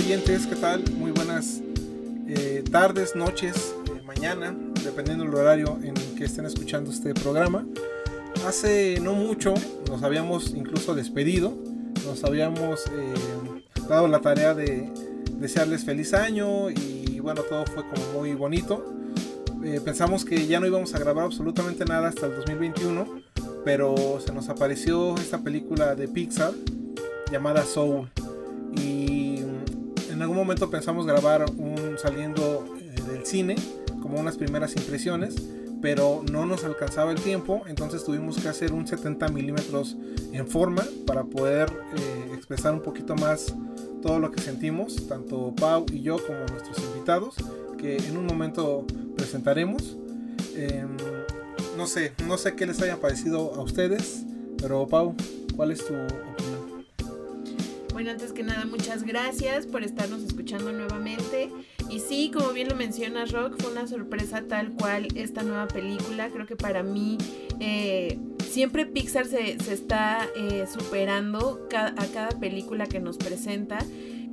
oyentes, ¿qué tal? Muy buenas eh, tardes, noches, eh, mañana, dependiendo del horario en que estén escuchando este programa. Hace no mucho nos habíamos incluso despedido, nos habíamos eh, dado la tarea de desearles feliz año y bueno, todo fue como muy bonito. pensamos que ya no íbamos a grabar absolutamente nada hasta el 2021, pero se nos apareció esta película de Pixar llamada Soul en algún momento pensamos grabar un saliendo eh, del cine, como unas primeras impresiones, pero no nos alcanzaba el tiempo, entonces tuvimos que hacer un 70 milímetros en forma para poder eh, expresar un poquito más todo lo que sentimos, tanto Pau y yo como nuestros invitados, que en un momento presentaremos. Em, no sé, no sé qué les haya parecido a ustedes, pero Pau, ¿cuál es tu opinión? Antes que nada, muchas gracias por estarnos escuchando nuevamente. Y sí, como bien lo mencionas, Rock, fue una sorpresa tal cual esta nueva película. Creo que para mí eh, siempre Pixar se, está eh, superando a cada película que nos presenta.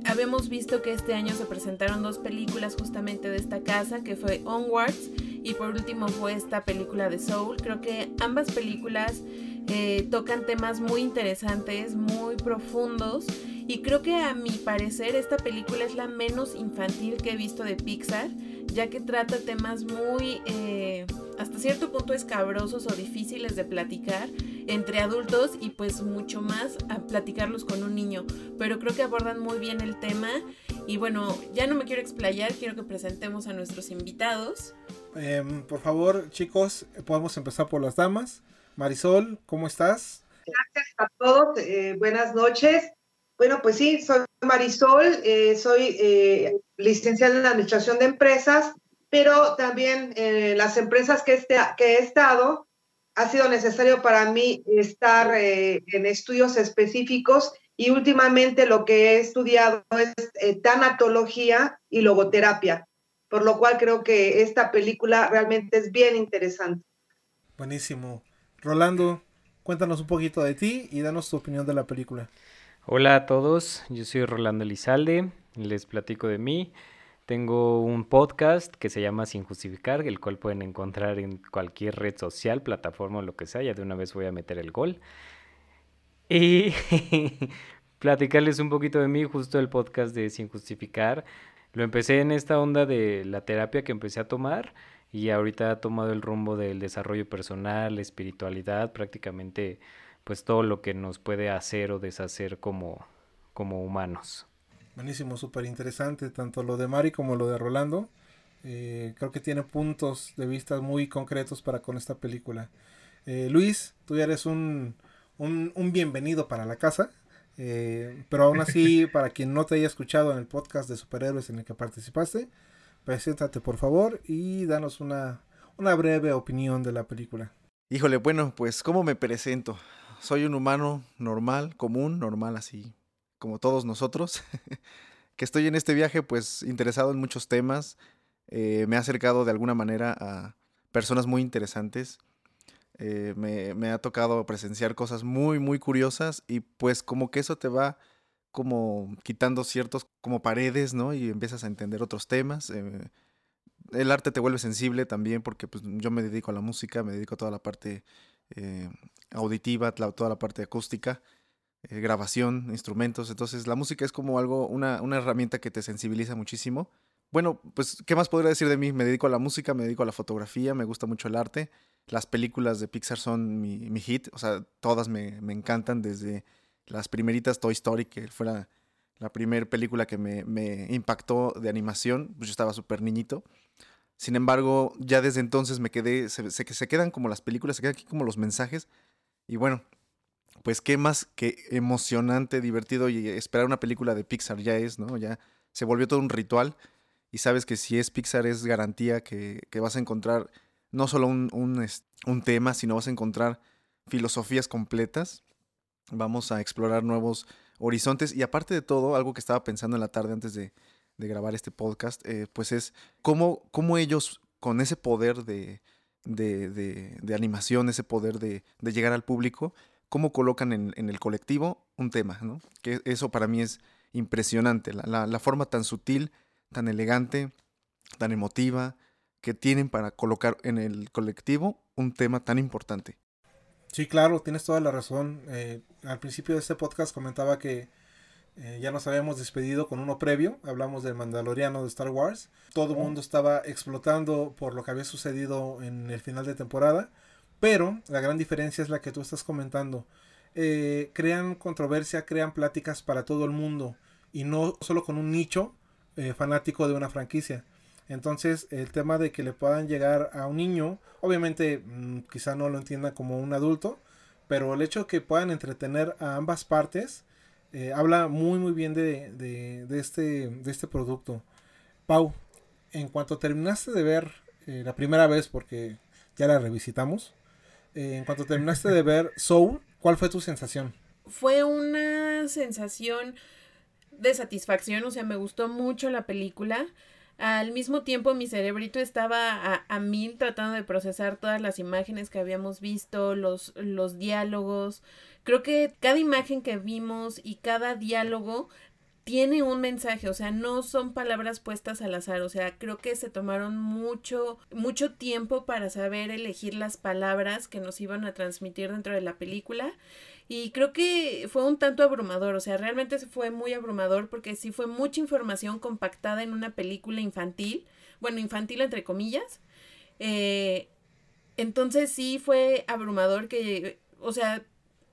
Habíamos visto que este año se presentaron dos películas justamente de esta casa, que fue Onwards y por último fue esta película de Soul. Creo que ambas películas eh, tocan temas muy interesantes, muy profundos y creo que a mi parecer esta película es la menos infantil que he visto de Pixar, ya que trata temas muy, eh, hasta cierto punto escabrosos o difíciles de platicar entre adultos y pues mucho más a platicarlos con un niño. Pero creo que abordan muy bien el tema y bueno, ya no me quiero explayar, quiero que presentemos a nuestros invitados. Em, por favor, chicos, podemos empezar por las damas. Marisol, ¿cómo estás? Gracias a todos, eh, buenas noches. Bueno, pues sí, soy Marisol, eh, soy eh, licenciada en Administración de Empresas, pero también en las empresas que, este, que he estado, ha sido necesario para mí estar eh, en estudios específicos y últimamente lo que he estudiado es tanatología y logoterapia, por lo cual creo que esta película realmente es bien interesante. Buenísimo. Rolando, cuéntanos un poquito de ti y danos tu opinión de la película. Hola a todos, yo soy Rolando Lizalde, les platico de mí. Tengo un podcast que se llama Sin Justificar, el cual pueden encontrar en cualquier red social, plataforma o lo que sea. Ya de una vez voy a meter el gol. Y platicarles un poquito de mí, justo el podcast de Sin Justificar. Lo empecé en esta onda de la terapia que empecé a tomar y ahorita ha tomado el rumbo del desarrollo personal, espiritualidad, prácticamente pues todo lo que nos puede hacer o deshacer como, como humanos. Buenísimo, súper interesante, tanto lo de Mari como lo de Rolando. Eh, creo que tiene puntos de vista muy concretos para con esta película. Eh, Luis, tú ya eres un, un, bienvenido para la casa, eh, pero aún así, para quien no te haya escuchado en el podcast de superhéroes en el que participaste, preséntate por favor y danos una, una breve opinión de la película. Híjole, bueno, pues ¿cómo me presento? Soy un humano normal, común, normal así como todos nosotros, que estoy en este viaje pues interesado en muchos temas, eh, me ha acercado de alguna manera a personas muy interesantes, eh, me, ha tocado presenciar cosas muy, muy curiosas y pues como que eso te va como quitando ciertos como paredes, ¿no? Y empiezas a entender otros temas. Eh, el arte te vuelve sensible también porque pues, yo me dedico a la música, me dedico a toda la parte eh, auditiva, toda la parte acústica, eh, grabación, instrumentos. Entonces la música es como algo, una, una, herramienta que te sensibiliza muchísimo. Bueno, pues, ¿qué más podría decir de mí? Me dedico a la música, me dedico a la fotografía, me gusta mucho el arte. Las películas de Pixar son mi, hit, o sea, todas me, me, encantan, desde las primeritas Toy Story, que fue la, la primera película que me, me, impactó de animación, pues yo estaba súper niñito. Sin embargo, ya desde entonces me quedé, se, se, se, quedan como las películas, se quedan aquí como los mensajes. Y bueno, pues qué más que emocionante, divertido y esperar una película de Pixar ya es, ¿no? Ya se volvió todo un ritual y sabes que si es Pixar es garantía que, vas a encontrar no solo un, un, un tema, sino vas a encontrar filosofías completas. Vamos a explorar nuevos horizontes y aparte de todo, algo que estaba pensando en la tarde antes de, de grabar este podcast, eh, pues es cómo, cómo, ellos con ese poder de, de, de, animación, ese poder de, llegar al público, cómo colocan en, en, el colectivo un tema, ¿no? Que eso para mí es, impresionante, la, la forma tan sutil, tan elegante, tan emotiva que tienen para colocar en el colectivo un tema tan importante. Sí, claro, tienes toda la razón. Eh, al principio de este podcast comentaba que eh, ya nos habíamos despedido con uno previo, hablamos del Mandaloriano de Star Wars. Todo el mundo estaba explotando por lo que había sucedido en el final de temporada, pero la gran diferencia es la que tú estás comentando. Eh, crean controversia, crean pláticas para todo el mundo y no solo con un nicho fanático de una franquicia. Entonces, el tema de que le puedan llegar a un niño, obviamente mm, quizá no lo entienda como un adulto, pero el hecho de que puedan entretener a ambas partes eh, habla muy muy bien de, de, este, de este producto. Pau, en cuanto terminaste de ver eh, la primera vez, porque ya la revisitamos, eh, en cuanto terminaste de ver Soul, ¿cuál fue tu sensación? Fue una sensación de satisfacción, o sea, me gustó mucho la película. Al mismo tiempo mi cerebrito estaba a, a, mil tratando de procesar todas las imágenes que habíamos visto, los, los diálogos. Creo que cada imagen que vimos y cada diálogo tiene un mensaje, o sea, no son palabras puestas al azar, o sea, creo que se tomaron mucho, mucho tiempo para saber elegir las palabras que nos iban a transmitir dentro de la película y creo que fue un tanto abrumador, o sea, realmente fue muy abrumador porque sí fue mucha información compactada en una película infantil, bueno, infantil entre comillas. Eh, entonces sí fue abrumador que, o sea,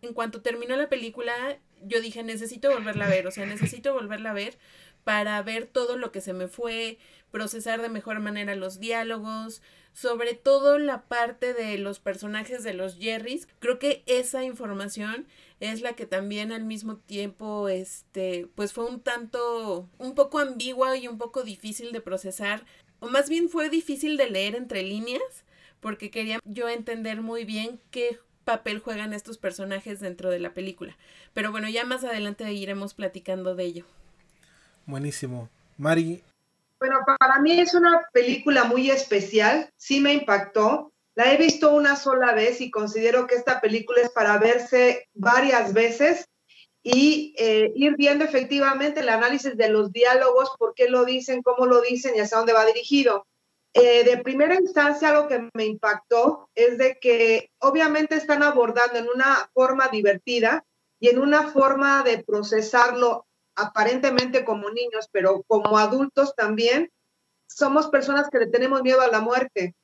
en cuanto terminó la película, yo dije, necesito volverla a ver, o sea, necesito volverla a ver para ver todo lo que se me fue, procesar de mejor manera los diálogos, sobre todo la parte de los personajes de los Jerrys. Creo que esa información es la que también al mismo tiempo, este, pues fue un tanto, un poco ambigua y un poco difícil de procesar, o más bien fue difícil de leer entre líneas, porque quería yo entender muy bien qué papel juegan estos personajes dentro de la película. Pero bueno, ya más adelante iremos platicando de ello. Buenísimo. Mari. Bueno, para mí es una película muy especial, sí me impactó. La he visto una sola vez y considero que esta película es para verse varias veces y eh, ir viendo efectivamente el análisis de los diálogos, por qué lo dicen, cómo lo dicen y hacia dónde va dirigido. Eh, de primera instancia, algo que me impactó es de que obviamente están abordando en una forma divertida y en una forma de procesarlo aparentemente como niños, pero como adultos también, somos personas que le tenemos miedo a la muerte.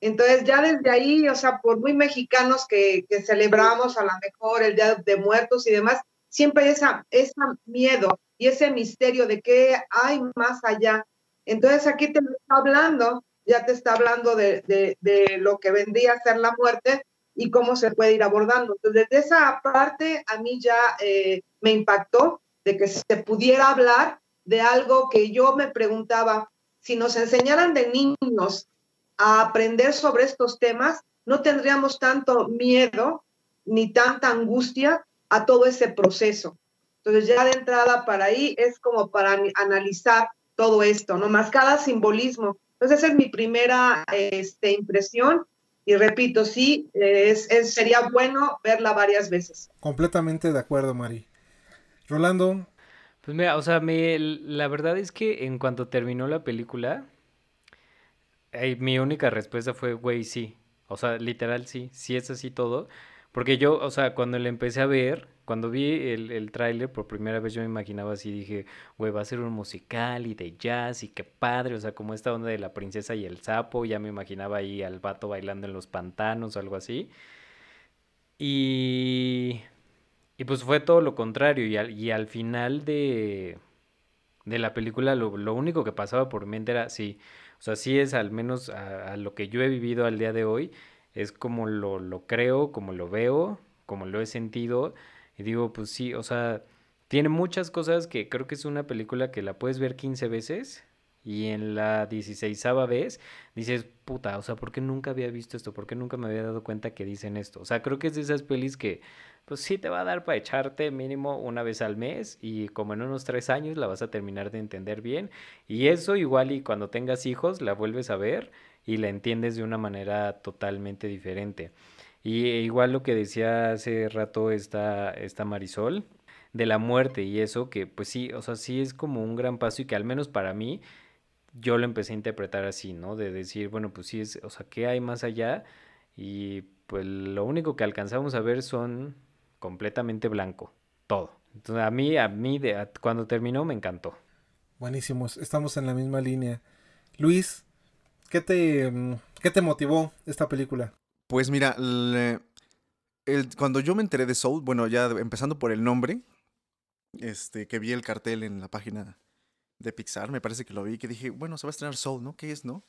Entonces ya desde ahí, o sea, por muy mexicanos que, celebramos a lo mejor el Día de Muertos y demás, siempre hay ese miedo y ese misterio de qué hay más allá. Entonces aquí te está hablando, ya te está hablando de, de, lo que vendría a ser la muerte y cómo se puede ir abordando. Entonces desde esa parte a mí ya eh, me impactó de que se pudiera hablar de algo que yo me preguntaba, si nos enseñaran de niños a aprender sobre estos temas, no tendríamos tanto miedo ni tanta angustia a todo ese proceso. Entonces ya de entrada para ahí es como para analizar todo esto, ¿no? Más cada simbolismo. Entonces esa es mi primera este, impresión y repito, sí, es, sería bueno verla varias veces. Completamente de acuerdo, Mari. Rolando. Pues mira, o sea, me, la verdad es que en cuanto terminó la película, mi única respuesta fue, güey, sí. O sea, literal, sí, sí es así todo. Porque yo, o sea, cuando le empecé a ver, cuando vi el, el tráiler por primera vez, yo me imaginaba así, dije, güey, va a ser un musical y de jazz y qué padre, o sea, como esta onda de la princesa y el sapo, ya me imaginaba ahí al vato bailando en los pantanos o algo así. Y y pues fue todo lo contrario. Y al, y al final de, de la película lo, lo, único que pasaba por mi mente era, sí, o sea, sí es al menos a, lo que yo he vivido al día de hoy, es como lo, lo creo, como lo veo, como lo he sentido. Y digo, pues sí, o sea, tiene muchas cosas que creo que es una película que la puedes ver 15 veces y en la 16 vez dices, puta, o sea, ¿por qué nunca había visto esto? ¿Por qué nunca me había dado cuenta que dicen esto? O sea, creo que es de esas pelis que pues sí te va a dar para echarte mínimo una vez al mes y como en unos tres años la vas a terminar de entender bien. Y eso igual y cuando tengas hijos la vuelves a ver y la entiendes de una manera totalmente diferente. Y igual lo que decía hace rato esta, esta Marisol, de la muerte y eso, que pues sí, o sea, sí es como un gran paso y que al menos para mí yo lo empecé a interpretar así, ¿no? De decir, bueno, pues sí, es, o sea, ¿qué hay más allá? Y pues lo único que alcanzamos a ver son completamente blanco, todo. Entonces a mí, a mí, de, cuando terminó me encantó. Buenísimos, estamos en la misma línea. Luis, ¿qué te, mm, qué te motivó esta película? Pues mira, cuando yo me enteré de Soul, bueno, ya empezando por el nombre, este, que vi el cartel en la página de Pixar, me parece que lo vi, que dije, bueno, se va a estrenar Soul, ¿no? ¿Qué es, no?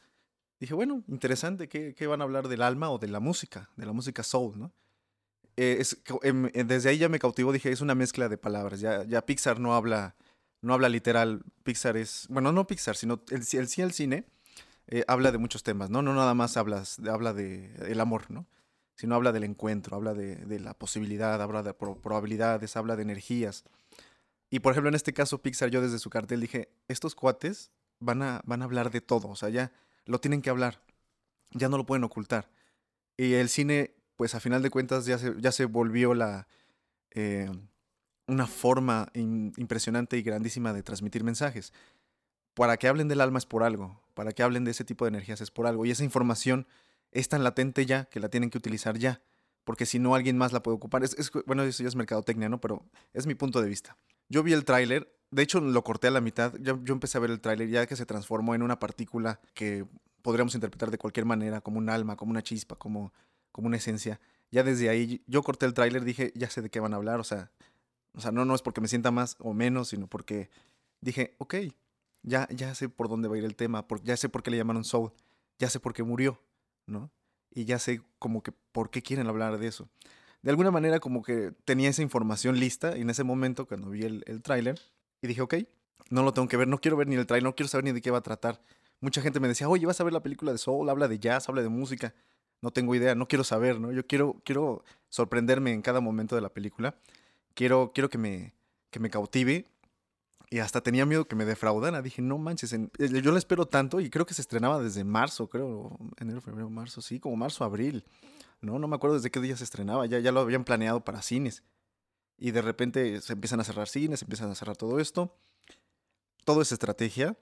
Dije, bueno, interesante, ¿qué, van a hablar del alma o de la música? De la música Soul, ¿no? Eh, es, em, eh, desde ahí ya me cautivó, dije, es una mezcla de palabras, ya, ya Pixar no habla, no habla literal, Pixar es, bueno, no Pixar, sino el, el, el cine eh, habla de muchos temas, ¿no? No nada más hablas, habla de el amor, ¿no? Sino habla del encuentro, habla de, la posibilidad, habla de probabilidades, habla de energías. Y por ejemplo, en este caso, Pixar, yo desde su cartel dije, estos cuates van a, van a hablar de todo, o sea, ya lo tienen que hablar, ya no lo pueden ocultar. Y el cine, pues a final de cuentas, ya se, ya se volvió la, eh, una forma impresionante y grandísima de transmitir mensajes. Para que hablen del alma es por algo, para que hablen de ese tipo de energías es por algo. Y esa información es tan latente ya que la tienen que utilizar ya, porque si no alguien más la puede ocupar. Es, bueno, eso ya es mercadotecnia, ¿no? Pero es mi punto de vista. Yo vi el tráiler, de hecho lo corté a la mitad, yo, empecé a ver el tráiler ya que se transformó en una partícula que podríamos interpretar de cualquier manera, como un alma, como una chispa, como, como una esencia. Ya desde ahí yo corté el tráiler, dije, ya sé de qué van a hablar, o sea, o sea, no, no es porque me sienta más o menos, sino porque dije, ok, ya, ya sé por dónde va a ir el tema, ya sé por qué le llamaron Soul, ya sé por qué murió, ¿no? Y ya sé como que por qué quieren hablar de eso de alguna manera como que tenía esa información lista y en ese momento cuando vi el, el tráiler y dije, ok, no lo tengo que ver, no quiero ver ni el tráiler, no quiero saber ni de qué va a tratar. Mucha gente me decía, oye, vas a ver la película de Soul, habla de jazz, habla de música. No tengo idea, no quiero saber, ¿no? Yo quiero, quiero sorprenderme en cada momento de la película. Quiero, quiero que, me, que me cautive. Y hasta tenía miedo que me defraudara. Dije, no manches, eh, yo la espero tanto y creo que se estrenaba desde marzo, creo, enero, febrero, marzo, sí, como marzo, abril. ¿no? No me acuerdo desde qué día se estrenaba, ya, ya lo habían planeado para cines. Y de repente se empiezan a cerrar cines, se empiezan a cerrar todo esto. Todo es estrategia.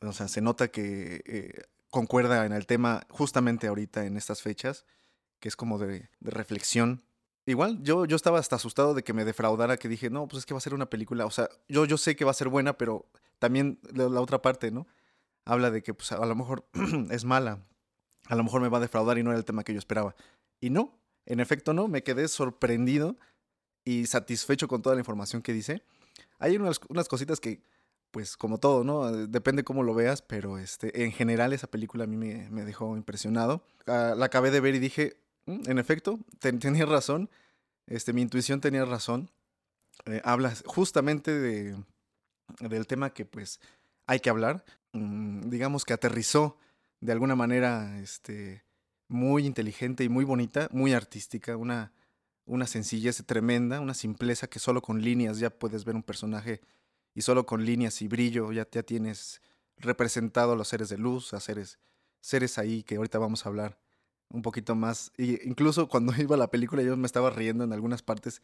O sea, se nota que eh, concuerda en el tema justamente ahorita en estas fechas, que es como de, reflexión. Igual, yo, yo estaba hasta asustado de que me defraudara, que dije, no, pues es que va a ser una película. O sea, yo, yo sé que va a ser buena, pero también la, otra parte, ¿no? Habla de que pues, a lo mejor es mala a lo mejor me va a defraudar y no era el tema que yo esperaba. Y no, en efecto no, me quedé sorprendido y satisfecho con toda la información que dice. Hay unas, unas cositas que, pues como todo, ¿no? Depende cómo lo veas, pero este, en general esa película a mí me, dejó impresionado. Ah, la acabé de ver y dije, en efecto, tenía razón, este, mi intuición tenía razón. Eh, habla justamente de, del tema que pues hay que hablar. Mm, digamos que aterrizó de alguna manera este, muy inteligente y muy bonita, muy artística, una, una sencillez tremenda, una simpleza que solo con líneas ya puedes ver un personaje y solo con líneas y brillo ya, ya tienes representado a los seres de luz, a seres, seres ahí que ahorita vamos a hablar un poquito más. Y incluso cuando iba a la película yo me estaba riendo en algunas partes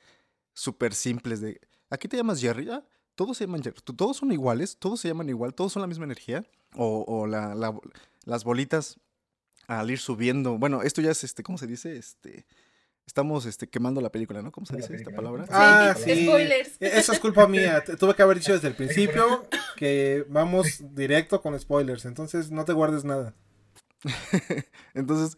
súper simples de, ¿aquí te llamas Jerry? Ah, todos se llaman Jerry, todos son iguales, todos se llaman igual, todos son la misma energía. O, o la, la, las bolitas al ir subiendo. Bueno, esto ya es este, ¿cómo se dice? Este. Estamos este, quemando la película, ¿no? ¿Cómo se dice esta palabra? Ah, sí. Spoilers. E, eso es culpa mía. Tuve que haber dicho desde el principio que vamos directo con spoilers. Entonces no te guardes nada. entonces,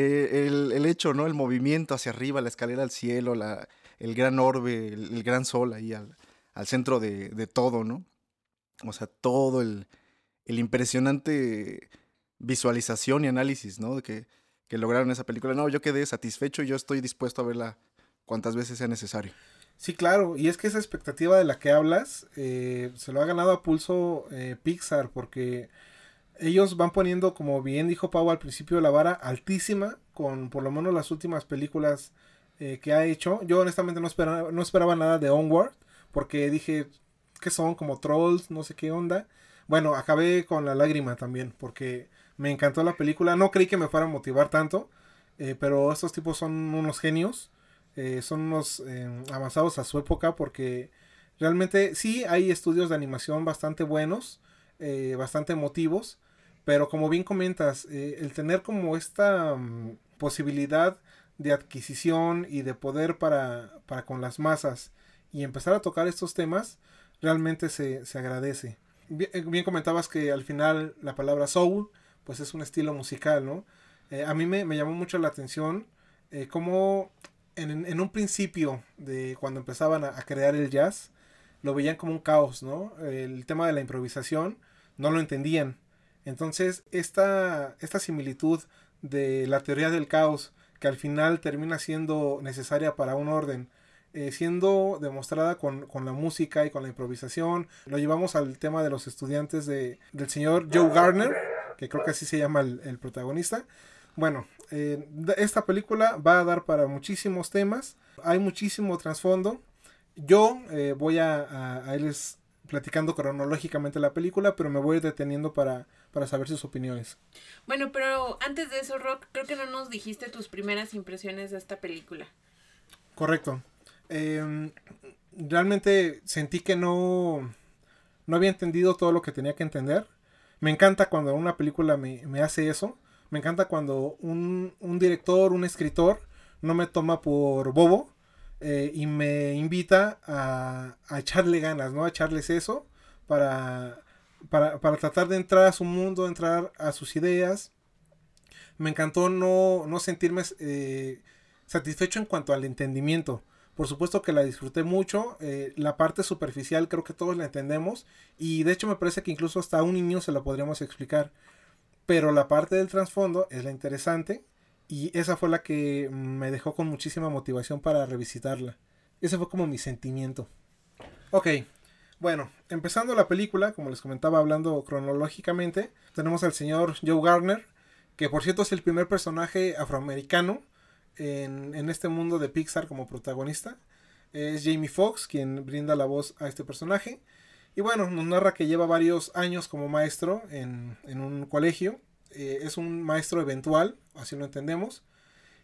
eh, el, el, hecho, ¿no? El movimiento hacia arriba, la escalera al cielo, la, el gran orbe, el, gran sol ahí al, al centro de, de, todo, ¿no? O sea, todo el, el impresionante visualización y análisis, ¿no? Que, que lograron esa película. No, yo quedé satisfecho y yo estoy dispuesto a verla cuantas veces sea necesario. Sí, claro, y es que esa expectativa de la que hablas eh, se lo ha ganado a pulso eh, Pixar porque ellos van poniendo, como bien dijo Pau al principio, la vara altísima con por lo menos las últimas películas eh, que ha hecho. Yo honestamente no esperaba, no esperaba nada de Onward porque dije que son como trolls, no sé qué onda. Bueno, acabé con la lágrima también porque me encantó la película. No creí que me fuera a motivar tanto, eh, pero estos tipos son unos genios. eh, son unos em, avanzados a su época porque realmente sí hay estudios de animación bastante buenos, bastante emotivos, pero como bien comentas, el tener como esta mm, posibilidad de adquisición y de poder para, para con las masas y empezar a tocar estos temas, realmente se, se agradece. Eh, bien, comentabas que al final la palabra soul, pues es un estilo musical, ¿no? Eh, a mí me, me, llamó mucho la atención eh, cómo en, en, un principio de cuando empezaban a, a, crear el jazz, lo veían como un caos, ¿no? El tema de la improvisación no lo entendían. Entonces, esta, esta similitud de la teoría del caos, que al final termina siendo necesaria para un orden, eh, siendo demostrada con, con, la música y con la improvisación. Lo llevamos al tema de los estudiantes de, del señor Joe Garner, que creo que así se llama el, el protagonista. Bueno, eh, esta película va a dar para muchísimos temas, hay muchísimo trasfondo. Yo eh, voy a, a, a, platicando cronológicamente la película, pero me voy deteniendo para, para saber sus opiniones. Bueno, pero antes de eso, Rock, creo que no nos dijiste tus primeras impresiones de esta película. Correcto eh, realmente sentí que no, no había entendido todo lo que tenía que entender. Me encanta cuando una película me, me hace eso. Me encanta cuando un, un, director, un escritor, no me toma por bobo eh, y me invita a, a, echarle ganas, ¿no? A echarles eso para, para, para, tratar de entrar a su mundo, entrar a sus ideas. Me encantó no, no sentirme eh, satisfecho en cuanto al entendimiento. Por supuesto que la disfruté mucho. Eh, la parte superficial creo que todos la entendemos. Y de hecho me parece que incluso hasta a un niño se la podríamos explicar. Pero la parte del trasfondo es la interesante. Y esa fue la que me dejó con muchísima motivación para revisitarla. Ese fue como mi sentimiento. Ok, bueno, empezando la película, como les comentaba hablando cronológicamente, tenemos al señor Joe Garner, que por cierto es el primer personaje afroamericano en, en, este mundo de Pixar como protagonista. Es Jamie Foxx quien brinda la voz a este personaje. Y bueno, nos narra que lleva varios años como maestro en, en un colegio. Eh, es un maestro eventual, así lo entendemos.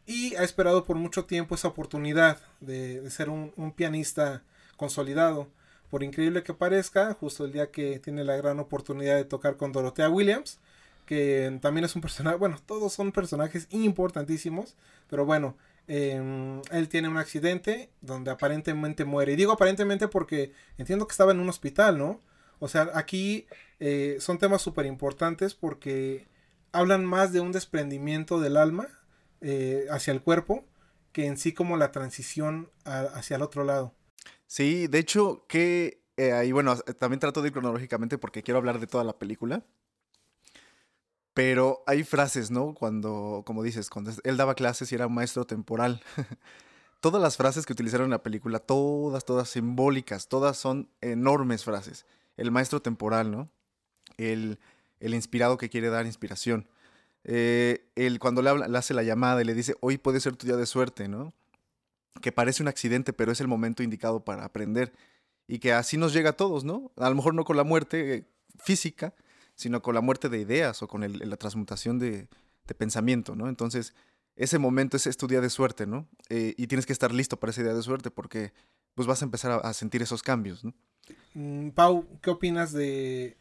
Y ha esperado por mucho tiempo esa oportunidad de, ser un, pianista consolidado. Por increíble que parezca, justo el día que tiene la gran oportunidad de tocar con Dorothea Williams, que también es un personaje, bueno, todos son personajes importantísimos, pero bueno, eh, él tiene un accidente donde aparentemente muere. Y digo aparentemente porque entiendo que estaba en un hospital, ¿no? O sea, aquí eh, son temas súper importantes porque hablan más de un desprendimiento del alma eh, hacia el cuerpo que en sí como la transición hacia el otro lado. Sí, de hecho que, eh, y bueno, también trato de ir cronológicamente porque quiero hablar de toda la película. Pero hay frases, ¿no? Cuando, como dices, cuando él daba clases y era un maestro temporal. todas las frases que utilizaron en la película, todas, todas simbólicas, todas son enormes frases. El maestro temporal, ¿no? El, el inspirado que quiere dar inspiración. Eh, el, cuando le, hace la llamada y le dice, hoy puede ser tu día de suerte, ¿no? Que parece un accidente, pero es el momento indicado para aprender. Y que así nos llega a todos, ¿no? A lo mejor no con la muerte eh, física, sino con la muerte de ideas o con la transmutación de, de, pensamiento, ¿no? Entonces, ese momento es, es tu día de suerte, ¿no? Eh, y tienes que estar listo para ese día de suerte porque pues vas a empezar a, a sentir esos cambios, ¿no? Mm, Pau, ¿qué opinas de,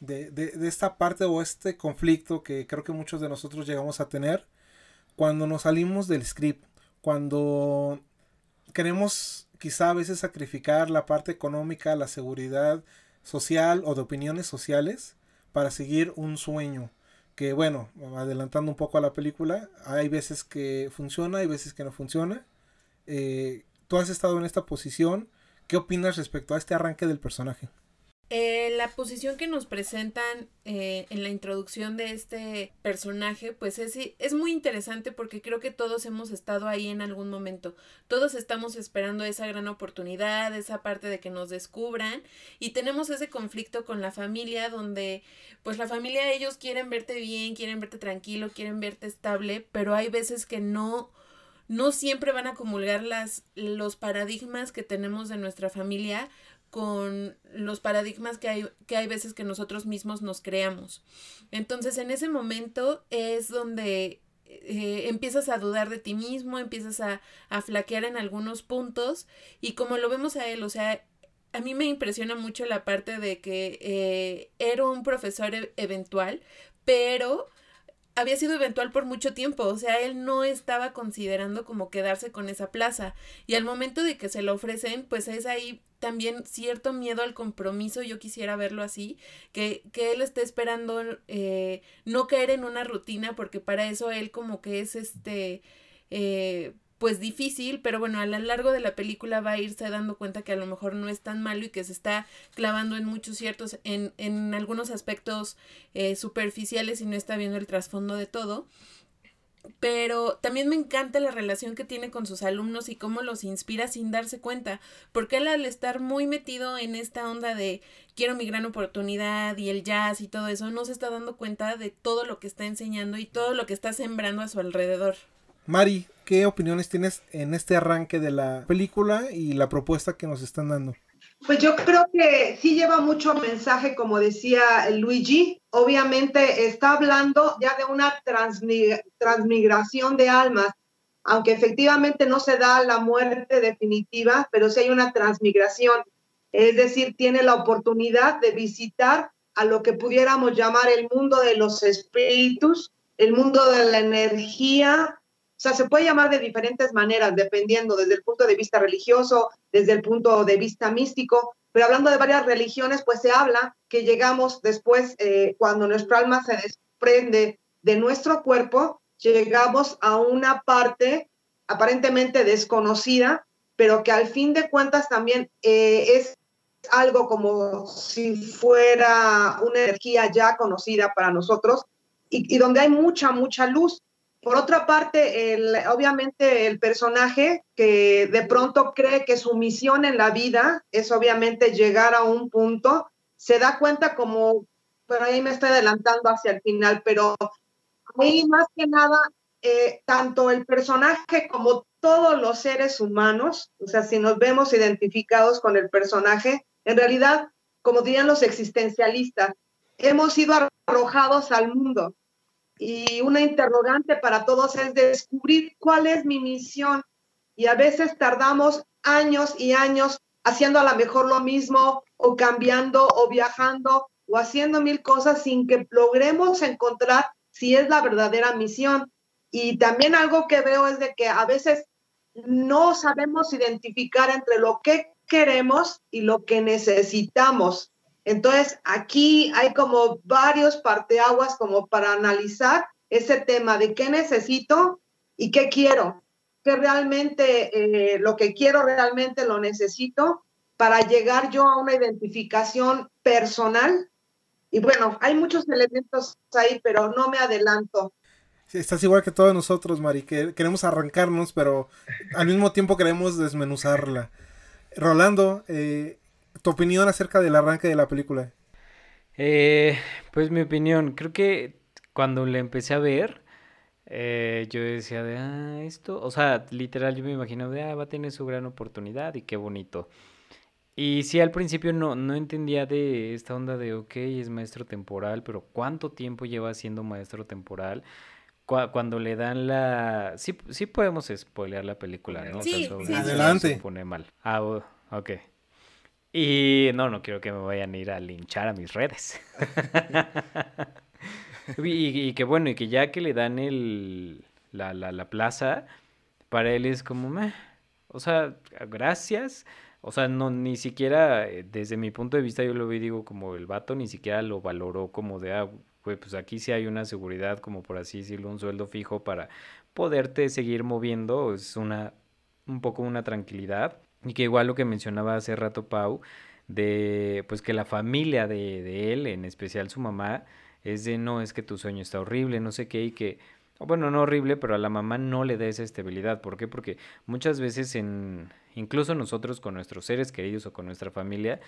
de, de, de, esta parte o este conflicto que creo que muchos de nosotros llegamos a tener cuando nos salimos del script? Cuando queremos quizá a veces sacrificar la parte económica, la seguridad social o de opiniones sociales para seguir un sueño. Que bueno, adelantando un poco a la película, hay veces que funciona, hay veces que no funciona. Eh, Tú has estado en esta posición. ¿Qué opinas respecto a este arranque del personaje? Eh, la posición que nos presentan eh, en la introducción de este personaje, pues es, es muy interesante porque creo que todos hemos estado ahí en algún momento. Todos estamos esperando esa gran oportunidad, esa parte de que nos descubran y tenemos ese conflicto con la familia donde pues la familia ellos quieren verte bien, quieren verte tranquilo, quieren verte estable, pero hay veces que no no siempre van a comulgar las, los paradigmas que tenemos de nuestra familia con los paradigmas que hay, que hay veces que nosotros mismos nos creamos. Entonces, en ese momento es donde eh, empiezas a dudar de ti mismo, empiezas a, a flaquear en algunos puntos y como lo vemos a él, o sea, a mí me impresiona mucho la parte de que eh, era un profesor e-, eventual, pero había sido eventual por mucho tiempo, o sea, él no estaba considerando como quedarse con esa plaza. Y al momento de que se lo ofrecen, pues es ahí también cierto miedo al compromiso, yo quisiera verlo así, que, que él esté esperando eh, no caer en una rutina, porque para eso él como que es este... Eh, pues difícil, pero bueno, a lo largo de la película va a irse dando cuenta que a lo mejor no es tan malo y que se está clavando en muchos ciertos, en, en algunos aspectos eh, superficiales y no está viendo el trasfondo de todo. Pero también me encanta la relación que tiene con sus alumnos y cómo los inspira sin darse cuenta, porque él al estar muy metido en esta onda de quiero mi gran oportunidad y el jazz y todo eso, no se está dando cuenta de todo lo que está enseñando y todo lo que está sembrando a su alrededor. Mari, ¿qué opiniones tienes en este arranque de la película y la propuesta que nos están dando? Pues yo creo que sí lleva mucho mensaje, como decía Luigi. Obviamente está hablando ya de una transmigración de almas, aunque efectivamente no se da la muerte definitiva, pero sí hay una transmigración. Es decir, tiene la oportunidad de visitar a lo que pudiéramos llamar el mundo de los espíritus, el mundo de la energía, o sea, se puede llamar de diferentes maneras, dependiendo desde el punto de vista religioso, desde el punto de vista místico, pero hablando de varias religiones, pues se habla que llegamos después, eh, cuando nuestro alma se desprende de nuestro cuerpo, llegamos a una parte aparentemente desconocida, pero que al fin de cuentas también eh, es algo como si fuera una energía ya conocida para nosotros y, y donde hay mucha, mucha luz. Por otra parte, obviamente el personaje que de pronto cree que su misión en la vida es obviamente llegar a un punto, se da cuenta como, por ahí me estoy adelantando hacia el final, pero ahí más que nada, eh, tanto el personaje como todos los seres humanos, o sea, si nos vemos identificados con el personaje, en realidad, como dirían los existencialistas, hemos sido arrojados al mundo y una interrogante para todos es descubrir cuál es mi misión. Y a veces tardamos años y años haciendo a lo mejor lo mismo o cambiando o viajando o haciendo mil cosas sin que logremos encontrar si es la verdadera misión. Y también algo que veo es de que a veces no sabemos identificar entre lo que queremos y lo que necesitamos. Entonces, aquí hay como varios parteaguas como para analizar ese tema de qué necesito y qué quiero, qué realmente eh, lo que quiero realmente lo necesito para llegar yo a una identificación personal. Y bueno, hay muchos elementos ahí, pero no me adelanto. estás igual que todos nosotros, Mari, que queremos arrancarnos, pero al mismo tiempo queremos desmenuzarla. Rolando, eh, tu opinión acerca del arranque de la película. Eh, pues mi opinión, creo que cuando le empecé a ver, eh, yo decía de, ah, esto, o sea, literal yo me imagino de, ah, va a tener su gran oportunidad y qué bonito. Y sí, al principio no, no entendía de esta onda de, ok, es maestro temporal, pero ¿cuánto tiempo lleva siendo maestro temporal? cuando le dan la... Sí, sí podemos spoilear la película, ¿no? Sí, sí, Adelante. Se pone mal. Ah, ok. Y no, no quiero que me vayan a ir a linchar a mis redes. y, que bueno, y que ya que le dan el, la, la, la plaza, para él es como, meh. o sea, gracias. O sea, no, ni siquiera, eh, desde mi punto de vista, yo lo vi, digo, como el vato ni siquiera lo valoró como de, ah, pues aquí sí hay una seguridad, como por así decirlo, un sueldo fijo para poderte seguir moviendo, es una, un poco una tranquilidad. Y que igual lo que mencionaba hace rato Pau, de pues que la familia de, de él, en especial su mamá, es de no, es que tu sueño está horrible, no sé qué, y que, bueno, no horrible, pero a la mamá no le da esa estabilidad. ¿Por qué? Porque muchas veces en, incluso nosotros con nuestros seres queridos o con nuestra familia,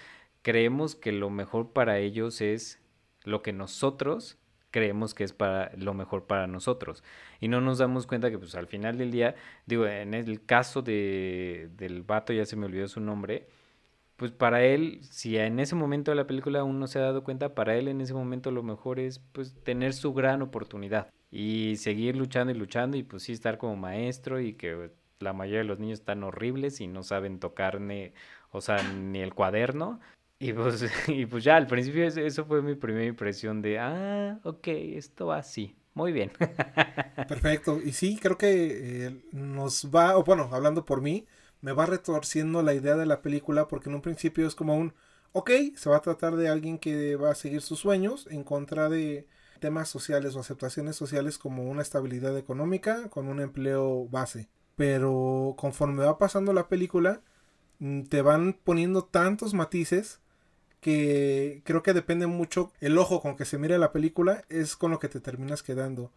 creemos que lo mejor para ellos es lo que nosotros creemos que es para lo mejor para nosotros y no nos damos cuenta que pues al final del día digo en el caso de del vato ya se me olvidó su nombre pues para él si en ese momento de la película aún no se ha dado cuenta para él en ese momento lo mejor es pues tener su gran oportunidad y seguir luchando y luchando y pues sí estar como maestro y que la mayoría de los niños están horribles y no saben tocar ni, o sea, ni el cuaderno. Y pues, y pues ya, al principio eso fue mi primera impresión de, ah, ok, esto va así. Muy bien. Perfecto. Y sí, creo que eh, nos va, o bueno, hablando por mí, me va retorciendo la idea de la película porque en un principio es como un, ok, se va a tratar de alguien que va a seguir sus sueños en contra de temas sociales o aceptaciones sociales como una estabilidad económica con un empleo base. Pero conforme va pasando la película, mm, te van poniendo tantos matices que creo que depende mucho el ojo con que se mire la película es con lo que te terminas quedando.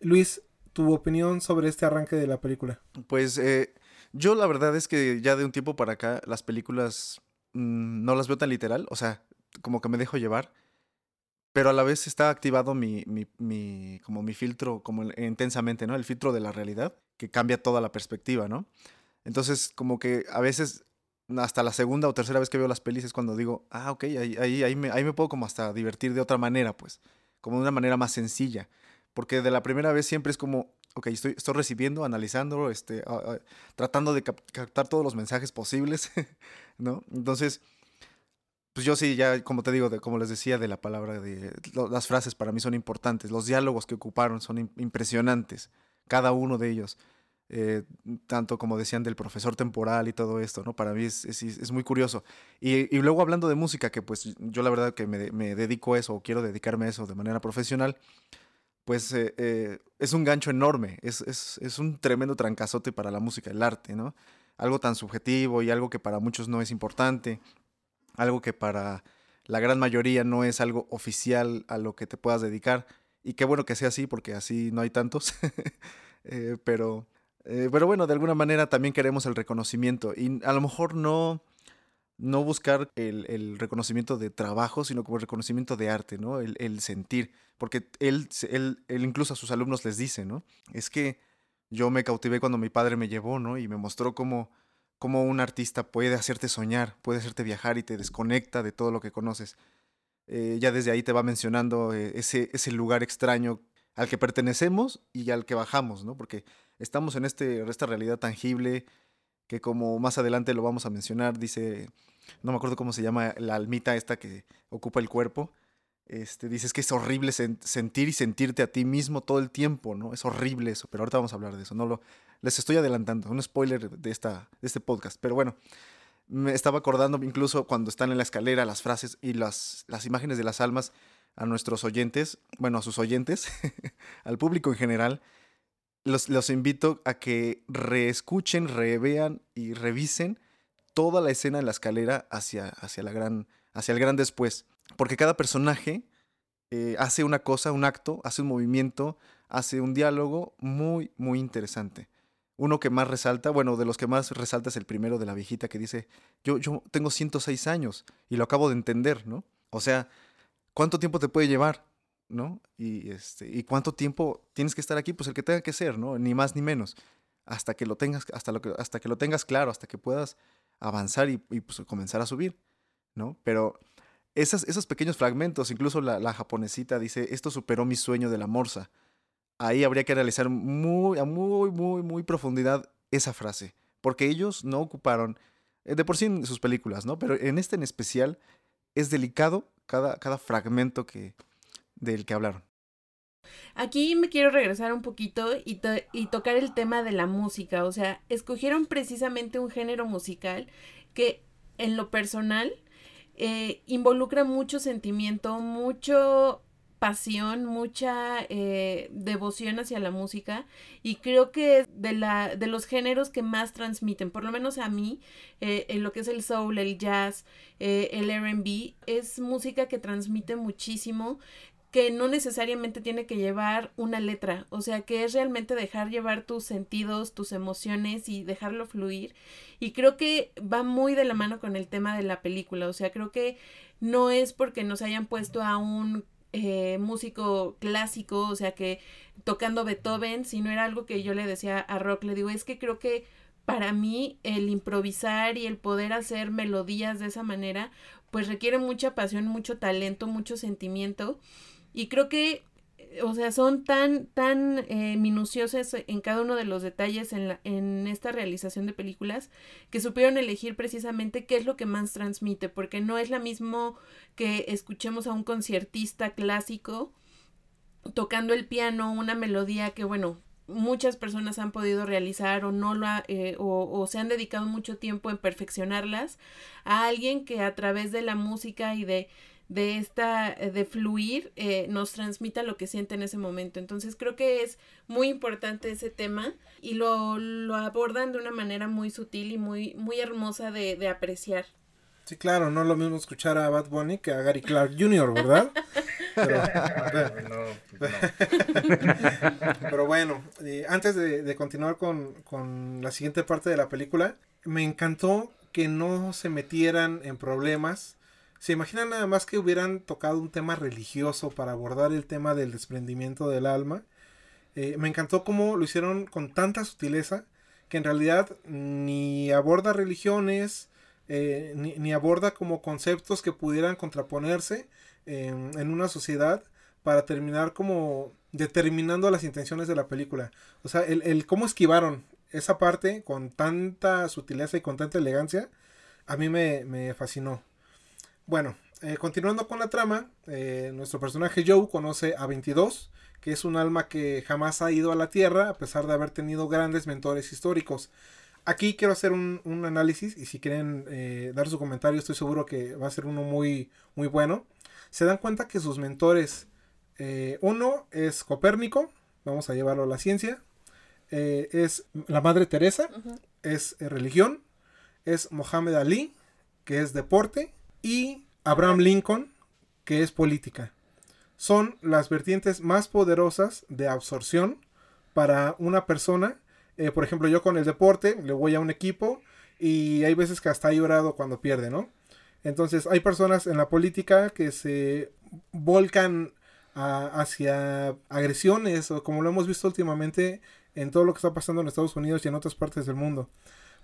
Luis, tu opinión sobre este arranque de la película. Pues eh, yo la verdad es que ya de un tiempo para acá las películas mm, no las veo tan literal, o sea, como que me dejo llevar, pero a la vez está activado mi, mi, mi como mi filtro, como intensamente, ¿no? El filtro de la realidad, que cambia toda la perspectiva, ¿no? Entonces, como que a veces hasta la segunda o tercera vez que veo las pelis es cuando digo, ah, ok, ahí, ahí, ahí, me, ahí me puedo como hasta divertir de otra manera, pues, como de una manera más sencilla. Porque de la primera vez siempre es como, ok, estoy, estoy recibiendo, analizando, este, tratando de captar todos los mensajes posibles, ¿no? Entonces, pues yo sí, ya como te digo, como les decía, de la palabra, de las frases para mí son importantes, los diálogos que ocuparon son impresionantes, cada uno de ellos. Eh, tanto como decían del profesor temporal y todo esto, ¿no? Para mí es, es, muy curioso. Y, y, luego hablando de música, que pues yo la verdad que me, me, dedico a eso o quiero dedicarme a eso de manera profesional, pues eh, eh, es un gancho enorme, es, es, un tremendo trancazote para la música, el arte, ¿no? Algo tan subjetivo y algo que para muchos no es importante, algo que para la gran mayoría no es algo oficial a lo que te puedas dedicar. Y qué bueno que sea así, porque así no hay tantos. pero eh, pero bueno, de alguna manera también queremos el reconocimiento y a lo mejor no, no buscar el, reconocimiento de trabajo, sino como el reconocimiento de arte, ¿no? El, sentir, porque él, él, él, incluso a sus alumnos les dice, ¿no? Es que yo me cautivé cuando mi padre me llevó, ¿no? Y me mostró cómo, cómo un artista puede hacerte soñar, puede hacerte viajar y te desconecta de todo lo que conoces. Eh, ya desde ahí te va mencionando eh, ese, ese lugar extraño al que pertenecemos y al que bajamos, ¿no? Porque estamos en este, esta realidad tangible que como más adelante lo vamos a mencionar, dice, no me acuerdo cómo se llama la almita esta que ocupa el cuerpo, este, dices que es horrible sentir y sentirte a ti mismo todo el tiempo, ¿no? Es horrible eso, pero ahorita vamos a hablar de eso, no lo, les estoy adelantando, un spoiler de, esta, de este podcast, pero bueno, me estaba acordando incluso cuando están en la escalera las frases y las, las imágenes de las almas a nuestros oyentes, bueno, a sus oyentes, al público en general, los, invito a que reescuchen, revean y revisen toda la escena en la escalera hacia, hacia, la gran, hacia el gran después. Porque cada personaje eh, hace una cosa, un acto, hace un movimiento, hace un diálogo muy, muy interesante. Uno que más resalta, bueno, de los que más resalta es el primero de la viejita que dice, yo, yo tengo 106 años y lo acabo de entender, ¿no? O sea, ¿cuánto tiempo te puede llevar? ¿No? Y, este, ¿Y cuánto tiempo tienes que estar aquí? Pues el que tenga que ser, ¿no? Ni más ni menos. Hasta que lo tengas, hasta lo que, hasta que lo tengas claro, hasta que puedas avanzar y, pues, comenzar a subir, ¿no? Pero esas, esos pequeños fragmentos, incluso la, la, japonesita dice, esto superó mi sueño de la morsa. Ahí habría que analizar muy, a muy, muy, muy profundidad esa frase. Porque ellos no ocuparon, eh, de por sí en sus películas, ¿no? Pero en este en especial es delicado cada, cada fragmento que, del que hablaron. Aquí me quiero regresar un poquito y, y, tocar el tema de la música. O sea, escogieron precisamente un género musical que en lo personal eh, involucra mucho sentimiento, mucho pasión, mucha eh, devoción hacia la música y creo que es de, la, de los géneros que más transmiten, por lo menos a mí, eh, en lo que es el soul, el jazz, el RB, es música que transmite muchísimo, que no necesariamente tiene que llevar una letra, o sea, que es realmente dejar llevar tus sentidos, tus emociones y dejarlo fluir. Y creo que va muy de la mano con el tema de la película, o sea, creo que no es porque nos hayan puesto a un eh, músico clásico, o sea, que tocando Beethoven, sino era algo que yo le decía a Rock, le digo, es que creo que para mí el improvisar y el poder hacer melodías de esa manera, pues requiere mucha pasión, mucho talento, mucho sentimiento. Y creo que o sea, son tan, tan eh, minuciosas en cada uno de los detalles en, la, en esta realización de películas que supieron elegir precisamente qué es lo que más transmite, porque no es lo mismo que escuchemos a un conciertista clásico tocando el piano, una melodía que, bueno, muchas personas han podido realizar o no lo eh, o, se han dedicado mucho tiempo en perfeccionarlas a alguien que a través de la música y de de esta de fluir eh, nos transmita lo que siente en ese momento entonces creo que es muy importante ese tema y lo, lo abordan de una manera muy sutil y muy muy hermosa de, de apreciar Sí, claro, no es lo mismo escuchar a Bad Bunny que a Gary Clark Jr., ¿verdad? Pero, bueno, eh, antes de, continuar con, la siguiente parte de la película, me encantó que no se metieran en problemas. ¿Se imaginan nada más que hubieran tocado un tema religioso para abordar el tema del desprendimiento del alma? Eh, me encantó cómo lo hicieron con tanta sutileza que en realidad ni aborda religiones, eh, ni, aborda como conceptos que pudieran contraponerse en, una sociedad para terminar como determinando las intenciones de la película. O sea, el, cómo esquivaron esa parte con tanta sutileza y con tanta elegancia, a mí me, fascinó. Bueno, eh, continuando con la trama, eh, nuestro personaje Joe conoce a 22, que es un alma que jamás ha ido a la Tierra, a pesar de haber tenido grandes mentores históricos. Aquí quiero hacer un, análisis y si quieren eh, dar su comentario estoy seguro que va a ser uno muy, muy bueno. Se dan cuenta que sus mentores, uno es Copérnico, vamos a llevarlo a la ciencia, es la Madre Teresa, es religión, es Mohamed Ali, que es deporte, y Abraham Lincoln, que es política. Son las vertientes más poderosas de absorción para una persona eh, por ejemplo, yo con el deporte le voy a un equipo y hay veces que hasta he llorado cuando pierde, ¿no? Entonces hay personas en la política que se volcan hacia agresiones o como lo hemos visto últimamente en todo lo que está pasando en Estados Unidos y en otras partes del mundo.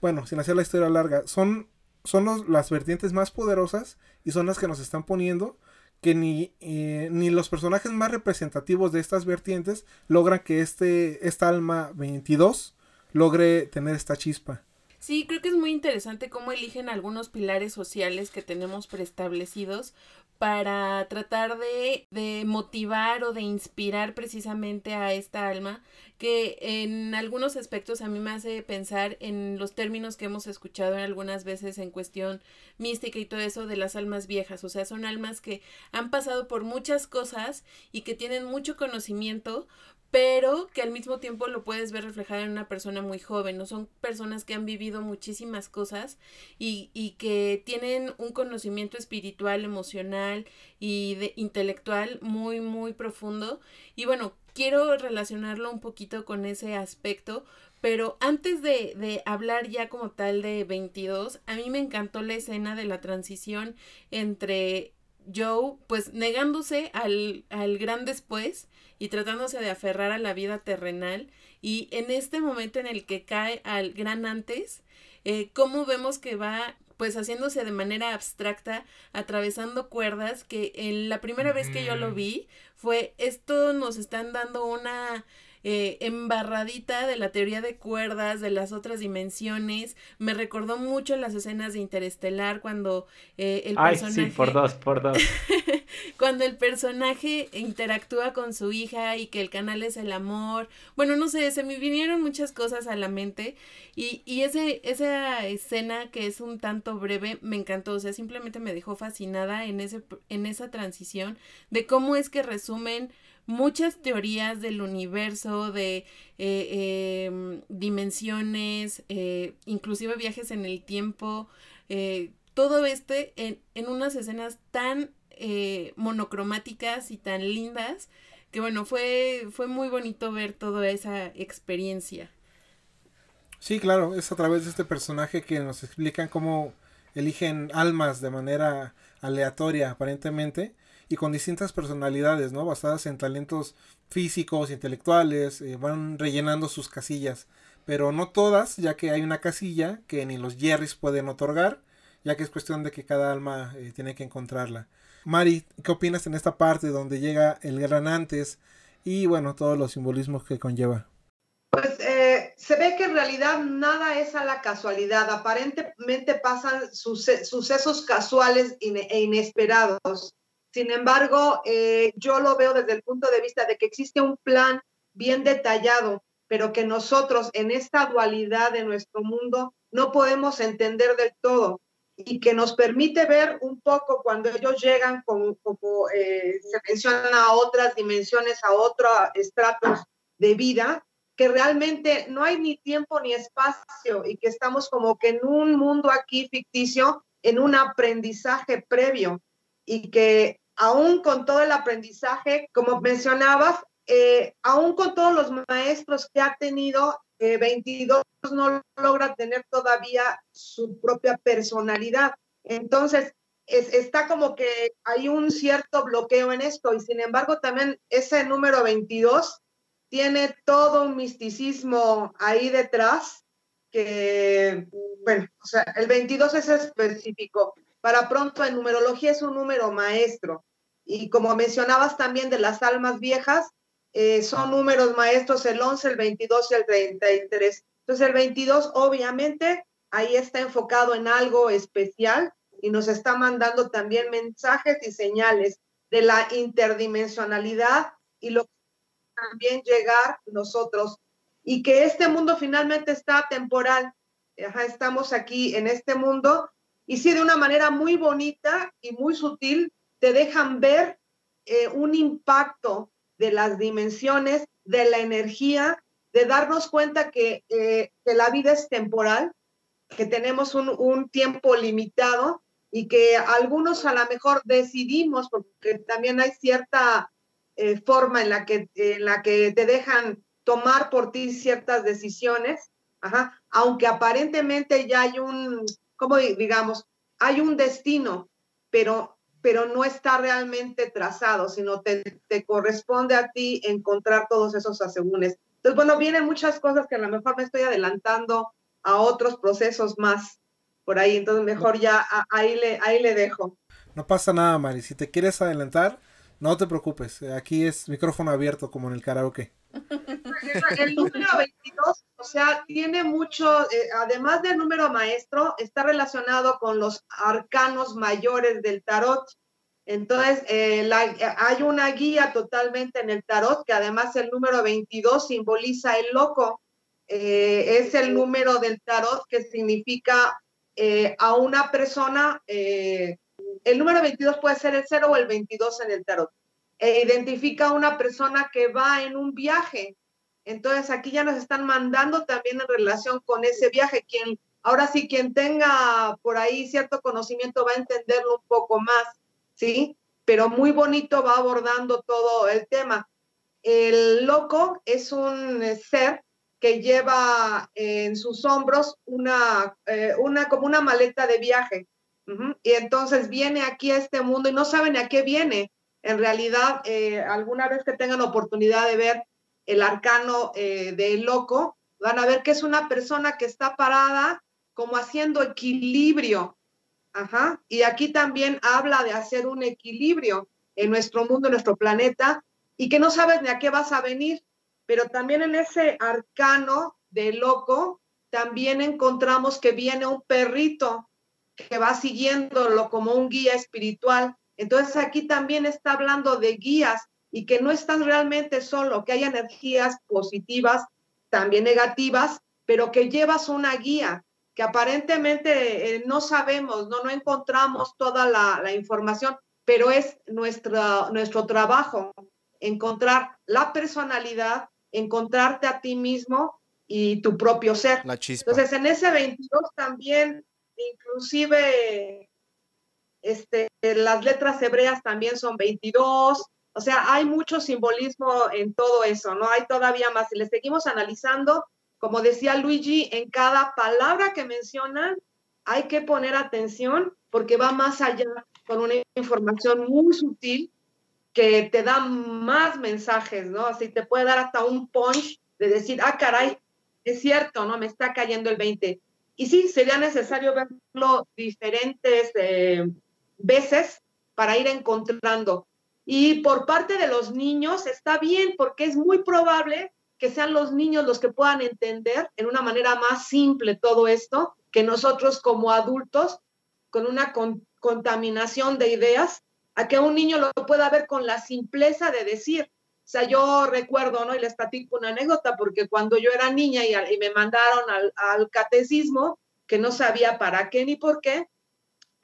Bueno, sin hacer la historia larga, son, son las vertientes más poderosas y son las que nos están poniendo que ni, eh, ni los personajes más representativos de estas vertientes logran que este, esta alma 22 logre tener esta chispa. Sí, creo que es muy interesante cómo eligen algunos pilares sociales que tenemos preestablecidos para tratar de, de, motivar o de inspirar precisamente a esta alma que en algunos aspectos a mí me hace pensar en los términos que hemos escuchado algunas veces en cuestión mística y todo eso de las almas viejas, o sea, son almas que han pasado por muchas cosas y que tienen mucho conocimiento, pero que al mismo tiempo lo puedes ver reflejado en una persona muy joven, ¿no? Son personas que han vivido muchísimas cosas y, y que tienen un conocimiento espiritual, emocional y de, intelectual muy, muy profundo. Y bueno, quiero relacionarlo un poquito con ese aspecto, pero antes de, de, hablar ya como tal de 22, a mí me encantó la escena de la transición entre Joe, pues negándose al, al gran después y tratándose de aferrar a la vida terrenal. Y en este momento en el que cae al gran antes, eh, cómo vemos que va pues haciéndose de manera abstracta, atravesando cuerdas, que en la primera vez que yo lo vi fue, esto nos están dando una eh, embarradita de la teoría de cuerdas, de las otras dimensiones. Me recordó mucho las escenas de Interestelar cuando eh, el Ay, Sí, por dos, por dos. cuando el personaje interactúa con su hija y que el canal es el amor. Bueno, no sé, se me vinieron muchas cosas a la mente y, y ese, esa escena que es un tanto breve me encantó, o sea, simplemente me dejó fascinada en, ese, en esa transición de cómo es que resumen muchas teorías del universo, de eh, em, dimensiones, eh, inclusive viajes en el tiempo, eh, todo este en, en, unas escenas tan monocromáticas y tan lindas que bueno, fue, fue muy bonito ver toda esa experiencia. Sí, claro, es a través de este personaje que nos explican cómo eligen almas de manera aleatoria aparentemente y con distintas personalidades, ¿no? Basadas en talentos físicos, intelectuales, eh, van rellenando sus casillas, pero no todas, ya que hay una casilla que ni los Jerrys pueden otorgar, ya que es cuestión de que cada alma eh, tiene que encontrarla. Mari, ¿qué opinas en esta parte donde llega el gran antes y bueno, todos los simbolismos que conlleva. Pues eh, se ve que en realidad nada es a la casualidad. Aparentemente pasan sucesos casuales e inesperados. Sin embargo, eh, yo lo veo desde el punto de vista de que existe un plan bien detallado, pero que nosotros en esta dualidad de nuestro mundo no podemos entender del todo y que nos permite ver un poco cuando ellos llegan, como, como eh, se mencionan a otras dimensiones, a otros estratos de vida, que realmente no hay ni tiempo ni espacio y que estamos como que en un mundo aquí ficticio, en un aprendizaje previo y que aún con todo el aprendizaje, como mencionabas, eh, aún con todos los maestros que ha tenido, 22 eh, no logra tener todavía su propia personalidad. Entonces, está como que hay un cierto bloqueo en esto y sin embargo también ese número 22 tiene todo un misticismo ahí detrás que, bueno, o sea, el 22 es específico. Para pronto en numerología es un número maestro. Y como mencionabas también de las almas viejas, eh, son números maestros el 11, el 22 y el 33. Entonces el 22 obviamente ahí está enfocado en algo especial y nos está mandando también mensajes y señales de la interdimensionalidad y lo que también llegar nosotros y que este mundo finalmente está temporal. estamos aquí en este mundo y sí de una manera muy bonita y muy sutil te dejan ver eh, un impacto de las dimensiones, de la energía, de darnos cuenta que, eh, que la vida es temporal, que tenemos un, un, tiempo limitado y que algunos a lo mejor decidimos, porque también hay cierta eh, forma en la, que, en la que te dejan tomar por ti ciertas decisiones, ajá, aunque aparentemente ya hay un, como digamos, hay un destino, pero, pero no está realmente trazado, sino te, corresponde a ti encontrar todos esos asegúnes. Entonces, bueno, vienen muchas cosas que a lo mejor me estoy adelantando a otros procesos más por ahí, entonces mejor ya ahí le, ahí le dejo. No pasa nada, Mari. Si te quieres adelantar, no te preocupes, aquí es micrófono abierto como en el karaoke. El número 22, o sea, tiene mucho, eh, además del número maestro, está relacionado con los arcanos mayores del tarot. Entonces, eh, hay una guía totalmente en el tarot que además el número 22 simboliza el loco. Eh, es el número del tarot que significa a una persona el número 22 puede ser el 0 o el 22 en el tarot. E identifica a una persona que va en un viaje. Entonces aquí ya nos están mandando también en relación con ese viaje. Quien, ahora sí, quien tenga por ahí cierto conocimiento va a entenderlo un poco más, ¿sí? Pero muy bonito va abordando todo el tema. El loco es un ser que lleva en sus hombros una, eh, una como una maleta de viaje y entonces viene aquí a este mundo y no saben a qué viene. En realidad, eh, alguna vez que tengan oportunidad de ver el arcano eh, del loco, van a ver que es una persona que está parada como haciendo equilibrio. Ajá. Y aquí también habla de hacer un equilibrio en nuestro mundo, en nuestro planeta, y que no sabes ni a qué vas a venir. Pero también en ese arcano del loco, también encontramos que viene un perrito que va siguiéndolo como un guía espiritual. Entonces aquí también está hablando de guías y que no están realmente solo, que hay energías positivas, también negativas, pero que llevas una guía que aparentemente eh, no sabemos, no, no encontramos toda la, la información, pero es nuestra, nuestro trabajo encontrar la personalidad, encontrarte a ti mismo y tu propio ser. La chispa. Entonces, en ese 22 también inclusive este, las letras hebreas también son 22, o sea, hay mucho simbolismo en todo eso, ¿no? Hay todavía más. Si le seguimos analizando, como decía Luigi, en cada palabra que mencionan hay que poner atención porque va más allá con una información muy sutil que te da más mensajes, ¿no? Así te puede dar hasta un punch de decir, ah, caray, es cierto, ¿no? Me está cayendo el 20. Y sí, sería necesario verlo diferentes eh, veces para ir encontrando. Y por parte de los niños está bien, porque es muy probable que sean los niños los que puedan entender en una manera más simple todo esto, que nosotros como adultos, con una contaminación de ideas, a que un niño lo pueda ver con la simpleza de decir. O sea, yo recuerdo, ¿no? Y les platico una anécdota, porque cuando yo era niña y, me mandaron al, al catecismo, que no sabía para qué ni por qué,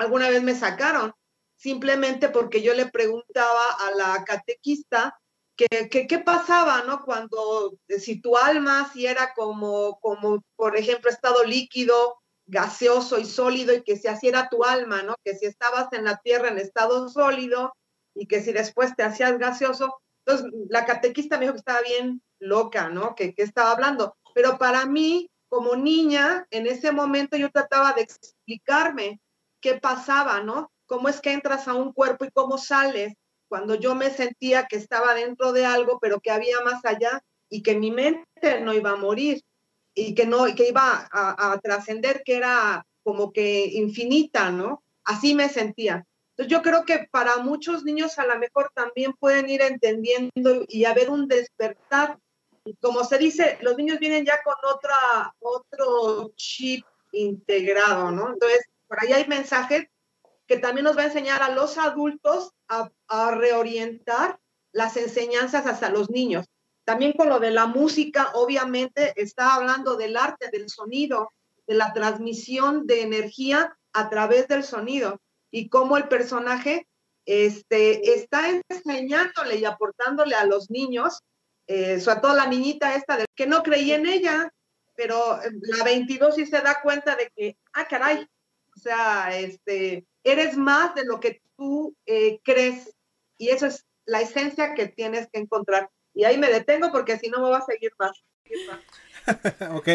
alguna vez me sacaron, simplemente porque yo le preguntaba a la catequista qué pasaba, ¿no? Cuando, eh, si tu alma, si era como, como, por ejemplo, estado líquido, gaseoso y sólido, y que si así era tu alma, ¿no? Que si estabas en la tierra en estado sólido y que si después te hacías gaseoso. Entonces, la catequista me dijo que estaba bien loca, ¿no? Que, que estaba hablando. Pero para mí, como niña, en ese momento yo trataba de explicarme qué pasaba, ¿no? Cómo es que entras a un cuerpo y cómo sales cuando yo me sentía que estaba dentro de algo, pero que había más allá y que mi mente no iba a morir y que no que iba a, trascender, que era como que infinita, ¿no? Así me sentía. Entonces yo creo que para muchos niños a lo mejor también pueden ir entendiendo y haber un despertar. Como se dice, los niños vienen ya con otra, otro chip integrado, ¿no? Entonces, por ahí hay mensajes que también nos va a enseñar a los adultos a, reorientar las enseñanzas hasta los niños. También con lo de la música, obviamente está hablando del arte, del sonido, de la transmisión de energía a través del sonido y cómo el personaje este, está enseñándole y aportándole a los niños, eh, sobre todo la niñita esta de, que no creía en ella, pero la 22 sí se da cuenta de que, ah, caray, sea, este, eres más de lo que tú eh, crees y eso es la esencia que tienes que encontrar. Y ahí me detengo porque si no me va a seguir más. ok.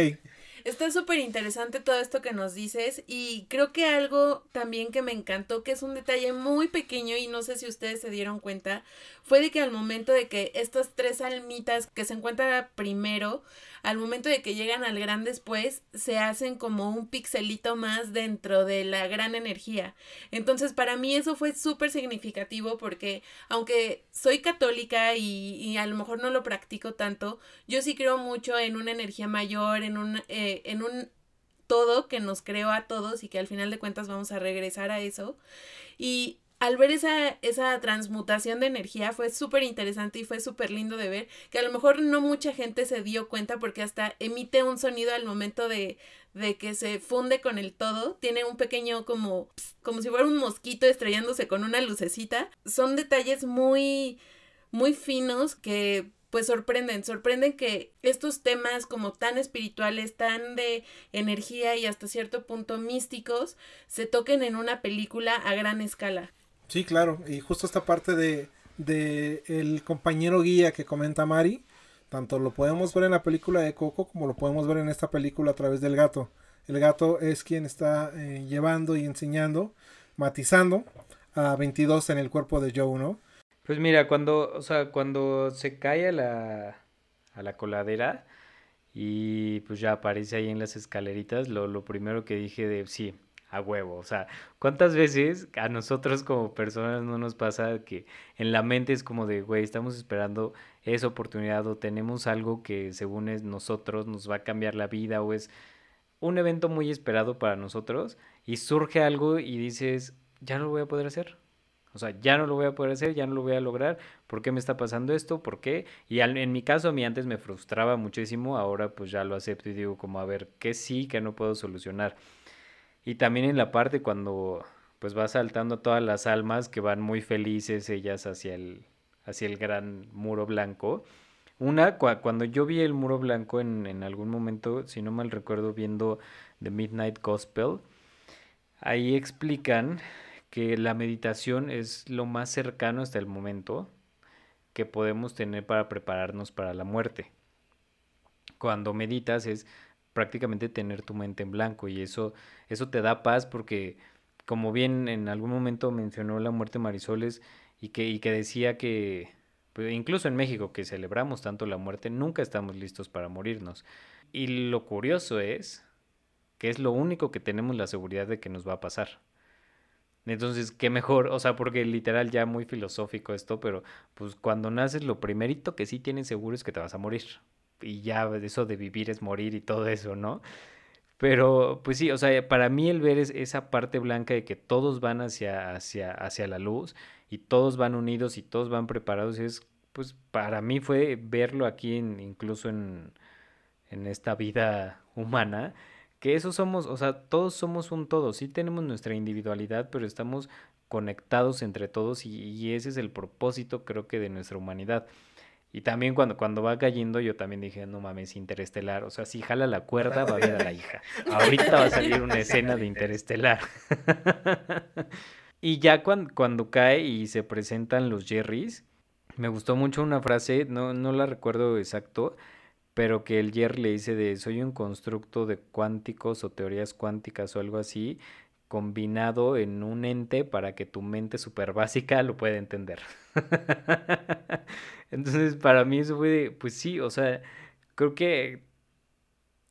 Está súper interesante todo esto que nos dices y creo que algo también que me encantó, que es un detalle muy pequeño y no sé si ustedes se dieron cuenta, fue de que al momento de que estas tres almitas que se encuentran primero, al momento de que llegan al gran después, se hacen como un pixelito más dentro de la gran energía. Entonces, para mí eso fue súper significativo porque, aunque soy católica y, a lo mejor no lo practico tanto, yo sí creo mucho en una energía mayor, en un, eh, en un todo que nos creó a todos y que al final de cuentas vamos a regresar a eso. Y al ver esa, esa transmutación de energía fue súper interesante y fue súper lindo de ver, que a lo mejor no mucha gente se dio cuenta porque hasta emite un sonido al momento de, de que se funde con el todo, tiene un pequeño como, como si fuera un mosquito estrellándose con una lucecita. Son detalles muy, muy finos que pues sorprenden, sorprenden que estos temas como tan espirituales, tan de energía y hasta cierto punto místicos, se toquen en una película a gran escala. Sí, claro, y justo esta parte de, de el compañero guía que comenta Mari, tanto lo podemos ver en la película de Coco como lo podemos ver en esta película a través del gato. El gato es quien está eh, llevando y enseñando, matizando a 22 en el cuerpo de Joe, ¿no? Pues mira, cuando, o sea, cuando se cae a la, a la coladera y pues ya aparece ahí en las escaleritas, lo, lo primero que dije de sí, a huevo. O sea, ¿cuántas veces a nosotros como personas no nos pasa que en la mente es como de, güey, estamos esperando esa oportunidad o tenemos algo que según es nosotros nos va a cambiar la vida o es un evento muy esperado para nosotros y surge algo y dices, ya no lo voy a poder hacer. O sea, ya no lo voy a poder hacer, ya no lo voy a lograr. ¿Por qué me está pasando esto? ¿Por qué? Y en mi caso, a mí antes me frustraba muchísimo, ahora pues ya lo acepto y digo como, a ver, ¿qué sí que no puedo solucionar? Y también en la parte cuando pues va saltando todas las almas que van muy felices ellas hacia el, hacia el gran muro blanco. Una, cuando yo vi el muro blanco en, en, algún momento, si no mal recuerdo, viendo The Midnight Gospel, ahí explican que la meditación es lo más cercano hasta el momento que podemos tener para prepararnos para la muerte. Cuando meditas es prácticamente tener tu mente en blanco y eso, eso te da paz porque como bien en algún momento mencionó la muerte Marisoles y que, y que decía que pues, incluso en México que celebramos tanto la muerte, nunca estamos listos para morirnos. Y lo curioso es que es lo único que tenemos la seguridad de que nos va a pasar. Entonces, qué mejor, o sea, porque literal ya muy filosófico esto, pero pues cuando naces lo primerito que sí tienes seguro es que te vas a morir. Y ya eso de vivir es morir y todo eso, ¿no? Pero pues sí, o sea, para mí el ver es esa parte blanca de que todos van hacia, hacia, hacia la luz y todos van unidos y todos van preparados, es pues para mí fue verlo aquí en, incluso en, en esta vida humana que eso somos, o sea, todos somos un todo, sí tenemos nuestra individualidad, pero estamos conectados entre todos y, ese es el propósito creo que de nuestra humanidad. Y también cuando, cuando va cayendo, yo también dije, no mames, interestelar. O sea, si jala la cuerda, va a ver a la hija. Ahorita va a salir una escena de interestelar. y ya cuando, cuando cae y se presentan los Jerrys, me gustó mucho una frase, no, no la recuerdo exacto, pero que el Jerry le dice de soy un constructo de cuánticos o teorías cuánticas o algo así, combinado en un ente para que tu mente super básica lo pueda entender. Entonces, para mí eso fue, pues sí, o sea, creo que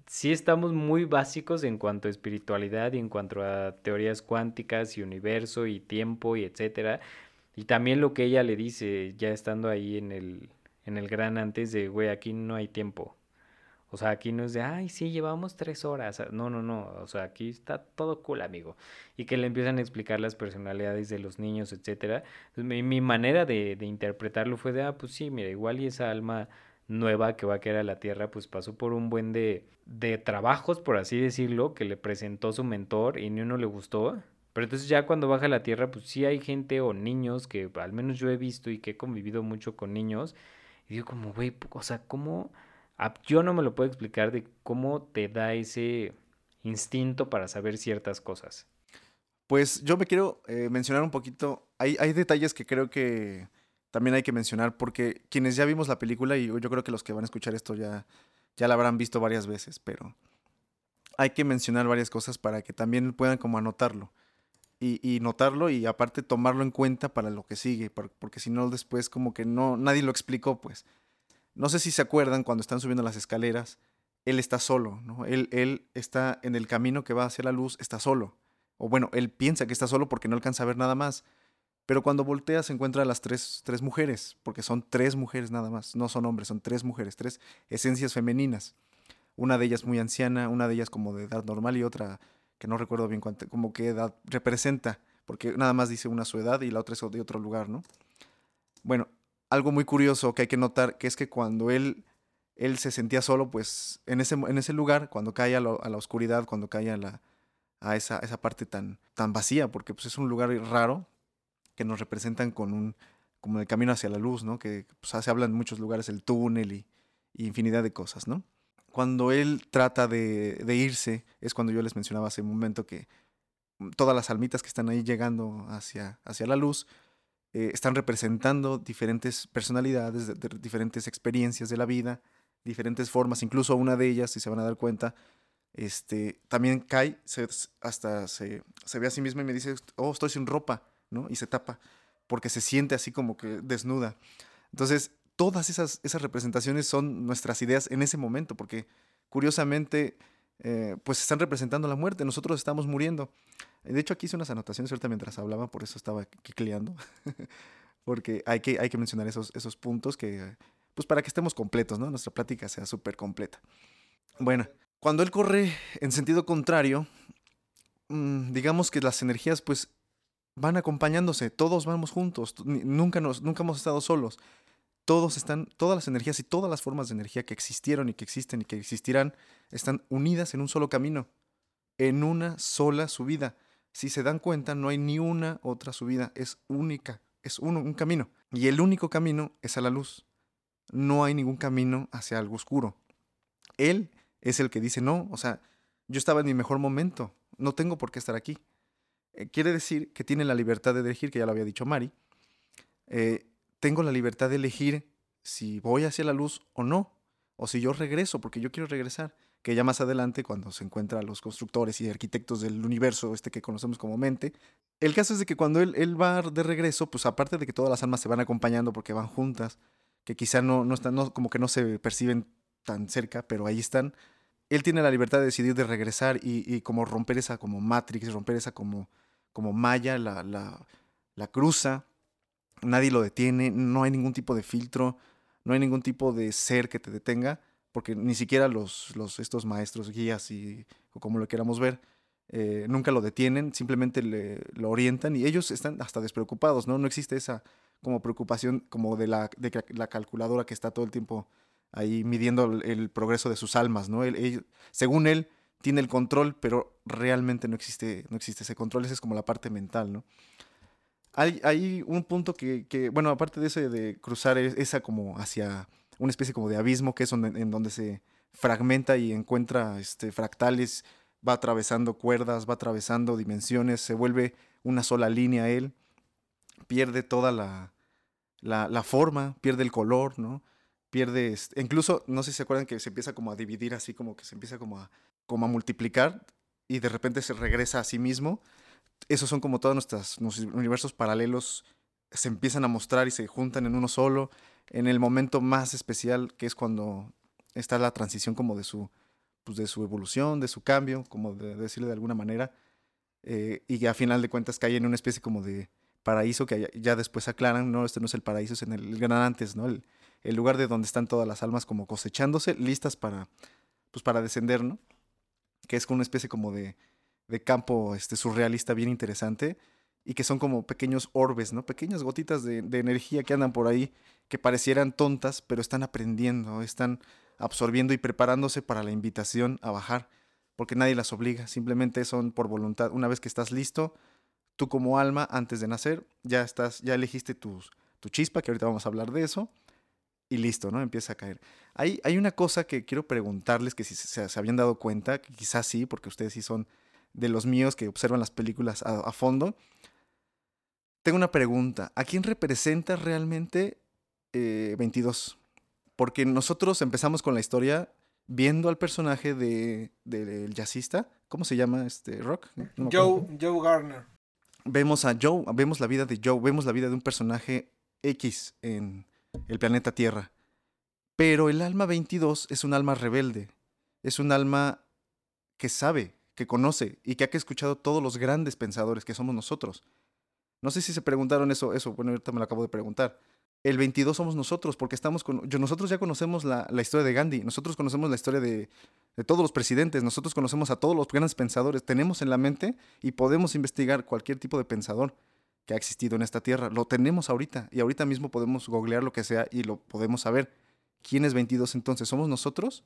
sí estamos muy básicos en cuanto a espiritualidad y en cuanto a teorías cuánticas y universo y tiempo y etcétera. Y también lo que ella le dice, ya estando ahí en el, en el gran antes de, güey, aquí no hay tiempo. O sea, aquí no es de, ay, sí, llevamos tres horas. No, no, no. O sea, aquí está todo cool, amigo. Y que le empiezan a explicar las personalidades de los niños, etcétera. mi, mi, manera de, interpretarlo fue de, ah, pues sí, mira, igual y esa alma nueva que va a quedar a la Tierra, pues pasó por un buen de, de trabajos, por así decirlo, que le presentó su mentor y ni uno le gustó. Pero entonces ya cuando baja a la Tierra, pues sí hay gente o niños que al menos yo he visto y que he convivido mucho con niños y digo como, güey, o sea, ¿cómo? Yo no me lo puedo explicar de cómo te da ese instinto para saber ciertas cosas. Pues yo me quiero eh, mencionar un poquito, hay, hay detalles que creo que también hay que mencionar, porque quienes ya vimos la película, y yo creo que los que van a escuchar esto ya, ya la habrán visto varias veces, pero hay que mencionar varias cosas para que también puedan como anotarlo y, notarlo y aparte tomarlo en cuenta para lo que sigue, porque si no después como que no, nadie lo explicó, pues. No sé si se acuerdan cuando están subiendo las escaleras, él está solo, ¿no? Él, él está en el camino que va hacia la luz, está solo. O bueno, él piensa que está solo porque no alcanza a ver nada más. Pero cuando voltea se encuentra a las tres, tres mujeres, porque son tres mujeres nada más, no son hombres, son tres mujeres, tres esencias femeninas. Una de ellas muy anciana, una de ellas como de edad normal y otra que no recuerdo bien cuánto, como qué edad representa, porque nada más dice una su edad y la otra es de otro lugar, ¿no? Bueno, algo muy curioso que hay que notar, que es que cuando él, él se sentía solo, pues en ese, en ese lugar, cuando cae a, la oscuridad, cuando cae a, la, a esa, esa parte tan, tan vacía, porque pues, es un lugar raro, que nos representan con un, como el camino hacia la luz, ¿no? Que pues, se habla en muchos lugares, el túnel y, infinidad de cosas, ¿no? cuando él trata de, irse, es cuando yo les mencionaba hace un momento que todas las almitas que están ahí llegando hacia, hacia la luz eh, están representando diferentes personalidades, diferentes experiencias de la vida, diferentes formas, incluso una de ellas, si se van a dar cuenta, este, también cae, hasta se, se, ve a sí misma y me dice, oh, estoy sin ropa, ¿no? Y se tapa, porque se siente así como que desnuda. Entonces, todas esas, esas representaciones son nuestras ideas en ese momento, porque curiosamente, eh, pues están representando la muerte, nosotros estamos muriendo. De hecho, aquí hice unas anotaciones ahorita mientras hablaba, por eso estaba quicleando, porque hay que, hay que mencionar esos, esos puntos que, pues para que estemos completos, ¿no? Nuestra plática sea súper completa. Bueno, cuando él corre en sentido contrario, mm, digamos que las energías, pues, van acompañándose, todos vamos juntos, nunca, nos, nunca hemos estado solos todos están, todas las energías y todas las formas de energía que existieron y que existen y que existirán están unidas en un solo camino, en una sola subida. Si se dan cuenta, no hay ni una otra subida, es única, es un camino. Y el único camino es a la luz. No hay ningún camino hacia algo oscuro. Él es el que dice, no, o sea, yo estaba en mi mejor momento, no tengo por qué estar aquí. Eh, quiere decir que tiene la libertad de elegir, que ya lo había dicho Mari, eh, tengo la libertad de elegir si voy hacia la luz o no, o si yo regreso, porque yo quiero regresar. Que ya más adelante, cuando se encuentra los constructores y arquitectos del universo, este que conocemos como mente, el caso es de que cuando él, él va de regreso, pues aparte de que todas las almas se van acompañando porque van juntas, que quizá no, no están, no, como que no se perciben tan cerca, pero ahí están, él tiene la libertad de decidir de regresar y, y como romper esa como matrix, romper esa como como malla, la, la, la cruza, nadie lo detiene, no hay ningún tipo de filtro, no hay ningún tipo de ser que te detenga, porque ni siquiera los, estos maestros, guías y como lo queramos ver, eh, nunca lo detienen, simplemente le, lo orientan y ellos están hasta despreocupados, ¿no? No existe esa como preocupación como de la, de la calculadora que está todo el tiempo ahí midiendo el, progreso de sus almas, ¿no? según él, tiene el control, pero realmente no existe, no existe ese control, esa es como la parte mental, ¿no? Hay, un punto que, bueno, aparte de ese de cruzar e, esa como hacia una especie como de abismo, que es en donde se fragmenta y encuentra este, fractales, va atravesando cuerdas, va atravesando dimensiones, se vuelve una sola línea él, pierde toda la, la, la forma, pierde el color, ¿no? Pierde, incluso, no sé si se acuerdan que se empieza como a dividir así, como que se empieza como a, como a multiplicar y de repente se regresa a sí mismo. Esos son como todos nuestros universos paralelos se empiezan a mostrar y se juntan en uno solo en el momento más especial que es cuando está la transición como de su, pues de su evolución, de su cambio, como de, decirle de alguna manera, eh, y que a final de cuentas cae en una especie como de paraíso que ya, después aclaran, no, este no es el paraíso, es en el, gran antes, ¿no? El, el, lugar de donde están todas las almas como cosechándose, listas para, pues para descender, ¿no? Que es como una especie como de, de campo este, surrealista bien interesante y que son como pequeños orbes, ¿no? Pequeñas gotitas de, de, energía que andan por ahí, que parecieran tontas, pero están aprendiendo, están absorbiendo y preparándose para la invitación a bajar, porque nadie las obliga, simplemente son por voluntad. Una vez que estás listo, tú como alma, antes de nacer, ya estás, ya elegiste tu, tu chispa, que ahorita vamos a hablar de eso, y listo, ¿no? Empieza a caer. Hay, hay una cosa que quiero preguntarles, que si se, habían dado cuenta, quizás sí, porque ustedes sí son de los míos que observan las películas a, a fondo. Tengo una pregunta. ¿A quién representa realmente eh, 22? Porque nosotros empezamos con la historia viendo al personaje de, del jazzista. ¿Cómo se llama este rock? Joe, Joe Garner. Vemos a Joe, vemos la vida de Joe, vemos la vida de un personaje X en el planeta Tierra. Pero el alma 22 es un alma rebelde. Es un alma que sabe, que conoce y que ha escuchado todos los grandes pensadores que somos nosotros. No sé si se preguntaron eso, eso, bueno, ahorita me lo acabo de preguntar el 22 somos nosotros, porque estamos con, yo, nosotros ya conocemos la, historia de Gandhi, nosotros conocemos la historia de, todos los presidentes, nosotros conocemos a todos los grandes pensadores, tenemos en la mente y podemos investigar cualquier tipo de pensador que ha existido en esta tierra. Lo tenemos ahorita y ahorita mismo podemos googlear lo que sea y lo podemos saber. ¿Quién es 22 entonces? ¿Somos nosotros?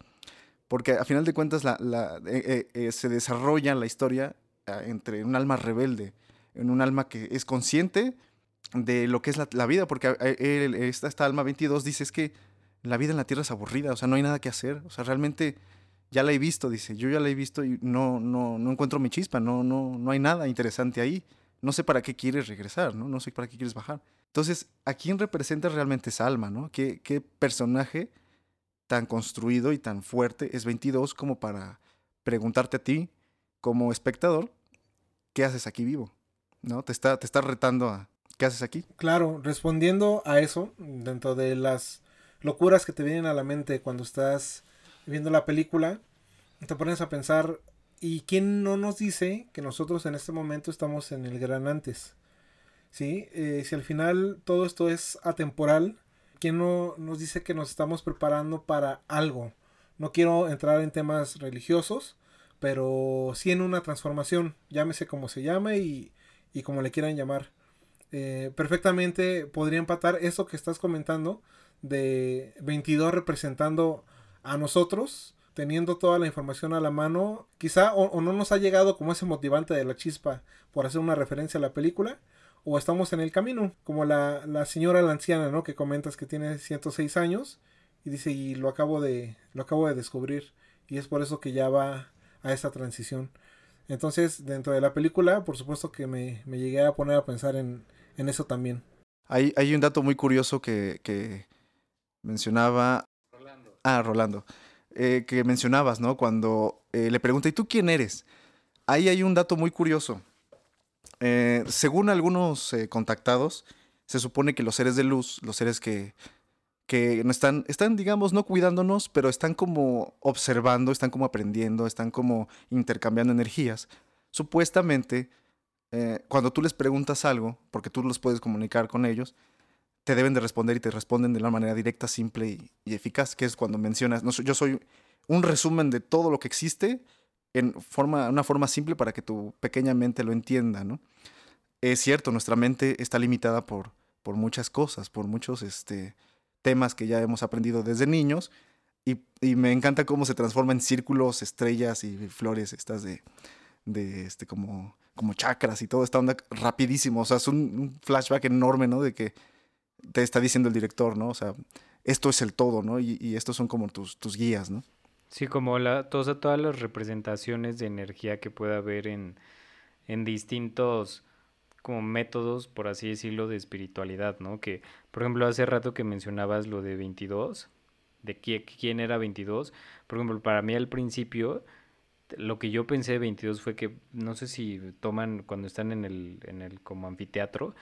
Porque a final de cuentas la, eh, eh, eh, se desarrolla la historia ah, entre un alma rebelde, en un alma que es consciente, de lo que es la, vida, porque esta, esta, alma 22 dice es que la vida en la tierra es aburrida, o sea, no hay nada que hacer, o sea, realmente ya la he visto, dice, yo ya la he visto y no, no, no encuentro mi chispa, no, no, no hay nada interesante ahí, no sé para qué quieres regresar, ¿no? No sé para qué quieres bajar. Entonces, ¿a quién representa realmente esa alma, ¿no? ¿Qué, qué personaje tan construido y tan fuerte es 22 como para preguntarte a ti, como espectador, ¿qué haces aquí vivo? ¿No? Te está, te está retando a, ¿Qué haces aquí? Claro, respondiendo a eso, dentro de las locuras que te vienen a la mente cuando estás viendo la película, te pones a pensar, ¿y quién no nos dice que nosotros en este momento estamos en el gran antes? ¿Sí? Eh, si al final todo esto es atemporal, ¿quién no nos dice que nos estamos preparando para algo? No quiero entrar en temas religiosos, pero sí en una transformación, llámese como se llame y, y como le quieran llamar. Eh, perfectamente podría empatar eso que estás comentando de 22 representando a nosotros, teniendo toda la información a la mano, quizá o, no nos ha llegado como ese motivante de la chispa por hacer una referencia a la película, o estamos en el camino, como la, la señora la anciana, ¿no? Que comentas que tiene 106 años y dice, y lo acabo de, lo acabo de descubrir, y es por eso que ya va a esa transición. Entonces, dentro de la película, por supuesto que me, me llegué a poner a pensar en, en eso también. Hay, hay un dato muy curioso que, que mencionaba. Rolando. Ah, Rolando. Eh, que mencionabas, ¿no? Cuando eh, le pregunta, ¿y tú quién eres? Ahí hay un dato muy curioso. Eh, según algunos contactados, se supone que los seres de luz, los seres que, que están, están, digamos, no cuidándonos, pero están como observando, están como aprendiendo, están como intercambiando energías, supuestamente eh, cuando tú les preguntas algo, porque tú los puedes comunicar con ellos, te deben de responder y te responden de una manera directa, simple y, eficaz, que es cuando mencionas, no, yo soy un resumen de todo lo que existe en forma, una forma simple para que tu pequeña mente lo entienda, ¿no? Es cierto, nuestra mente está limitada por, por muchas cosas, por muchos este, temas que ya hemos aprendido desde niños, y, me encanta cómo se transforma en círculos, estrellas y flores, estas de, de este, como, como chakras y todo esta onda rapidísimo. O sea, es un, flashback enorme, ¿no? De que te está diciendo el director, ¿no? O sea, esto es el todo, ¿no? Y, y estos son como tus, tus guías, ¿no? Sí, como la, todas, todas las representaciones de energía que pueda haber en, en distintos como métodos, por así decirlo, de espiritualidad, ¿no? Que, por ejemplo, hace rato que mencionabas lo de 22, de quién, quién era 22, por ejemplo, para mí al principio, lo que yo pensé de 22 fue que, no sé si toman cuando están en el, en el como anfiteatro,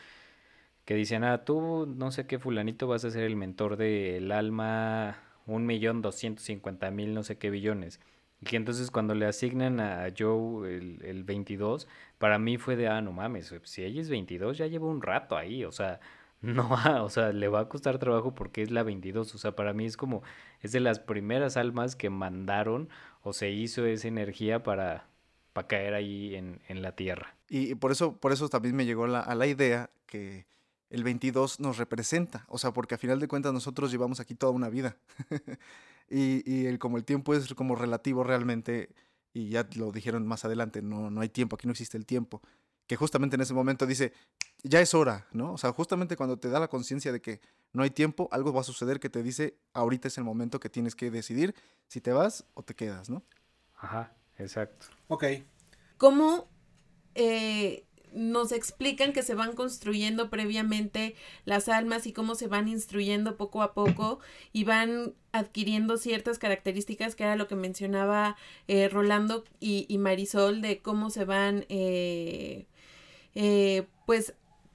que dicen, ah, tú, no sé qué fulanito vas a ser el mentor del alma un millón doscientos cincuenta mil no sé qué billones. Y que entonces cuando le asignan a Joe el, el 22, para mí fue de, ah, no mames, si ella es 22 ya lleva un rato ahí, o sea, no o sea, le va a costar trabajo porque es la 22, o sea, para mí es como, es de las primeras almas que mandaron o se hizo esa energía para, para caer ahí en, en la tierra. Y, por eso, por eso también me llegó la, a la idea que el 22 nos representa, o sea, porque a final de cuentas nosotros llevamos aquí toda una vida. y, y el, como el tiempo es como relativo realmente, y ya lo dijeron más adelante, no, no hay tiempo, aquí no existe el tiempo, que justamente en ese momento dice, ya es hora, ¿no? O sea, justamente cuando te da la conciencia de que no hay tiempo, algo va a suceder que te dice, ahorita es el momento que tienes que decidir si te vas o te quedas, ¿no? Ajá, exacto. Ok. ¿Cómo eh, nos explican que se van construyendo previamente las almas y cómo se van instruyendo poco a poco y van adquiriendo ciertas características que era lo que mencionaba eh, Rolando y, Marisol de cómo se van eh, eh, pues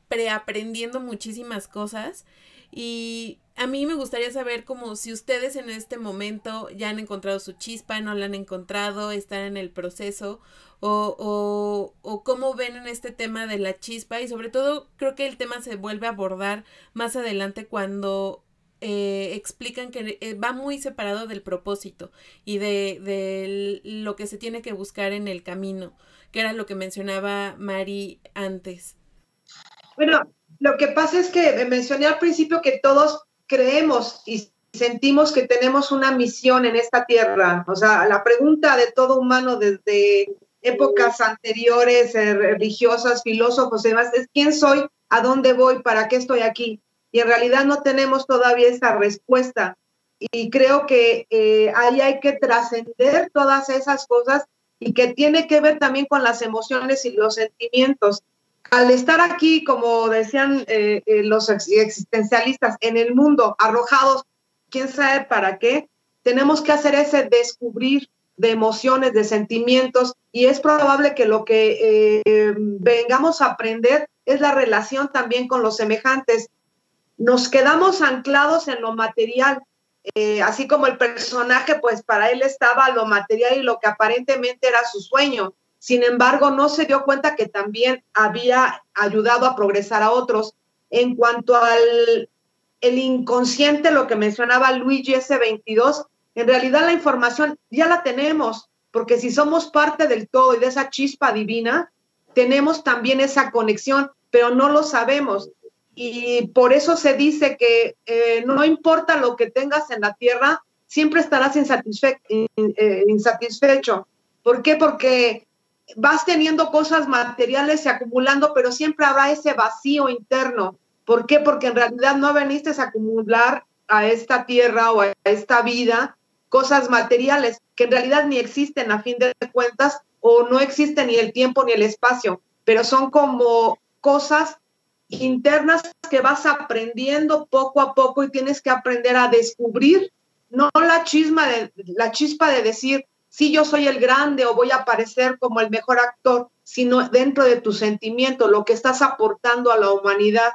preaprendiendo muchísimas cosas. Y a mí me gustaría saber como si ustedes en este momento ya han encontrado su chispa, no la han encontrado, están en el proceso o, o, o cómo ven en este tema de la chispa y sobre todo creo que el tema se vuelve a abordar más adelante cuando eh, explican que eh, va muy separado del propósito y de, de, lo que se tiene que buscar en el camino, que era lo que mencionaba Mari antes. Bueno, lo que pasa es que mencioné al principio que todos creemos y sentimos que tenemos una misión en esta tierra. O sea, la pregunta de todo humano desde épocas anteriores, eh, religiosas, filósofos y demás, es quién soy, a dónde voy, para qué estoy aquí. Y en realidad no tenemos todavía esa respuesta. Y creo que eh, ahí hay que trascender todas esas cosas y que tiene que ver también con las emociones y los sentimientos al estar aquí, como decían eh, eh, los existencialistas, en el mundo, arrojados, quién sabe para qué, tenemos que hacer ese descubrir de emociones, de sentimientos, y es probable que lo que eh, vengamos a aprender es la relación también con los semejantes. Nos quedamos anclados en lo material, así como el personaje, pues para él estaba lo material y lo que aparentemente era su sueño. Sin embargo, no se dio cuenta que también había ayudado a progresar a otros. En cuanto al el inconsciente, lo que mencionaba Luigi S22, en realidad la información ya la tenemos, porque si somos parte del todo y de esa chispa divina, tenemos también esa conexión, pero no lo sabemos. Y por eso se dice que eh, no importa lo que tengas en la tierra, siempre estarás eh, insatisfecho. ¿Por qué? Porque vas teniendo cosas materiales y acumulando, pero siempre habrá ese vacío interno. ¿Por qué? Porque en realidad no veniste a acumular a esta tierra o a esta vida cosas materiales que en realidad ni existen a fin de cuentas o no existe ni el tiempo ni el espacio, pero son como cosas internas que vas aprendiendo poco a poco y tienes que aprender a descubrir, no la chisma de la chispa de decir, si yo soy el grande o voy a aparecer como el mejor actor, sino dentro de tu sentimiento, lo que estás aportando a la humanidad.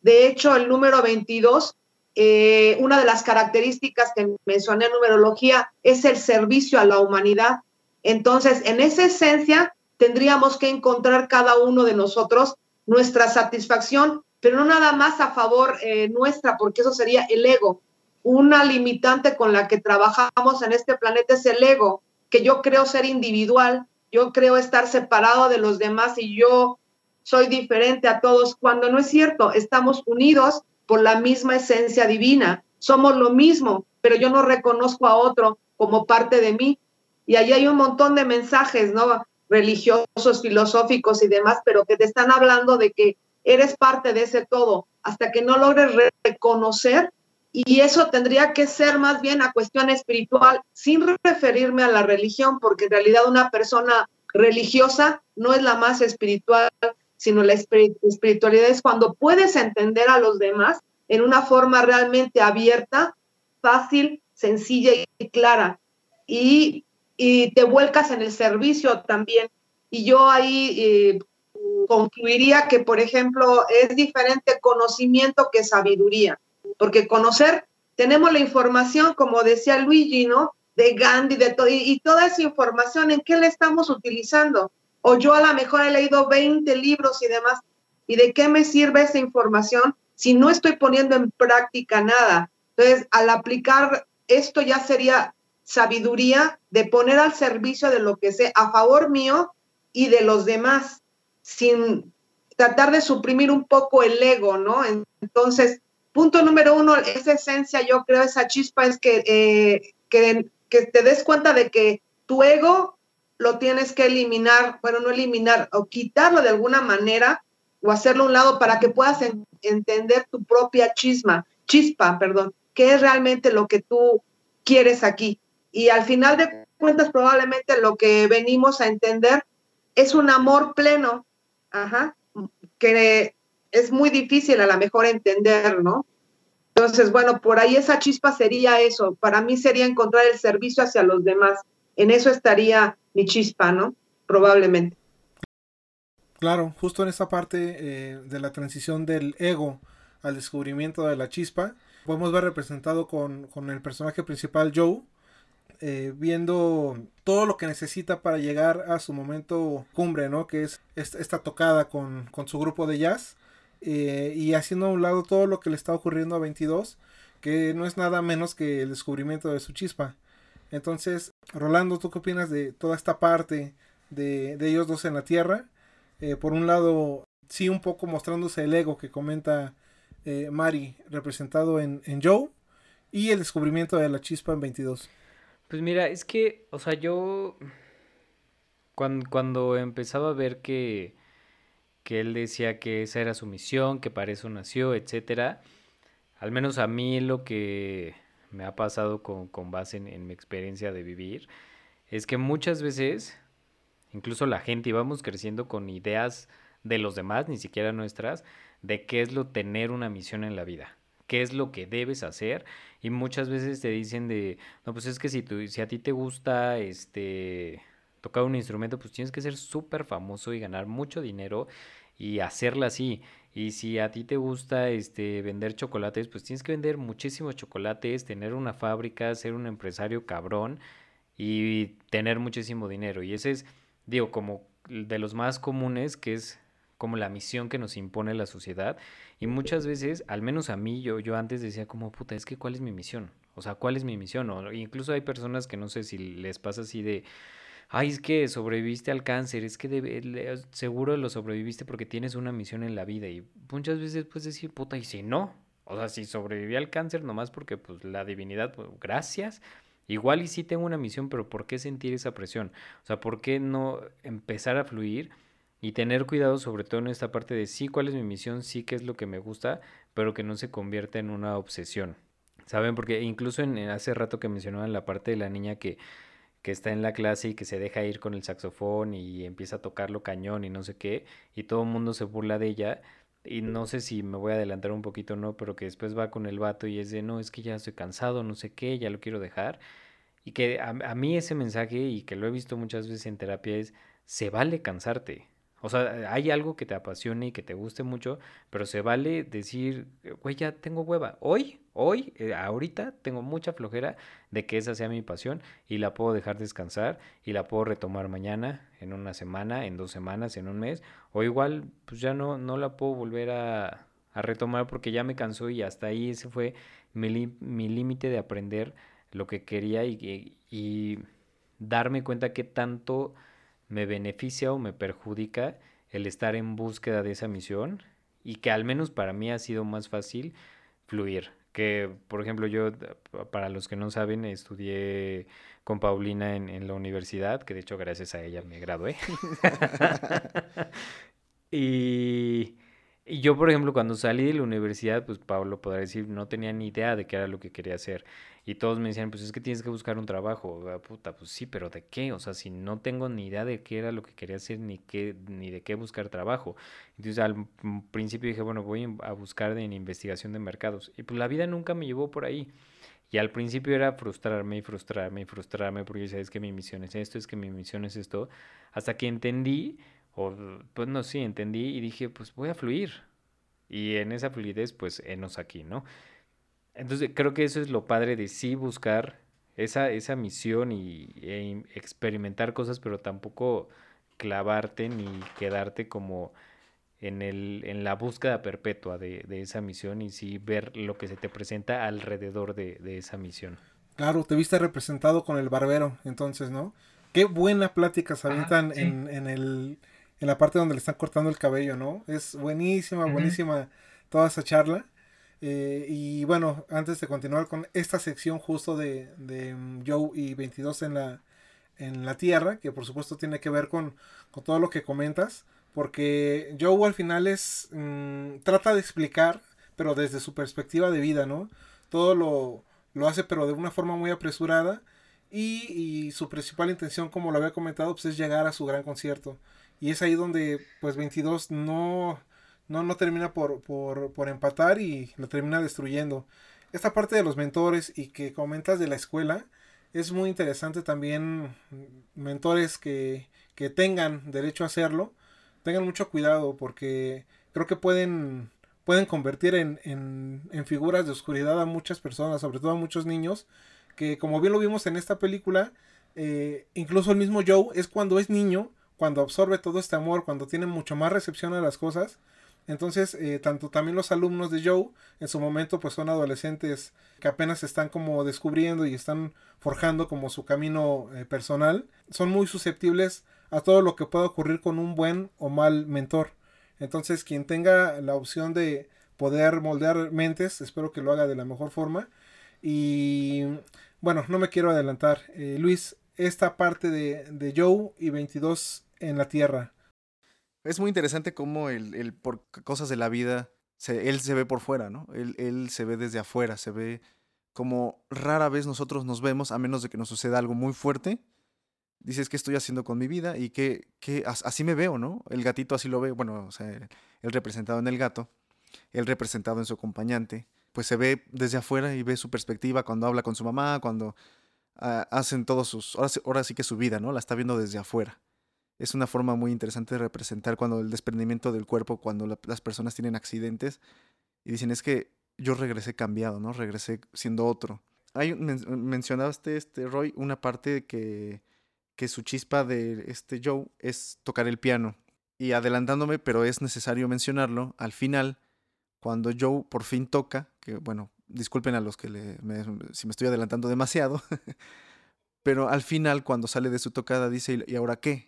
De hecho, el número 22, eh, una de las características que mencioné en numerología es el servicio a la humanidad. Entonces, en esa esencia, tendríamos que encontrar cada uno de nosotros nuestra satisfacción, pero no nada más a favor eh, nuestra, porque eso sería el ego. Una limitante con la que trabajamos en este planeta es el ego, que yo creo ser individual, yo creo estar separado de los demás y yo soy diferente a todos, cuando no es cierto, estamos unidos por la misma esencia divina, somos lo mismo, pero yo no reconozco a otro como parte de mí. Y ahí hay un montón de mensajes, ¿no? Religiosos, filosóficos y demás, pero que te están hablando de que eres parte de ese todo, hasta que no logres reconocer, y eso tendría que ser más bien a cuestión espiritual, sin referirme a la religión, porque en realidad una persona religiosa no es la más espiritual, sino la espiritualidad es cuando puedes entender a los demás en una forma realmente abierta, fácil, sencilla y clara. Y, te vuelcas en el servicio también. Y yo ahí eh, concluiría que, por ejemplo, es diferente conocimiento que sabiduría, porque conocer, tenemos la información, como decía Luigi, ¿no? De Gandhi, de todo, y, y toda esa información, ¿en qué la estamos utilizando? O yo a lo mejor he leído 20 libros y demás, ¿y de qué me sirve esa información si no estoy poniendo en práctica nada? Entonces, al aplicar esto ya sería sabiduría de poner al servicio de lo que sé a favor mío y de los demás, sin tratar de suprimir un poco el ego, ¿no? Entonces, punto número uno, esa esencia, yo creo, esa chispa es que, eh, que, que te des cuenta de que tu ego lo tienes que eliminar, bueno, no eliminar, o quitarlo de alguna manera, o hacerlo a un lado para que puedas entender tu propia chisma, chispa, perdón, qué es realmente lo que tú quieres aquí. Y al final de cuentas, probablemente lo que venimos a entender es un amor pleno, ajá, que es muy difícil a lo mejor entender, ¿no? Entonces, bueno, por ahí esa chispa sería eso. Para mí sería encontrar el servicio hacia los demás. En eso estaría mi chispa, ¿no? Probablemente. Claro, justo en esa parte eh, de la transición del ego al descubrimiento de la chispa, podemos ver representado con, el personaje principal Joe, eh, viendo todo lo que necesita para llegar a su momento cumbre, ¿no? Que es esta tocada con, su grupo de jazz. Eh, y haciendo a un lado todo lo que le está ocurriendo a 22, que no es nada menos que el descubrimiento de su chispa. Entonces, Rolando, ¿tú qué opinas de toda esta parte de, ellos dos en la Tierra? Eh, por un lado, sí, un poco mostrándose el ego que comenta eh, Mari, representado en, Joe, y el descubrimiento de la chispa en 22. Pues mira, es que, o sea, yo cuando, cuando empezaba a ver que, que él decía que esa era su misión, que para eso nació, etcétera, al menos a mí lo que me ha pasado con, base en, mi experiencia de vivir, es que muchas veces, incluso la gente íbamos creciendo con ideas de los demás, ni siquiera nuestras, de qué es lo tener una misión en la vida, qué es lo que debes hacer, y muchas veces te dicen de, no, pues es que si, tú, si a ti te gusta este tocar un instrumento, pues tienes que ser súper famoso y ganar mucho dinero y hacerla así. Y si a ti te gusta este vender chocolates, pues tienes que vender muchísimos chocolates, tener una fábrica, ser un empresario cabrón y tener muchísimo dinero. Y ese es, digo, como de los más comunes, que es como la misión que nos impone la sociedad. Y muchas veces, al menos a mí, yo, yo antes decía como, puta, es que ¿cuál es mi misión? O sea, ¿cuál es mi misión? O incluso hay personas que no sé si les pasa así de, ay, es que sobreviviste al cáncer, es que seguro lo sobreviviste porque tienes una misión en la vida. Y muchas veces puedes decir, puta, y si no, o sea, si sobreviví al cáncer nomás porque pues la divinidad, pues, gracias. Igual y sí tengo una misión, pero ¿por qué sentir esa presión? O sea, ¿por qué no empezar a fluir y tener cuidado sobre todo en esta parte de sí, cuál es mi misión, sí, qué es lo que me gusta, pero que no se convierta en una obsesión? ¿Saben? Porque incluso en, hace rato que mencionaban la parte de la niña que que está en la clase y que se deja ir con el saxofón y empieza a tocarlo cañón y no sé qué, y todo el mundo se burla de ella, y no sé si me voy a adelantar un poquito o no, pero que después va con el vato y es de, no, es que ya estoy cansado, no sé qué, ya lo quiero dejar, y que a, a mí ese mensaje, y que lo he visto muchas veces en terapia, es, se vale cansarte. O sea, hay algo que te apasione y que te guste mucho, pero se vale decir, güey, ya tengo hueva. Hoy, hoy, eh, ahorita, tengo mucha flojera de que esa sea mi pasión y la puedo dejar descansar y la puedo retomar mañana, en una semana, en dos semanas, en un mes, o igual, pues ya no, no la puedo volver a, retomar porque ya me cansó y hasta ahí ese fue mi, límite de aprender lo que quería y, y darme cuenta que tanto me beneficia o me perjudica el estar en búsqueda de esa misión y que al menos para mí ha sido más fácil fluir. Que, por ejemplo, yo, para los que no saben, estudié con Paulina en, en la universidad, que de hecho gracias a ella me gradué. y y yo, por ejemplo, cuando salí de la universidad, pues Pablo podrá decir, no tenía ni idea de qué era lo que quería hacer. Y todos me decían, pues es que tienes que buscar un trabajo. Ah, puta, pues sí, pero ¿de qué? O sea, si no tengo ni idea de qué era lo que quería hacer, ni, qué, ni de qué buscar trabajo. Entonces al principio dije, bueno, voy a buscar en investigación de mercados. Y pues la vida nunca me llevó por ahí. Y al principio era frustrarme y frustrarme y frustrarme porque sabes que mi misión es esto, es que mi misión es esto. Hasta que entendí o, pues no, sí, entendí y dije, pues voy a fluir. Y en esa fluidez, pues, enos aquí, ¿no? Entonces, creo que eso es lo padre de sí buscar esa, esa misión y e experimentar cosas, pero tampoco clavarte ni quedarte como en, el, en la búsqueda perpetua de, de, esa misión y sí ver lo que se te presenta alrededor de, de, esa misión. Claro, te viste representado con el barbero, entonces, ¿no? Qué buena plática se avientan en, en, el, en la parte donde le están cortando el cabello, ¿no? Es buenísima, buenísima toda esa charla. Eh, y bueno, antes de continuar con esta sección justo de, de mm, Joe y 22 en la, en la Tierra, que por supuesto tiene que ver con, con todo lo que comentas, porque Joe al final es, mm, trata de explicar, pero desde su perspectiva de vida, ¿no? Todo lo, lo hace, pero de una forma muy apresurada. Y, y, su principal intención, como lo había comentado, pues es llegar a su gran concierto. Y es ahí donde pues 22 no, no, no termina por, por, por empatar y lo termina destruyendo. Esta parte de los mentores y que comentas de la escuela es muy interesante también mentores que, que tengan derecho a hacerlo. Tengan mucho cuidado porque creo que pueden, pueden convertir en, en, en figuras de oscuridad a muchas personas, sobre todo a muchos niños, que como bien lo vimos en esta película, eh, incluso el mismo Joe es cuando es niño cuando absorbe todo este amor, cuando tiene mucho más recepción a las cosas. Entonces, eh, tanto también los alumnos de Joe, en su momento, pues son adolescentes que apenas están como descubriendo y están forjando como su camino eh, personal. Son muy susceptibles a todo lo que pueda ocurrir con un buen o mal mentor. Entonces, quien tenga la opción de poder moldear mentes, espero que lo haga de la mejor forma. Y bueno, no me quiero adelantar. Eh, Luis, esta parte de, de Joe y 22 en la tierra. Es muy interesante cómo el, por cosas de la vida, él se ve por fuera, ¿no? Él, él se ve desde afuera, se ve como rara vez nosotros nos vemos, a menos de que nos suceda algo muy fuerte. Dices, ¿qué estoy haciendo con mi vida? Y que, que así me veo, ¿no? El gatito así lo ve, bueno, o sea, él representado en el gato, él representado en su acompañante, pues se ve desde afuera y ve su perspectiva cuando habla con su mamá, cuando ah, hacen todos sus, ahora, ahora sí que su vida, ¿no? La está viendo desde afuera es una forma muy interesante de representar cuando el desprendimiento del cuerpo, cuando las personas tienen accidentes y dicen es que yo regresé cambiado, ¿no? Regresé siendo otro. Hay, mencionaste, este, Roy, una parte que, que su chispa de este Joe es tocar el piano. Y adelantándome, pero es necesario mencionarlo, al final, cuando Joe por fin toca, que bueno, disculpen a los que le, si me estoy adelantando demasiado, pero al final, cuando sale de su tocada, dice, ¿y ahora qué?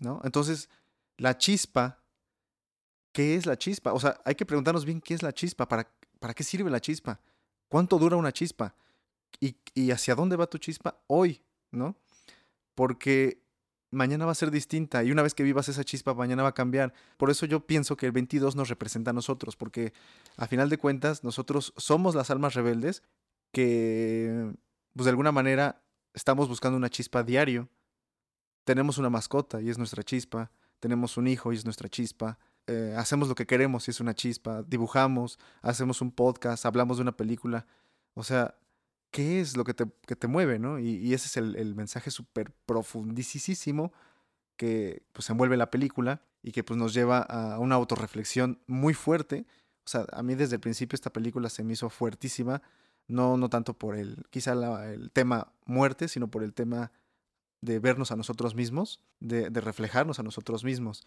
¿No? Entonces, la chispa, ¿qué es la chispa? O sea, hay que preguntarnos bien qué es la chispa, para, para qué sirve la chispa, cuánto dura una chispa y, y hacia dónde va tu chispa hoy, ¿no? Porque mañana va a ser distinta y una vez que vivas esa chispa, mañana va a cambiar. Por eso yo pienso que el 22 nos representa a nosotros, porque a final de cuentas nosotros somos las almas rebeldes que, pues de alguna manera, estamos buscando una chispa diario tenemos una mascota y es nuestra chispa, tenemos un hijo y es nuestra chispa, eh, hacemos lo que queremos y es una chispa, dibujamos, hacemos un podcast, hablamos de una película, o sea, ¿qué es lo que te, que te mueve, no? Y, ese es el, mensaje súper profundísimo que pues envuelve la película y que pues nos lleva a una autorreflexión muy fuerte. O O sea, a mí desde el principio esta película se me hizo fuertísima, no, no tanto por el, quizá el tema muerte, sino por el tema de vernos a nosotros mismos, de, reflejarnos a nosotros mismos.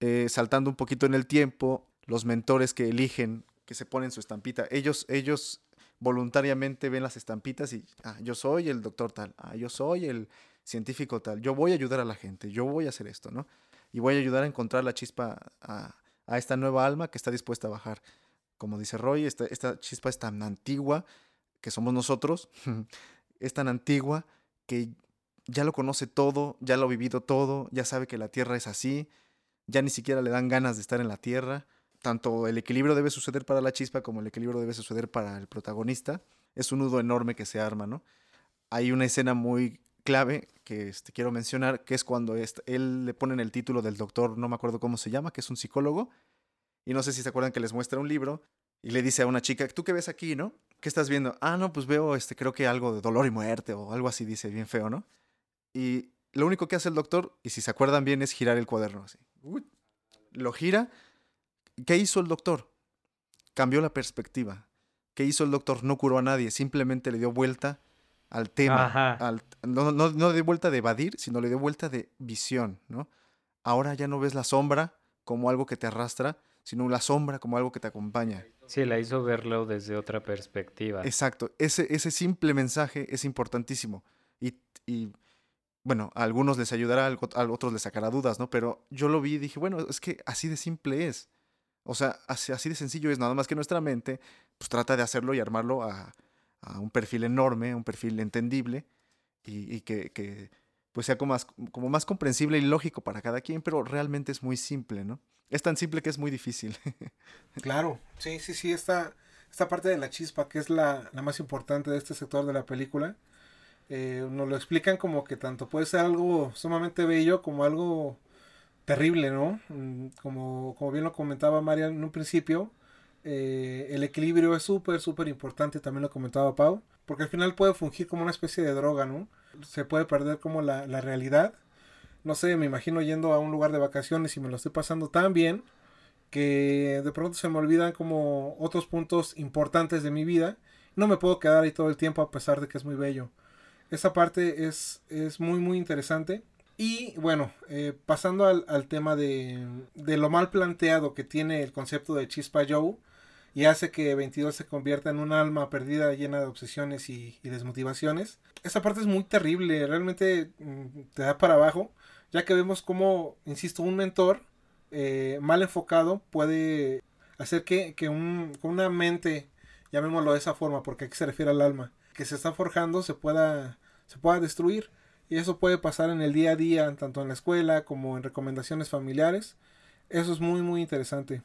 Eh, saltando un poquito en el tiempo, los mentores que eligen, que se ponen su estampita, ellos, ellos voluntariamente ven las estampitas y, ah, yo soy el doctor tal, ah, yo soy el científico tal, yo voy a ayudar a la gente, yo voy a hacer esto, ¿no? Y voy a ayudar a encontrar la chispa a, esta nueva alma que está dispuesta a bajar. Como dice Roy, esta, esta chispa es tan antigua que somos nosotros, es tan antigua que ya lo conoce todo, ya lo ha vivido todo, ya sabe que la Tierra es así, ya ni siquiera le dan ganas de estar en la Tierra. Tanto el equilibrio debe suceder para la chispa como el equilibrio debe suceder para el protagonista. Es un nudo enorme que se arma, ¿no? Hay una escena muy clave que este, quiero mencionar, que es cuando él le ponen el título del doctor, no me acuerdo cómo se llama, que es un psicólogo, y no sé si se acuerdan que les muestra un libro y le dice a una chica, ¿tú qué ves aquí, no? ¿Qué estás viendo? Ah, no, pues veo, este, creo que algo de dolor y muerte o algo así, dice, bien feo, ¿no? Y lo único que hace el doctor, y si se acuerdan bien, es girar el cuaderno así. lo gira. ¿Qué hizo el doctor? Cambió la perspectiva. ¿Qué hizo el doctor? No curó a nadie, simplemente le dio vuelta al tema. no, no, no le dio vuelta de evadir, sino le dio vuelta de visión, ¿no? Ahora ya no ves la sombra como algo que te arrastra, sino la sombra como algo que te acompaña. Sí, la hizo verlo desde otra perspectiva. Exacto, ese, ese simple mensaje es importantísimo. Y, y bueno, a algunos les ayudará, a otros les sacará dudas, ¿no? Pero yo lo vi y dije, bueno, es que así de simple es. O sea, así, de sencillo es, nada más que nuestra mente, pues trata de hacerlo y armarlo a, un perfil enorme, un perfil entendible y, que, pues sea como más, como más comprensible y lógico para cada quien, pero realmente es muy simple, ¿no? Es tan simple que es muy difícil. claro, sí, sí, sí, esta, esta parte de la chispa, que es la, la más importante de este sector de la película, eh, nos lo explican como que tanto puede ser algo sumamente bello como algo terrible, ¿no? Mm, como, como bien lo comentaba María en un principio, eh, el equilibrio es súper, súper importante, también lo comentaba Pau, porque al final puede fungir como una especie de droga, ¿no? Se puede perder como la, la realidad. No sé, me imagino yendo a un lugar de vacaciones y me lo estoy pasando tan bien que de pronto se me olvidan como otros puntos importantes de mi vida. No me puedo quedar ahí todo el tiempo a pesar de que es muy bello. Esa parte es, es muy, muy interesante. Y bueno, eh, pasando al, tema de, de, lo mal planteado que tiene el concepto de Chispa Joe y hace que 22 se convierta en un alma perdida llena de obsesiones y, desmotivaciones. Esa parte es muy terrible, realmente mm, te da para abajo, ya que vemos como, insisto, un mentor eh, mal enfocado puede hacer que, que un, una mente, llamémoslo de esa forma, porque aquí se refiere al alma, que se está forjando se pueda, se pueda destruir. Y eso puede pasar en el día a día, tanto en la escuela como en recomendaciones familiares. Eso es muy, muy interesante.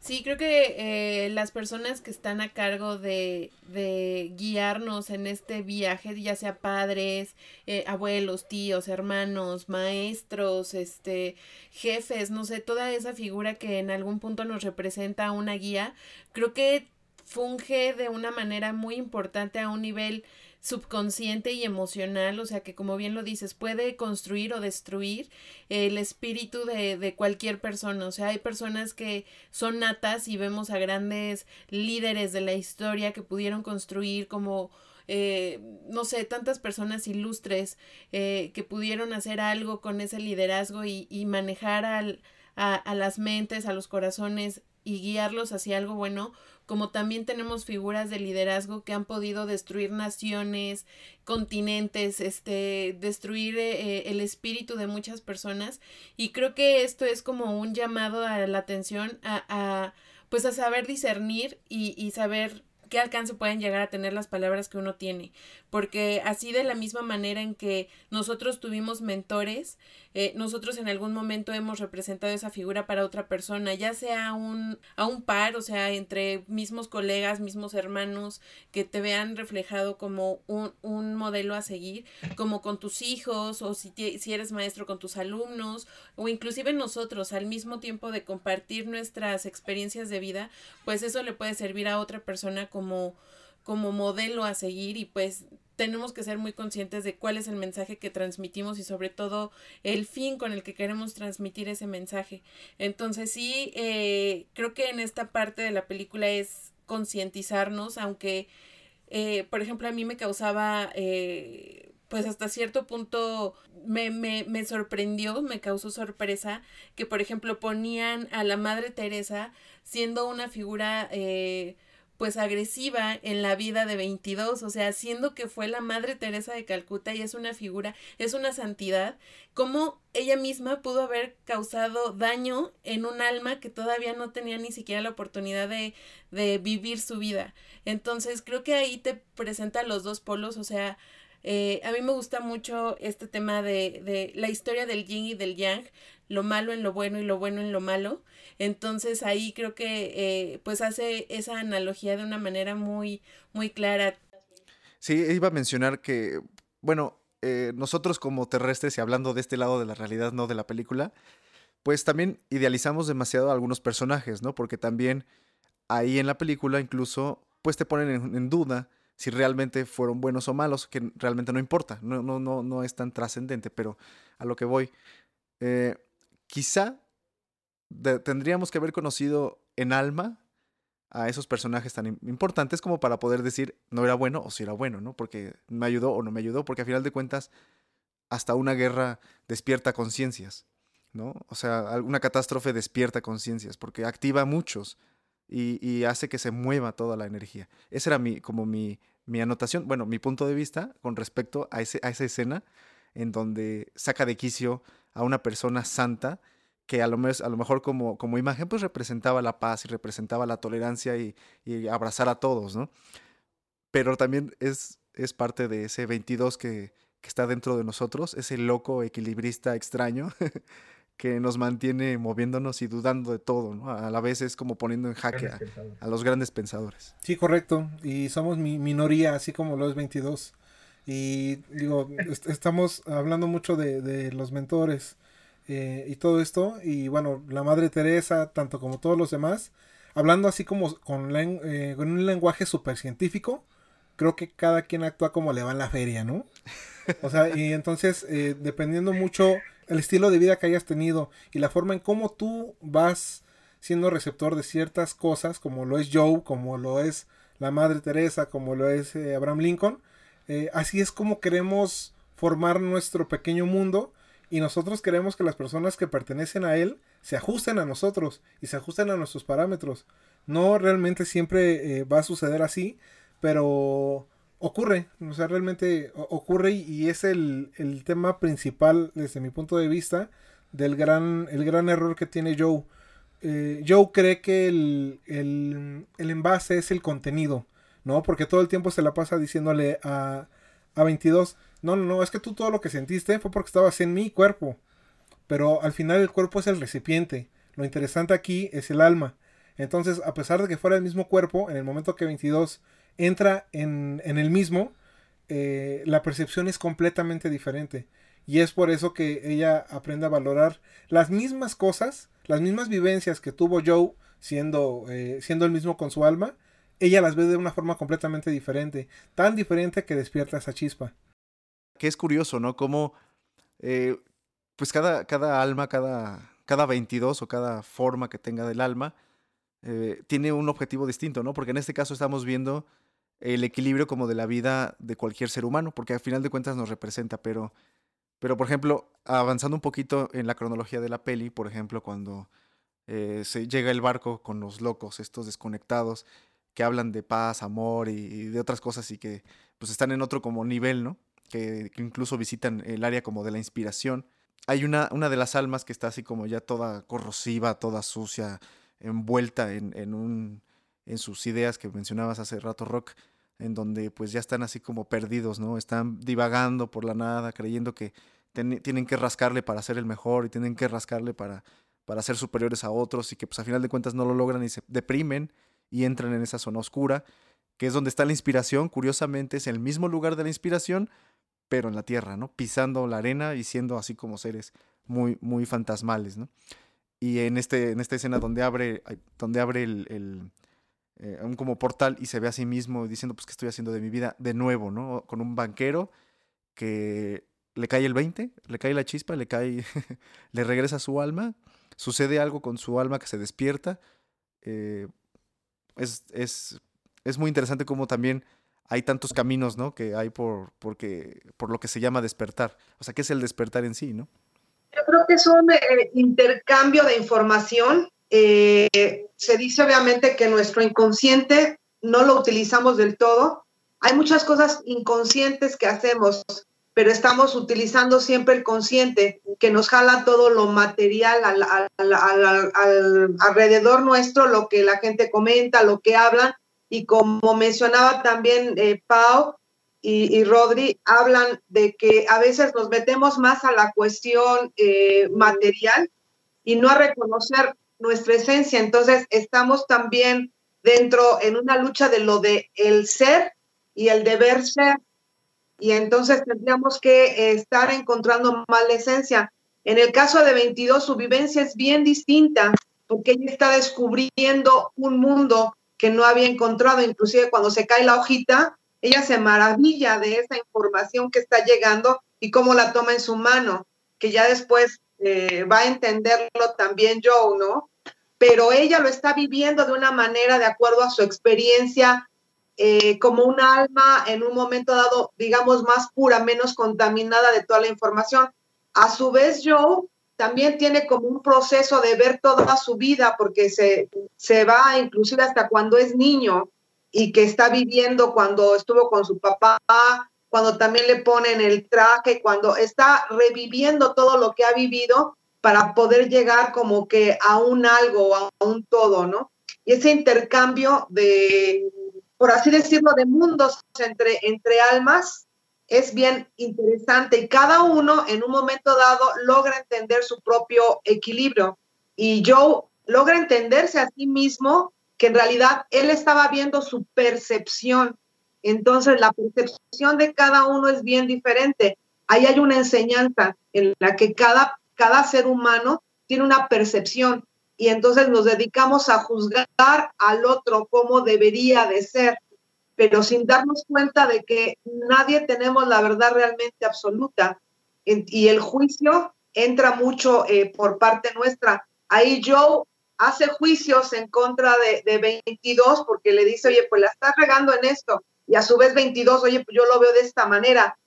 Sí, creo que eh, las personas que están a cargo de, de, guiarnos en este viaje, ya sea padres, eh, abuelos, tíos, hermanos, maestros, este, jefes, no sé, toda esa figura que en algún punto nos representa una guía, creo que funge de una manera muy importante a un nivel subconsciente y emocional, o sea que como bien lo dices, puede construir o destruir el espíritu de, de, cualquier persona, o sea, hay personas que son natas y vemos a grandes líderes de la historia que pudieron construir como eh, no sé, tantas personas ilustres eh, que pudieron hacer algo con ese liderazgo y, y manejar al, a, a las mentes, a los corazones y guiarlos hacia algo bueno, como también tenemos figuras de liderazgo que han podido destruir naciones, continentes, este, destruir eh, el espíritu de muchas personas. Y creo que esto es como un llamado a la atención a, a pues a saber discernir y, y saber qué alcance pueden llegar a tener las palabras que uno tiene. Porque así de la misma manera en que nosotros tuvimos mentores, eh, nosotros en algún momento hemos representado esa figura para otra persona, ya sea un, a un par, o sea, entre mismos colegas, mismos hermanos, que te vean reflejado como un, un modelo a seguir, como con tus hijos, o si, si eres maestro con tus alumnos, o inclusive nosotros, al mismo tiempo de compartir nuestras experiencias de vida, pues eso le puede servir a otra persona como modelo a seguir y pues tenemos que ser muy conscientes de cuál es el mensaje que transmitimos y sobre todo el fin con el que queremos transmitir ese mensaje. Entonces sí, eh, creo que en esta parte de la película es concientizarnos, aunque, eh, por ejemplo, a mí me causaba... Eh, pues hasta cierto punto me, me, me, sorprendió, me causó sorpresa que, por ejemplo, ponían a la Madre Teresa siendo una figura pues agresiva en la vida de 22, o sea, siendo que fue la Madre Teresa de Calcuta y es una figura, es una santidad, cómo ella misma pudo haber causado daño en un alma que todavía no tenía ni siquiera la oportunidad de, de vivir su vida. Entonces, creo que ahí te presenta los dos polos, o sea, eh, a mí me gusta mucho este tema de, de la historia del yin y del yang, lo malo en lo bueno y lo bueno en lo malo. Entonces ahí creo que eh, pues hace esa analogía de una manera muy, muy clara. Sí, iba a mencionar que, bueno, eh, nosotros como terrestres y hablando de este lado de la realidad, no de la película, pues también idealizamos demasiado a algunos personajes, ¿no? Porque también ahí en la película incluso pues te ponen en, duda si realmente fueron buenos o malos, que realmente no importa, no, no, no, no es tan trascendente, pero a lo que voy, eh, quizá tendríamos que haber conocido en alma a esos personajes tan importantes como para poder decir no era bueno o si era bueno, ¿no? Porque me ayudó o no me ayudó, porque a final de cuentas hasta una guerra despierta conciencias, ¿no? O sea, alguna catástrofe despierta conciencias, porque activa a muchos y, hace que se mueva toda la energía. Esa era mi, como mi, mi anotación, bueno, mi punto de vista con respecto a, ese, a esa escena en donde saca de quicio a una persona santa que a lo, a lo mejor como, como imagen pues representaba la paz y representaba la tolerancia y, abrazar a todos, ¿no? Pero también es, es parte de ese 22 que, que está dentro de nosotros, ese loco equilibrista extraño que nos mantiene moviéndonos y dudando de todo, ¿no? A la vez es como poniendo en jaque a, los grandes pensadores. Sí, correcto. Y somos mi minoría, así como lo es 22. Y digo, estamos hablando mucho de, de los mentores eh, y todo esto. Y bueno, la Madre Teresa, tanto como todos los demás, hablando así como con, eh, con un lenguaje súper científico, creo que cada quien actúa como le va en la feria, ¿no? O sea, y entonces, eh, dependiendo mucho el estilo de vida que hayas tenido y la forma en cómo tú vas siendo receptor de ciertas cosas, como lo es Joe, como lo es la Madre Teresa, como lo es Abraham Lincoln, así es como queremos formar nuestro pequeño mundo y nosotros queremos que las personas que pertenecen a él se ajusten a nosotros y se ajusten a nuestros parámetros. No realmente siempre eh, va a suceder así, pero ocurre, o sea, realmente ocurre y, es el, tema principal desde mi punto de vista del gran, el gran error que tiene Joe. Eh, Joe cree que el, el, el, envase es el contenido, ¿no? Porque todo el tiempo se la pasa diciéndole a, a 22, no, no, no, es que tú todo lo que sentiste fue porque estabas en mi cuerpo. Pero al final el cuerpo es el recipiente. Lo interesante aquí es el alma. Entonces, a pesar de que fuera el mismo cuerpo, en el momento que 22 entra en, en el mismo, eh, la percepción es completamente diferente. Y es por eso que ella aprende a valorar las mismas cosas, las mismas vivencias que tuvo Joe siendo, eh, siendo el mismo con su alma, ella las ve de una forma completamente diferente, tan diferente que despierta esa chispa que es curioso, ¿no? Como, eh, pues cada, alma, cada, cada 22 o cada forma que tenga del alma, eh, tiene un objetivo distinto, ¿no? Porque en este caso estamos viendo el equilibrio como de la vida de cualquier ser humano, porque al final de cuentas nos representa, pero, pero por ejemplo, avanzando un poquito en la cronología de la peli, por ejemplo, cuando eh, se llega el barco con los locos, estos desconectados, que hablan de paz, amor y, de otras cosas y que pues están en otro como nivel, ¿no? que, incluso visitan el área como de la inspiración. Hay una, una de las almas que está así como ya toda corrosiva, toda sucia, envuelta en, en, un, en sus ideas que mencionabas hace rato, Rock, en donde pues ya están así como perdidos, ¿no? Están divagando por la nada, creyendo que tienen que rascarle para ser el mejor y tienen que rascarle para, para ser superiores a otros y que pues a final de cuentas no lo logran y se deprimen y entran en esa zona oscura, que es donde está la inspiración, curiosamente es el mismo lugar de la inspiración, pero en la tierra, ¿no? Pisando la arena y siendo así como seres muy, muy fantasmales, ¿no? Y en, este, en esta escena donde abre, donde abre el, eh, un como portal y se ve a sí mismo diciendo, pues, ¿qué estoy haciendo de mi vida? De nuevo, ¿no? Con un banquero que le cae el 20, le cae la chispa, le cae, le regresa su alma, sucede algo con su alma que se despierta. Eh, es, es, es, muy interesante cómo también hay tantos caminos, ¿no? Que hay por, porque, por lo que se llama despertar. O sea, ¿qué es el despertar en sí, no? Yo creo que es un eh, intercambio de información. Eh, se dice obviamente que nuestro inconsciente no lo utilizamos del todo. Hay muchas cosas inconscientes que hacemos, pero estamos utilizando siempre el consciente que nos jala todo lo material al, alrededor nuestro, lo que la gente comenta, lo que hablan. Y como mencionaba también eh, Pau, y, Rodri hablan de que a veces nos metemos más a la cuestión eh, material y no a reconocer nuestra esencia. Entonces estamos también dentro en una lucha de lo de el ser y el deber ser. Y entonces tendríamos que estar encontrando más la esencia. En el caso de 22, su vivencia es bien distinta porque ella está descubriendo un mundo que no había encontrado, inclusive cuando se cae la hojita, ella se maravilla de esa información que está llegando y cómo la toma en su mano, que ya después eh, va a entenderlo también Joe, ¿no? Pero ella lo está viviendo de una manera de acuerdo a su experiencia, eh, como un alma en un momento dado, digamos, más pura, menos contaminada de toda la información. A su vez, Joe también tiene como un proceso de ver toda su vida, porque se, se va inclusive hasta cuando es niño y que está viviendo cuando estuvo con su papá, cuando también le ponen el traje, cuando está reviviendo todo lo que ha vivido para poder llegar como que a un algo, a un todo, ¿no? Y ese intercambio de, por así decirlo, de mundos entre, entre almas es bien interesante y cada uno en un momento dado logra entender su propio equilibrio. Y Joe logra entenderse a sí mismo que en realidad él estaba viendo su percepción. Entonces, la percepción de cada uno es bien diferente. Ahí hay una enseñanza en la que cada, cada ser humano tiene una percepción y entonces nos dedicamos a juzgar al otro como debería de ser, pero sin darnos cuenta de que nadie tenemos la verdad realmente absoluta. Y el juicio entra mucho eh, por parte nuestra. Ahí yo hace juicios en contra de, 22 porque le dice, oye, pues la estás regando en esto. Y a su vez 22, oye, pues yo lo veo de esta manera.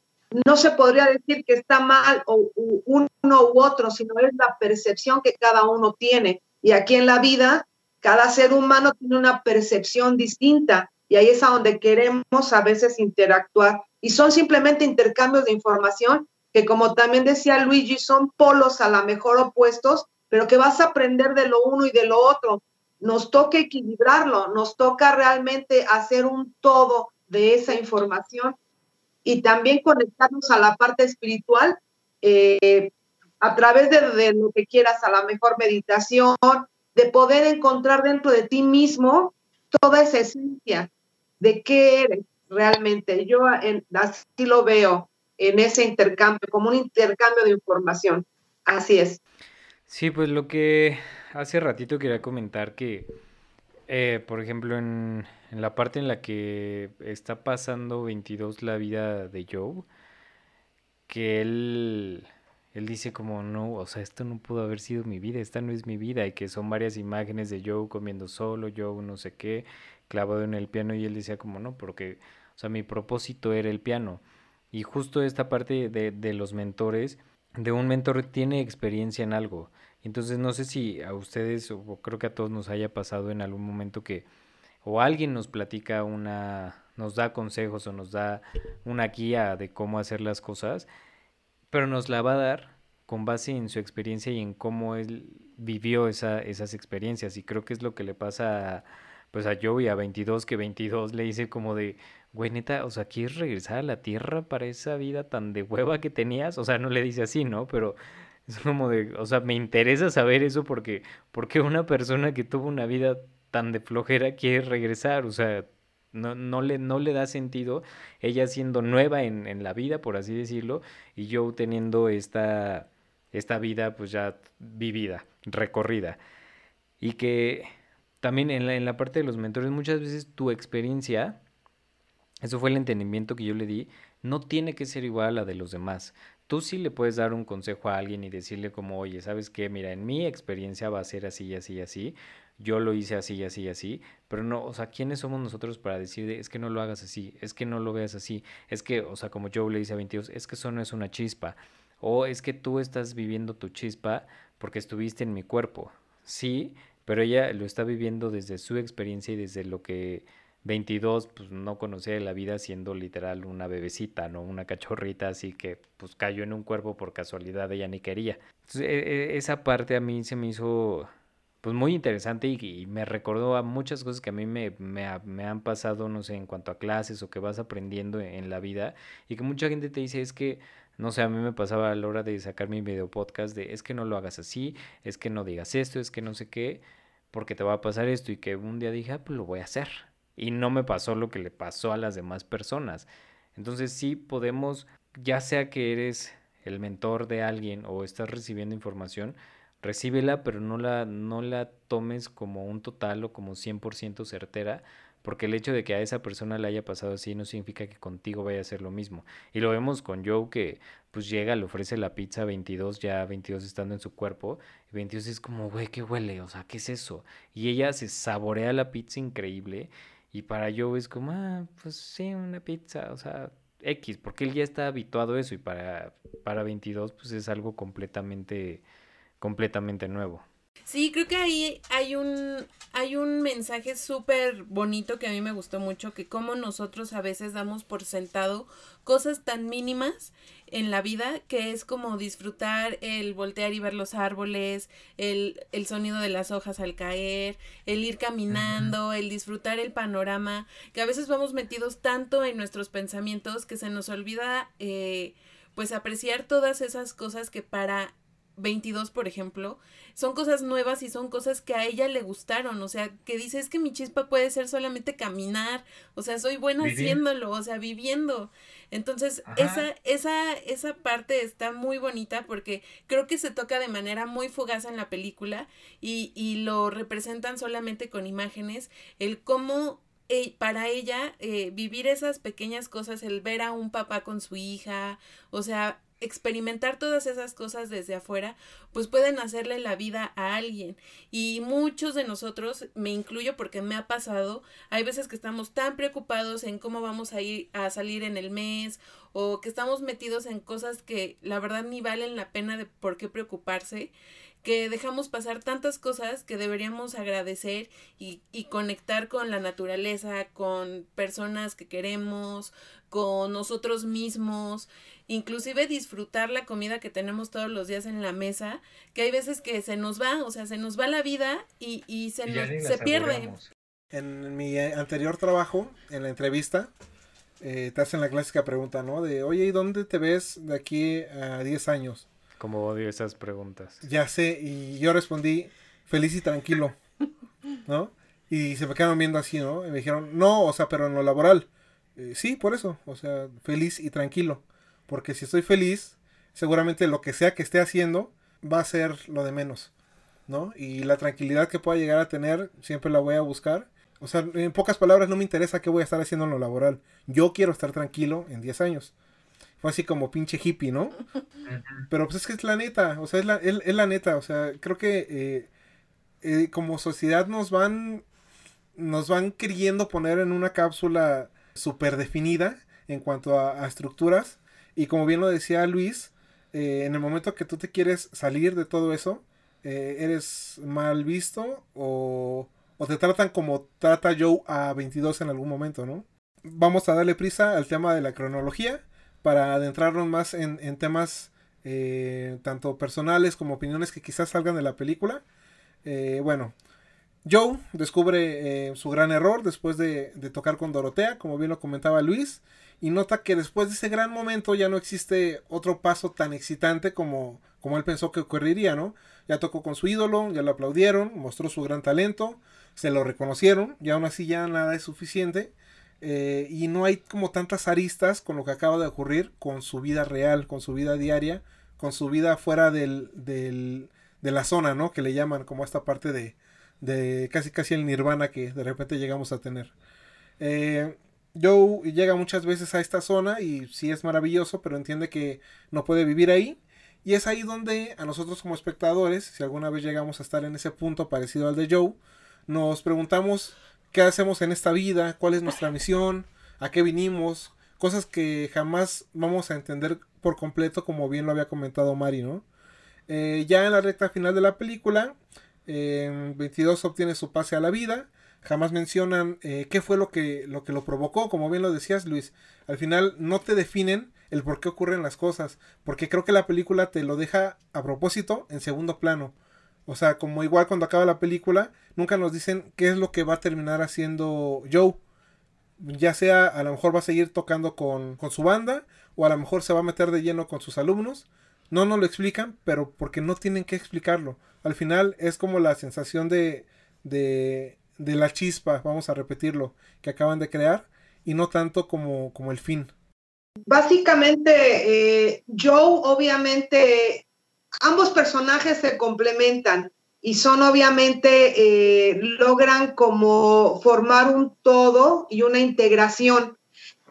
No se podría decir que está mal o, uno u otro, sino es la percepción que cada uno tiene. Y aquí en la vida, cada ser humano tiene una percepción distinta y ahí es a donde queremos a veces interactuar. Y son simplemente intercambios de información que, como también decía Luigi, son polos a la mejor opuestos, pero que vas a aprender de lo uno y de lo otro. Nos toca equilibrarlo, nos toca realmente hacer un todo de esa información y también conectarnos a la parte espiritual eh, a través de, lo que quieras, a la mejor meditación, de poder encontrar dentro de ti mismo toda esa esencia de qué eres realmente. Yo así lo veo en ese intercambio, como un intercambio de información. Así es. Sí, pues lo que hace ratito quería comentar que, eh, por ejemplo, en, en, la parte en la que está pasando 22 la vida de Joe, que él, él dice como, no, o sea, esto no pudo haber sido mi vida, esta no es mi vida, y que son varias imágenes de Joe comiendo solo, Joe no sé qué, clavado en el piano, y él decía como, no, porque, o sea, mi propósito era el piano. Y justo esta parte de, de los mentores, de un mentor tiene experiencia en algo. Entonces no sé si a ustedes o creo que a todos nos haya pasado en algún momento que o alguien nos platica una, nos da consejos o nos da una guía de cómo hacer las cosas, pero nos la va a dar con base en su experiencia y en cómo él vivió esa, esas experiencias. Y creo que es lo que le pasa a, pues a Joey a 22, que 22 le dice como de, güey, neta, o sea, ¿quieres regresar a la Tierra para esa vida tan de hueva que tenías? O sea, no le dice así, ¿no? Pero es como de, o sea, me interesa saber eso porque, porque una persona que tuvo una vida tan de flojera quiere regresar, o sea, no, no, le, no le da sentido ella siendo nueva en, en la vida, por así decirlo, y yo teniendo esta, esta vida pues ya vivida, recorrida. Y que también en la, en la parte de los mentores, muchas veces tu experiencia, eso fue el entendimiento que yo le di, no tiene que ser igual a la de los demás. Tú sí le puedes dar un consejo a alguien y decirle como, oye, ¿sabes qué? Mira, en mi experiencia va a ser así, y así, y así. Yo lo hice así, y así, y así. Pero no, o sea, ¿quiénes somos nosotros para decir, de, es que no lo hagas así, es que no lo veas así? Es que, o sea, como yo le dice a 22, es que eso no es una chispa. O es que tú estás viviendo tu chispa porque estuviste en mi cuerpo. Sí, pero ella lo está viviendo desde su experiencia y desde lo que 22 pues no conocía de la vida siendo literal una bebecita, ¿no? Una cachorrita así que pues cayó en un cuerpo por casualidad, ella ni quería. E, e, esa parte a mí se me hizo pues muy interesante y, me recordó a muchas cosas que a mí me, me, han pasado, no sé, en cuanto a clases o que vas aprendiendo en, la vida y que mucha gente te dice es que, no sé, a mí me pasaba a la hora de sacar mi video podcast de es que no lo hagas así, es que no digas esto, es que no sé qué, porque te va a pasar esto y que un día dije, ah, pues lo voy a hacer y no me pasó lo que le pasó a las demás personas. Entonces sí podemos, ya sea que eres el mentor de alguien o estás recibiendo información, recíbela, pero no la, no la tomes como un total o como 100% certera, porque el hecho de que a esa persona le haya pasado así no significa que contigo vaya a ser lo mismo. Y lo vemos con Joe que pues llega, le ofrece la pizza 22, ya 22 estando en su cuerpo, y 22 es como, güey, ¿qué huele? O sea, ¿qué es eso? Y ella se saborea la pizza increíble y para Joe es como, ah, pues sí, una pizza, o sea, X, porque él ya está habituado a eso y para, para 22 pues es algo completamente, completamente nuevo. Sí, creo que ahí hay un, hay un mensaje súper bonito que a mí me gustó mucho, que como nosotros a veces damos por sentado cosas tan mínimas en la vida que es como disfrutar el voltear y ver los árboles, el, el sonido de las hojas al caer, el ir caminando, el disfrutar el panorama, que a veces vamos metidos tanto en nuestros pensamientos que se nos olvida eh, pues apreciar todas esas cosas que para 22, por ejemplo, son cosas nuevas y son cosas que a ella le gustaron, o sea, que dice, es que mi chispa puede ser solamente caminar, o sea, soy buena haciéndolo, o sea, viviendo. Entonces, esa, esa, esa parte está muy bonita porque creo que se toca de manera muy fugaz en la película y, y lo representan solamente con imágenes, el cómo eh, para ella eh, vivir esas pequeñas cosas, el ver a un papá con su hija, o sea, experimentar todas esas cosas desde afuera, pues pueden hacerle la vida a alguien. Y muchos de nosotros, me incluyo porque me ha pasado, hay veces que estamos tan preocupados en cómo vamos a ir a salir en el mes o que estamos metidos en cosas que la verdad ni valen la pena de por qué preocuparse que dejamos pasar tantas cosas que deberíamos agradecer y, y, conectar con la naturaleza, con personas que queremos, con nosotros mismos, inclusive disfrutar la comida que tenemos todos los días en la mesa, que hay veces que se nos va, o sea, se nos va la vida y, y se, se pierde. En mi anterior trabajo, en la entrevista, eh, te hacen la clásica pregunta, ¿no? De, oye, ¿y dónde te ves de aquí a 10 años? Como odio esas preguntas. Ya sé, y yo respondí feliz y tranquilo, ¿no? Y se me quedaron viendo así, ¿no? Y me dijeron, no, o sea, pero en lo laboral. Eh, sí, por eso, o sea, feliz y tranquilo. Porque si estoy feliz, seguramente lo que sea que esté haciendo va a ser lo de menos, ¿no? Y la tranquilidad que pueda llegar a tener, siempre la voy a buscar. O sea, en pocas palabras, no me interesa qué voy a estar haciendo en lo laboral. Yo quiero estar tranquilo en 10 años. Fue así como pinche hippie, ¿no? Pero pues es que es la neta, o sea, es la, es, la neta, o sea, creo que eh, eh, como sociedad nos van, nos van queriendo poner en una cápsula súper definida en cuanto a, estructuras y como bien lo decía Luis, eh, en el momento que tú te quieres salir de todo eso, eres mal visto o, o te tratan como trata Joe a 22 en algún momento, ¿no? Vamos a darle prisa al tema de la cronología para adentrarnos más en, temas eh, tanto personales como opiniones que quizás salgan de la película. Eh, bueno, Joe descubre eh, su gran error después de, tocar con Dorotea, como bien lo comentaba Luis, y nota que después de ese gran momento ya no existe otro paso tan excitante como, como él pensó que ocurriría, ¿no? Ya tocó con su ídolo, ya lo aplaudieron, mostró su gran talento, se lo reconocieron, y aún así ya nada es suficiente. Eh, y no hay como tantas aristas con lo que acaba de ocurrir con su vida real, con su vida diaria, con su vida fuera del, del, de la zona, ¿no? Que le llaman como esta parte de, de casi casi el nirvana que de repente llegamos a tener. Eh, Joe llega muchas veces a esta zona y sí es maravilloso, pero entiende que no puede vivir ahí. Y es ahí donde a nosotros como espectadores, si alguna vez llegamos a estar en ese punto parecido al de Joe, nos preguntamos qué hacemos en esta vida, cuál es nuestra misión, a qué vinimos, cosas que jamás vamos a entender por completo, como bien lo había comentado Mari, ¿no? Eh, ya en la recta final de la película, 22 obtiene su pase a la vida. Jamás mencionan eh, qué fue lo que, lo que lo provocó, como bien lo decías Luis. Al final no te definen el por qué ocurren las cosas, porque creo que la película te lo deja a propósito en segundo plano. O sea, como igual cuando acaba la película, nunca nos dicen qué es lo que va a terminar haciendo Joe. Ya sea, a lo mejor va a seguir tocando con, con su banda, o a lo mejor se va a meter de lleno con sus alumnos. No nos lo explican, pero porque no tienen que explicarlo. Al final es como la sensación de, de, de la chispa, vamos a repetirlo, que acaban de crear, y no tanto como, como el fin. Básicamente, eh, Joe, obviamente, ambos personajes se complementan y son obviamente, eh, logran como formar un todo y una integración.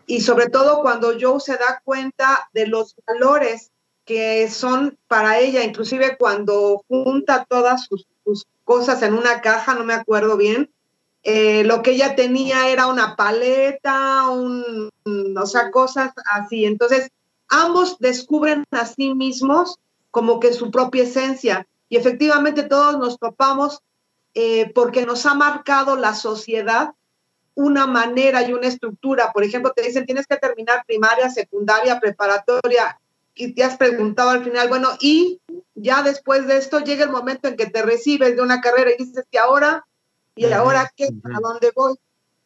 Y sobre todo cuando Joe se da cuenta de los valores que son para ella, inclusive cuando junta todas sus, cosas en una caja, no me acuerdo bien, eh, lo que ella tenía era una paleta, un, o sea, cosas así. Entonces, ambos descubren a sí mismos como que su propia esencia. Y efectivamente todos nos topamos eh, porque nos ha marcado la sociedad una manera y una estructura. Por ejemplo, te dicen, tienes que terminar primaria, secundaria, preparatoria, y te has preguntado al final, bueno, y ya después de esto llega el momento en que te recibes de una carrera y dices, ¿y ahora? ¿Y ahora qué? ¿A dónde voy?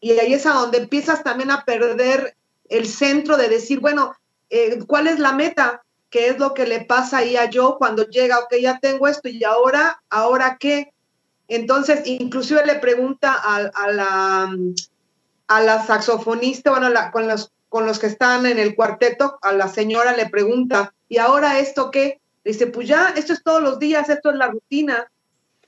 Y ahí es a donde empiezas también a perder el centro de decir, bueno, eh, ¿cuál es la meta? ¿Qué es lo que le pasa ahí a yo cuando llega, ok, ya tengo esto y ahora, ahora qué? Entonces, inclusive le pregunta a, la, a la saxofonista, bueno, la, con los con los que están en el cuarteto, a la señora le pregunta, ¿y ahora esto qué? dice, pues ya, esto es todos los días, esto es la rutina.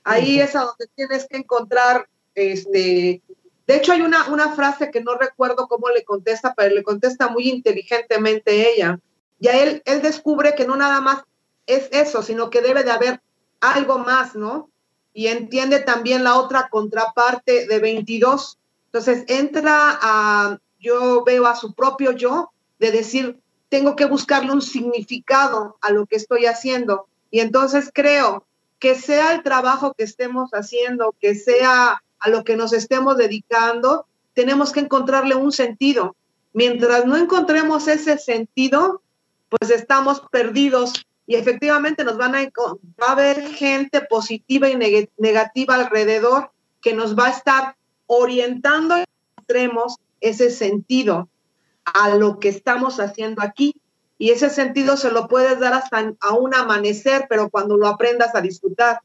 Ahí es a donde tienes que encontrar, este, de hecho hay una, una frase que no recuerdo cómo le contesta, pero le contesta muy inteligentemente ella. Y a él, él descubre que no nada más es eso, sino que debe de haber algo más, ¿no? Y entiende también la otra contraparte de 22. Entonces entra a, yo veo a su propio yo de decir, tengo que buscarle un significado a lo que estoy haciendo. Y entonces creo que sea el trabajo que estemos haciendo, que sea a lo que nos estemos dedicando, tenemos que encontrarle un sentido. Mientras no encontremos ese sentido, pues estamos perdidos y efectivamente nos van a, va a haber gente positiva y negativa alrededor que nos va a estar orientando extremos ese sentido a lo que estamos haciendo aquí. Y ese sentido se lo puedes dar hasta a un amanecer, pero cuando lo aprendas a disfrutar.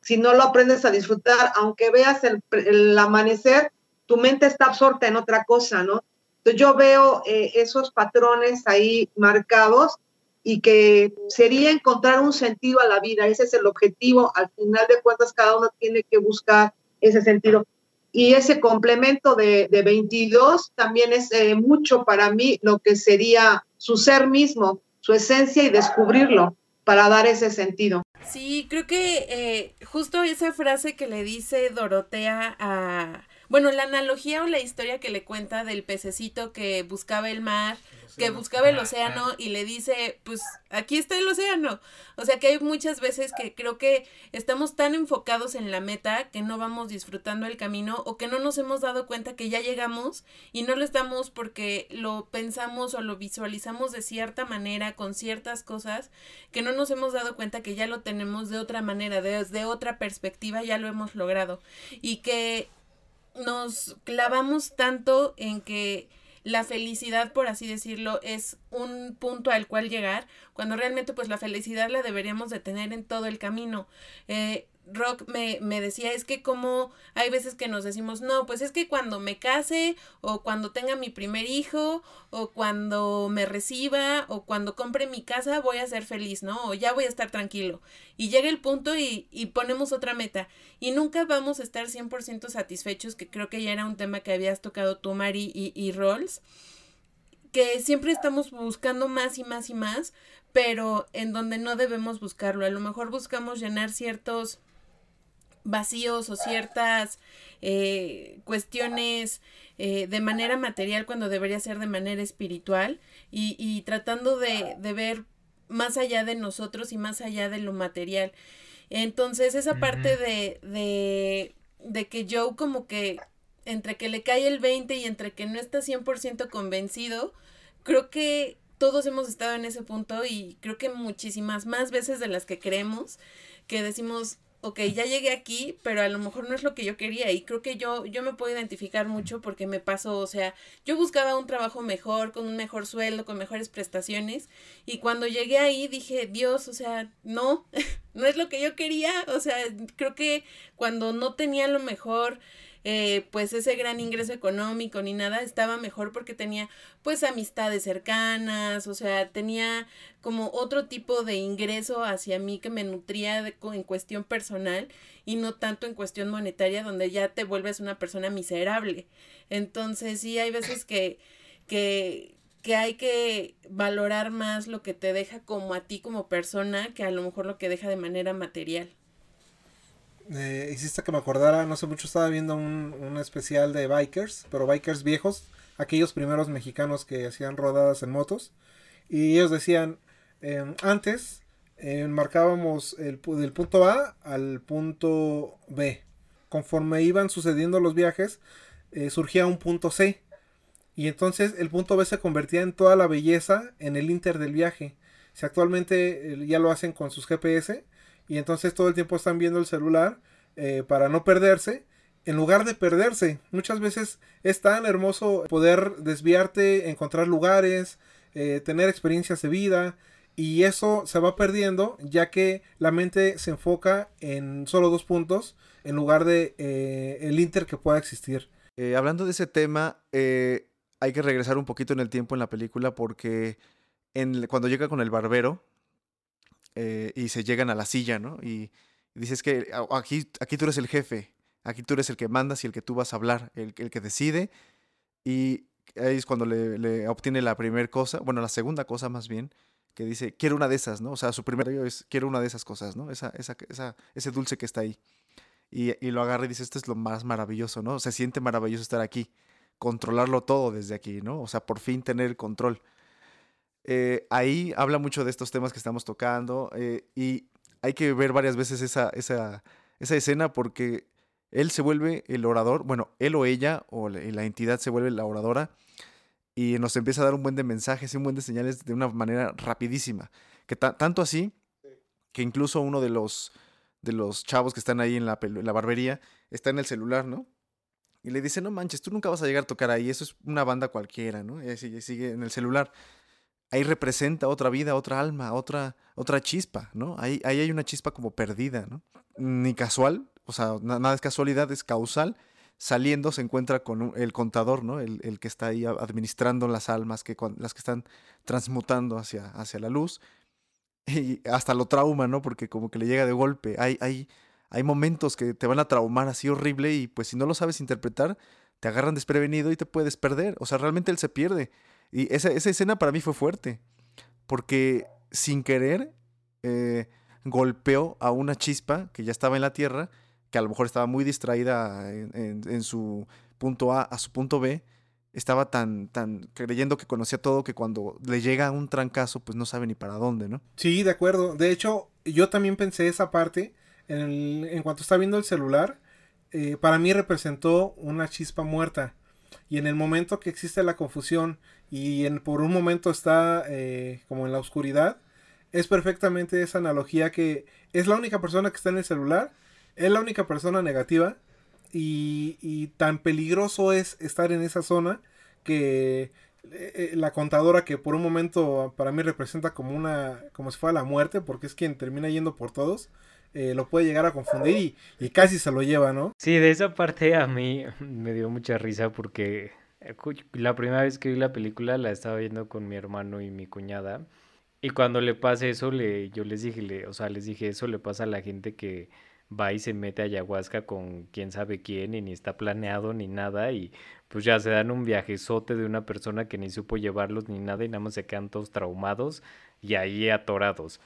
Si no lo aprendes a disfrutar, aunque veas el, amanecer, tu mente está absorta en otra cosa, ¿no? Entonces yo veo eh, esos patrones ahí marcados y que sería encontrar un sentido a la vida. Ese es el objetivo. Al final de cuentas, cada uno tiene que buscar ese sentido. Y ese complemento de, de 22 también es eh, mucho para mí lo que sería su ser mismo, su esencia y descubrirlo para dar ese sentido. Sí, creo que eh, justo esa frase que le dice Dorotea a... Bueno, la analogía o la historia que le cuenta del pececito que buscaba el mar que buscaba el océano y le dice, pues aquí está el océano. O sea que hay muchas veces que creo que estamos tan enfocados en la meta que no vamos disfrutando el camino o que no nos hemos dado cuenta que ya llegamos y no lo estamos porque lo pensamos o lo visualizamos de cierta manera con ciertas cosas que no nos hemos dado cuenta que ya lo tenemos de otra manera, desde otra perspectiva ya lo hemos logrado. Y que nos clavamos tanto en que la felicidad, por así decirlo, es un punto al cual llegar, cuando realmente pues la felicidad la deberíamos de tener en todo el camino. Eh, Rock me, me, decía, es que como hay veces que nos decimos, no, pues es que cuando me case o cuando tenga mi primer hijo o cuando me reciba o cuando compre mi casa voy a ser feliz, ¿no? O ya voy a estar tranquilo. Y llega el punto y, y ponemos otra meta. Y nunca vamos a estar 100% satisfechos, que creo que ya era un tema que habías tocado tú, Mari, y, y Rolls que siempre estamos buscando más y más y más, pero en donde no debemos buscarlo. A lo mejor buscamos llenar ciertos vacíos o ciertas eh, cuestiones eh, de manera material cuando debería ser de manera espiritual y, y tratando de, de, ver más allá de nosotros y más allá de lo material. Entonces esa parte de, de, de que Joe como que entre que le cae el 20 y entre que no está 100% convencido, creo que todos hemos estado en ese punto y creo que muchísimas más veces de las que creemos que decimos, ok, ya llegué aquí, pero a lo mejor no es lo que yo quería y creo que yo, yo me puedo identificar mucho porque me pasó, o sea, yo buscaba un trabajo mejor, con un mejor sueldo, con mejores prestaciones y cuando llegué ahí dije, Dios, o sea, no, no es lo que yo quería, o sea, creo que cuando no tenía lo mejor eh, pues ese gran ingreso económico ni nada, estaba mejor porque tenía pues amistades cercanas, o sea, tenía como otro tipo de ingreso hacia mí que me nutría de, en cuestión personal y no tanto en cuestión monetaria donde ya te vuelves una persona miserable. Entonces sí hay veces que, que, que hay que valorar más lo que te deja como a ti como persona que a lo mejor lo que deja de manera material eh, hiciste que me acordara, no sé mucho, estaba viendo un, un, especial de bikers, pero bikers viejos, aquellos primeros mexicanos que hacían rodadas en motos. Y ellos decían, eh, antes eh, marcábamos el, del punto A al punto B. Conforme iban sucediendo los viajes, eh, surgía un punto C. Y entonces el punto B se convertía en toda la belleza en el inter del viaje. Si actualmente eh, ya lo hacen con sus GPS, y entonces todo el tiempo están viendo el celular eh, para no perderse. En lugar de perderse, muchas veces es tan hermoso poder desviarte, encontrar lugares, eh, tener experiencias de vida y eso se va perdiendo ya que la mente se enfoca en solo dos puntos en lugar de eh, el inter que pueda existir. Hablando de ese tema, hay que regresar un poquito en el tiempo en la película porque cuando llega con el barbero, eh, y se llegan a la silla, ¿no? Y, dices que aquí, aquí tú eres el jefe, aquí tú eres el que mandas y el que tú vas a hablar, el, que decide. Y ahí es cuando le, obtiene la primera cosa, bueno, la segunda cosa más bien, que dice, quiero una de esas, ¿no? O sea, su primer es, quiero una de esas cosas, ¿no? Esa, esa, esa, ese dulce que está ahí. Y, y, lo agarra y dice, esto es lo más maravilloso, ¿no? Se siente maravilloso estar aquí, controlarlo todo desde aquí, ¿no? O sea, por fin tener el control. Eh, ahí habla mucho de estos temas que estamos tocando eh, y hay que ver varias veces esa, esa, esa, escena porque él se vuelve el orador, bueno, él o ella o la, entidad se vuelve la oradora y nos empieza a dar un buen de mensajes y un buen de señales de una manera rapidísima. Que tanto así que incluso uno de los, de los chavos que están ahí en la, en la barbería está en el celular, ¿no? Y le dice, no manches, tú nunca vas a llegar a tocar ahí, eso es una banda cualquiera, ¿no? Y sigue, sigue en el celular ahí representa otra vida, otra alma, otra, otra chispa, ¿no? Ahí, ahí hay una chispa como perdida, ¿no? Ni casual, o sea, nada es casualidad, es causal. Saliendo se encuentra con el contador, ¿no? El, el, que está ahí administrando las almas, que, las que están transmutando hacia, hacia la luz. Y hasta lo trauma, ¿no? Porque como que le llega de golpe. Hay, hay, hay momentos que te van a traumar así horrible y pues si no lo sabes interpretar, te agarran desprevenido y te puedes perder. O sea, realmente él se pierde. Y esa, esa escena para mí fue fuerte, porque sin querer eh, golpeó a una chispa que ya estaba en la Tierra, que a lo mejor estaba muy distraída en, su punto A a su punto B, estaba tan, tan creyendo que conocía todo que cuando le llega un trancazo, pues no sabe ni para dónde, ¿no? Sí, de acuerdo. De hecho, yo también pensé esa parte. En, el, en cuanto está viendo el celular, eh, para mí representó una chispa muerta. Y en el momento que existe la confusión y en, por un momento está eh, como en la oscuridad, es perfectamente esa analogía que es la única persona que está en el celular, es la única persona negativa y, y tan peligroso es estar en esa zona que eh, la contadora que por un momento para mí representa como una como si fuera la muerte porque es quien termina yendo por todos eh, lo puede llegar a confundir y, casi se lo lleva, ¿no? Sí, de esa parte a mí me dio mucha risa porque eh, la primera vez que vi la película la estaba viendo con mi hermano y mi cuñada. Y cuando le pasa eso, le, yo les dije, le, o sea, les dije, eso le pasa a la gente que va y se mete a ayahuasca con quién sabe quién y ni está planeado ni nada y pues ya se dan un viajezote de una persona que ni supo llevarlos ni nada y nada más se quedan todos traumados y ahí atorados.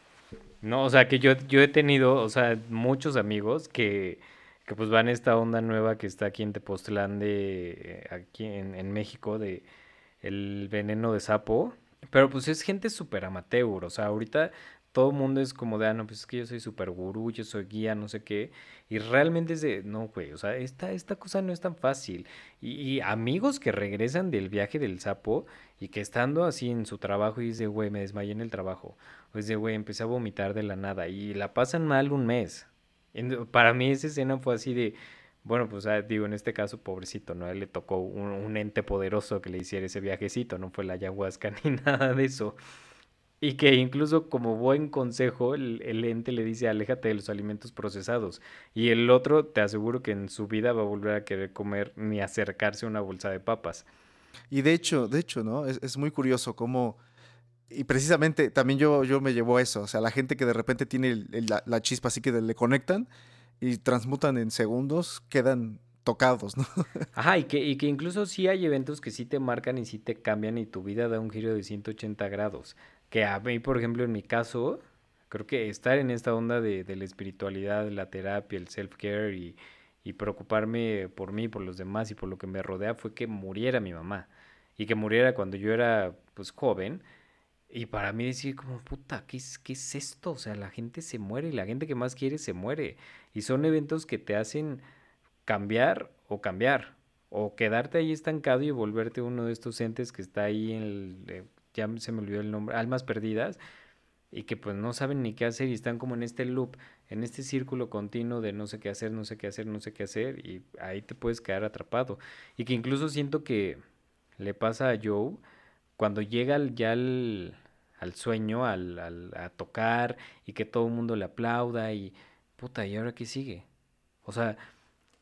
No, o sea, que yo, yo he tenido, o sea, muchos amigos que, que pues van esta onda nueva que está aquí en Tepoztlán de, aquí en, en México, de el veneno de sapo. Pero pues es gente súper amateur, o sea, ahorita todo el mundo es como de, ah, no, pues es que yo soy súper gurú, yo soy guía, no sé qué. Y realmente es de, no, güey, o sea, esta, esta cosa no es tan fácil. Y, amigos que regresan del viaje del sapo y que estando así en su trabajo y dice, güey, me desmayé en el trabajo. O es de, güey, empecé a vomitar de la nada. Y la pasan mal un mes. Para mí esa escena fue así de, bueno, pues ah, digo, en este caso, pobrecito, ¿no? Él le tocó un, ente poderoso que le hiciera ese viajecito, no fue la ayahuasca ni nada de eso. Y que incluso como buen consejo, el, ente le dice, aléjate de los alimentos procesados. Y el otro, te aseguro que en su vida va a volver a querer comer ni acercarse a una bolsa de papas. Y de hecho, de hecho, ¿no? Es, muy curioso cómo... Y precisamente también yo, yo me llevo a eso. O sea, la gente que de repente tiene la, chispa así que le conectan y transmutan en segundos, quedan tocados, ¿no? Ajá, y que, y que incluso sí hay eventos que sí te marcan y sí te cambian y tu vida da un giro de 180 grados que a mí, por ejemplo, en mi caso, creo que estar en esta onda de, la espiritualidad, la terapia, el self-care y, preocuparme por mí, por los demás y por lo que me rodea fue que muriera mi mamá. Y que muriera cuando yo era, pues, joven. Y para mí decir como, puta, ¿qué es, ¿qué es esto? O sea, la gente se muere y la gente que más quiere se muere. Y son eventos que te hacen cambiar o cambiar. O quedarte ahí estancado y volverte uno de estos entes que está ahí en el, eh, ya se me olvidó el nombre, almas perdidas, y que pues no saben ni qué hacer y están como en este loop, en este círculo continuo de no sé qué hacer, no sé qué hacer, no sé qué hacer, y ahí te puedes quedar atrapado. Y que incluso siento que le pasa a Joe cuando llega ya al, sueño, al, a tocar, y que todo el mundo le aplauda, y puta, ¿y ahora qué sigue? O sea,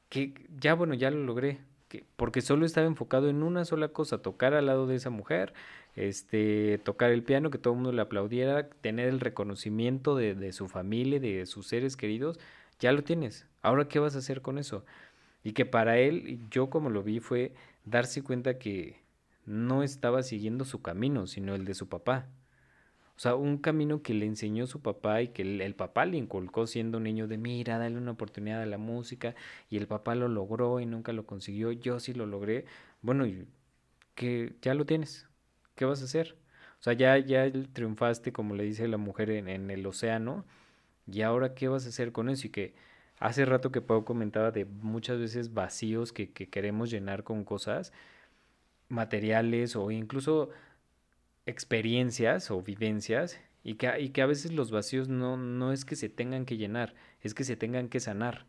que ya bueno, ya lo logré, que, porque solo estaba enfocado en una sola cosa, tocar al lado de esa mujer, este, tocar el piano, que todo el mundo le aplaudiera, tener el reconocimiento de, de, su familia, de sus seres queridos, ya lo tienes. Ahora, ¿qué vas a hacer con eso? Y que para él, yo como lo vi, fue darse cuenta que no estaba siguiendo su camino, sino el de su papá. Sea, un camino que le enseñó su papá y que el, papá le inculcó siendo un niño de, mira, dale una oportunidad a la música, y el papá lo logró y nunca lo consiguió, yo sí lo logré. Bueno, que ya lo tienes, ¿qué vas a hacer? O sea, ya, ya triunfaste, como le dice la mujer, en, el océano, y ahora qué vas a hacer con eso? Y que hace rato que Pau comentaba de muchas veces vacíos que, que queremos llenar con cosas materiales o incluso experiencias o vivencias y que, y que a veces los vacíos no, no es que se tengan que llenar, es que se tengan que sanar.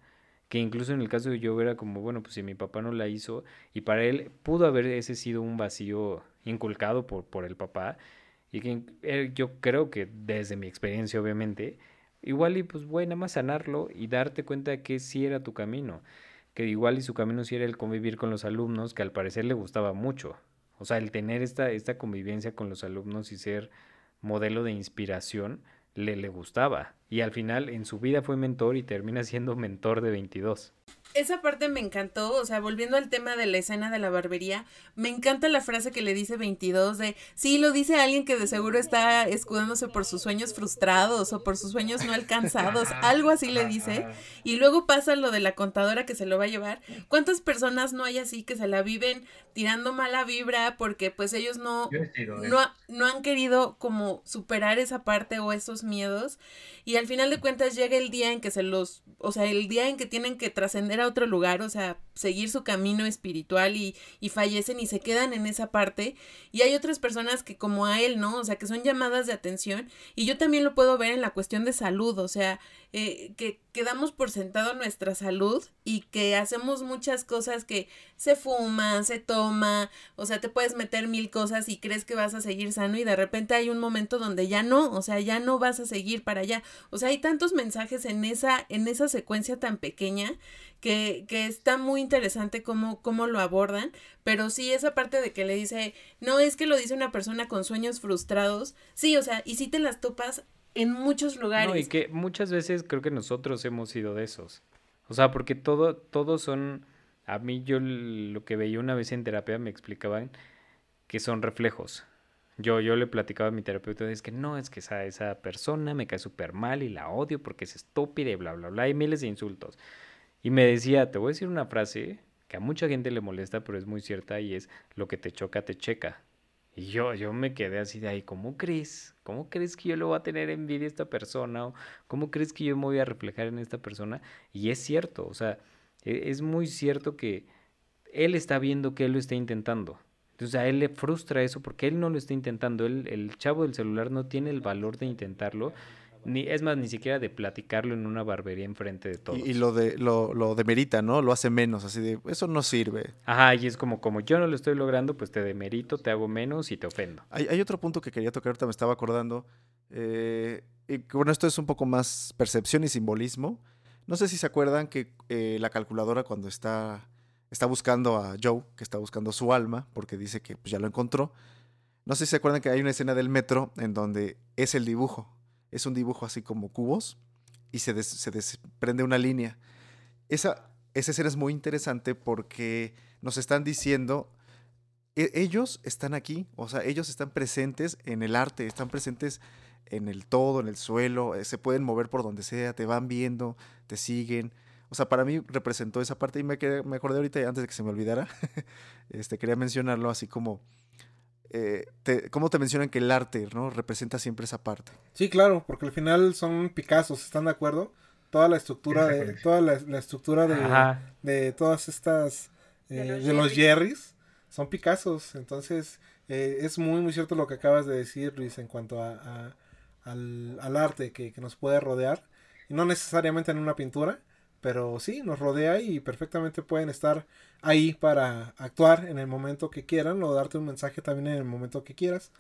Que incluso en el caso de yo era como, bueno, pues si mi papá no la hizo y para él pudo haber ese sido un vacío inculcado por, por el papá y que yo creo que desde mi experiencia obviamente, igual y pues bueno, nada más sanarlo y darte cuenta de que sí era tu camino, que igual y su camino sí era el convivir con los alumnos, que al parecer le gustaba mucho, o sea, el tener esta, esta convivencia con los alumnos y ser modelo de inspiración, le, le gustaba. Y al final en su vida fue mentor y termina siendo mentor de 22 esa parte me encantó, o sea, volviendo al tema de la escena de la barbería, me encanta la frase que le dice 22 de, sí, lo dice alguien que de seguro está escudándose por sus sueños frustrados o por sus sueños no alcanzados, algo así le dice, y luego pasa lo de la contadora que se lo va a llevar. ¿Cuántas personas no hay así que se la viven tirando mala vibra porque pues ellos no, no, no han querido como superar esa parte o esos miedos? Y al final de cuentas llega el día en que se los, o sea, el día en que tienen que trascender a otro lugar, o sea, seguir su camino espiritual y, y, fallecen y se quedan en esa parte. Y hay otras personas que como a él, ¿no? O sea, que son llamadas de atención. Y yo también lo puedo ver en la cuestión de salud, o sea, eh, que quedamos por sentado nuestra salud y que hacemos muchas cosas que se fuma, se toma, o sea, te puedes meter mil cosas y crees que vas a seguir sano y de repente hay un momento donde ya no, o sea, ya no vas a seguir para allá. O sea, hay tantos mensajes en esa, en esa secuencia tan pequeña que, que está muy interesante cómo, cómo lo abordan, pero sí esa parte de que le dice, no es que lo dice una persona con sueños frustrados, sí, o sea, y si te las topas en muchos lugares. No, y que muchas veces creo que nosotros hemos sido de esos. O sea, porque todo, todos son, a mí yo lo que veía una vez en terapia me explicaban que son reflejos. Yo, yo le platicaba a mi terapeuta, es que no, es que esa, esa persona me cae súper mal y la odio porque es estúpida y bla, bla, bla, y miles de insultos. Y me decía, te voy a decir una frase que a mucha gente le molesta, pero es muy cierta y es, lo que te choca, te checa. Y yo, yo me quedé así de ahí, ¿cómo crees? ¿Cómo crees que yo le voy a tener envidia a esta persona? ¿O ¿Cómo crees que yo me voy a reflejar en esta persona? Y es cierto, o sea, e, es muy cierto que él está viendo que él lo está intentando. Entonces a él le frustra eso porque él no lo está intentando. Él, el chavo del celular no tiene el valor de intentarlo ni, es más, ni siquiera de platicarlo en una barbería enfrente de todos. Y, lo de lo, lo demerita, ¿no? Lo hace menos, así de, eso no sirve. Ajá, y es como, como yo no lo estoy logrando, pues te demerito, te hago menos y te ofendo. Hay, hay otro punto que quería tocar, ahorita me estaba acordando. Eh, y bueno, esto es un poco más percepción y simbolismo. No sé si se acuerdan que eh, la calculadora cuando está, está buscando a Joe, que está buscando su alma, porque dice que pues, ya lo encontró. No sé si se acuerdan que hay una escena del metro en donde es el dibujo es un dibujo así como cubos y se, desprende una línea. Esa, esa escena es muy interesante porque nos están diciendo, e, ellos están aquí, o sea, ellos están presentes en el arte, están presentes en el todo, en el suelo, eh, se pueden mover por donde sea, te van viendo, te siguen. O sea, para mí representó esa parte y me, me acordé ahorita, antes de que se me olvidara, este, quería mencionarlo así como eh, te, cómo te mencionan que el arte, ¿no? Representa siempre esa parte. Sí, claro, porque al final son Picassos, ¿están de acuerdo? Toda la estructura de, toda la, estructura de, de, todas estas, de eh, los, Jerrys, son Picassos, entonces eh, es muy, muy cierto lo que acabas de decir, Luis, en cuanto a, al, al, arte que, que nos puede rodear, y no necesariamente en una pintura, pero sí, nos rodea y perfectamente pueden estar ahí para actuar en el momento que quieran o darte un mensaje también en el momento que quieras.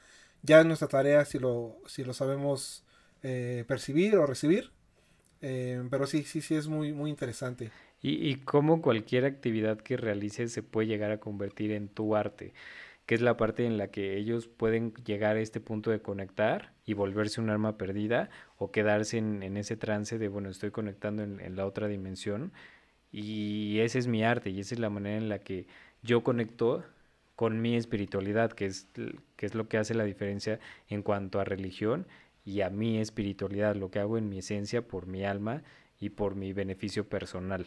Ya es nuestra tarea si lo, si lo sabemos eh, percibir o recibir. Eh, pero sí, sí, sí es muy, muy interesante. Y, y cómo cualquier actividad que realices se puede llegar a convertir en tu arte que es la parte en la que ellos pueden llegar a este punto de conectar y volverse un arma perdida o quedarse en, ese trance de, bueno, estoy conectando en, la otra dimensión y ese es mi arte y esa es la manera en la que yo conecto con mi espiritualidad, que es, que es lo que hace la diferencia en cuanto a religión y a mi espiritualidad, lo que hago en mi esencia por mi alma y por mi beneficio personal.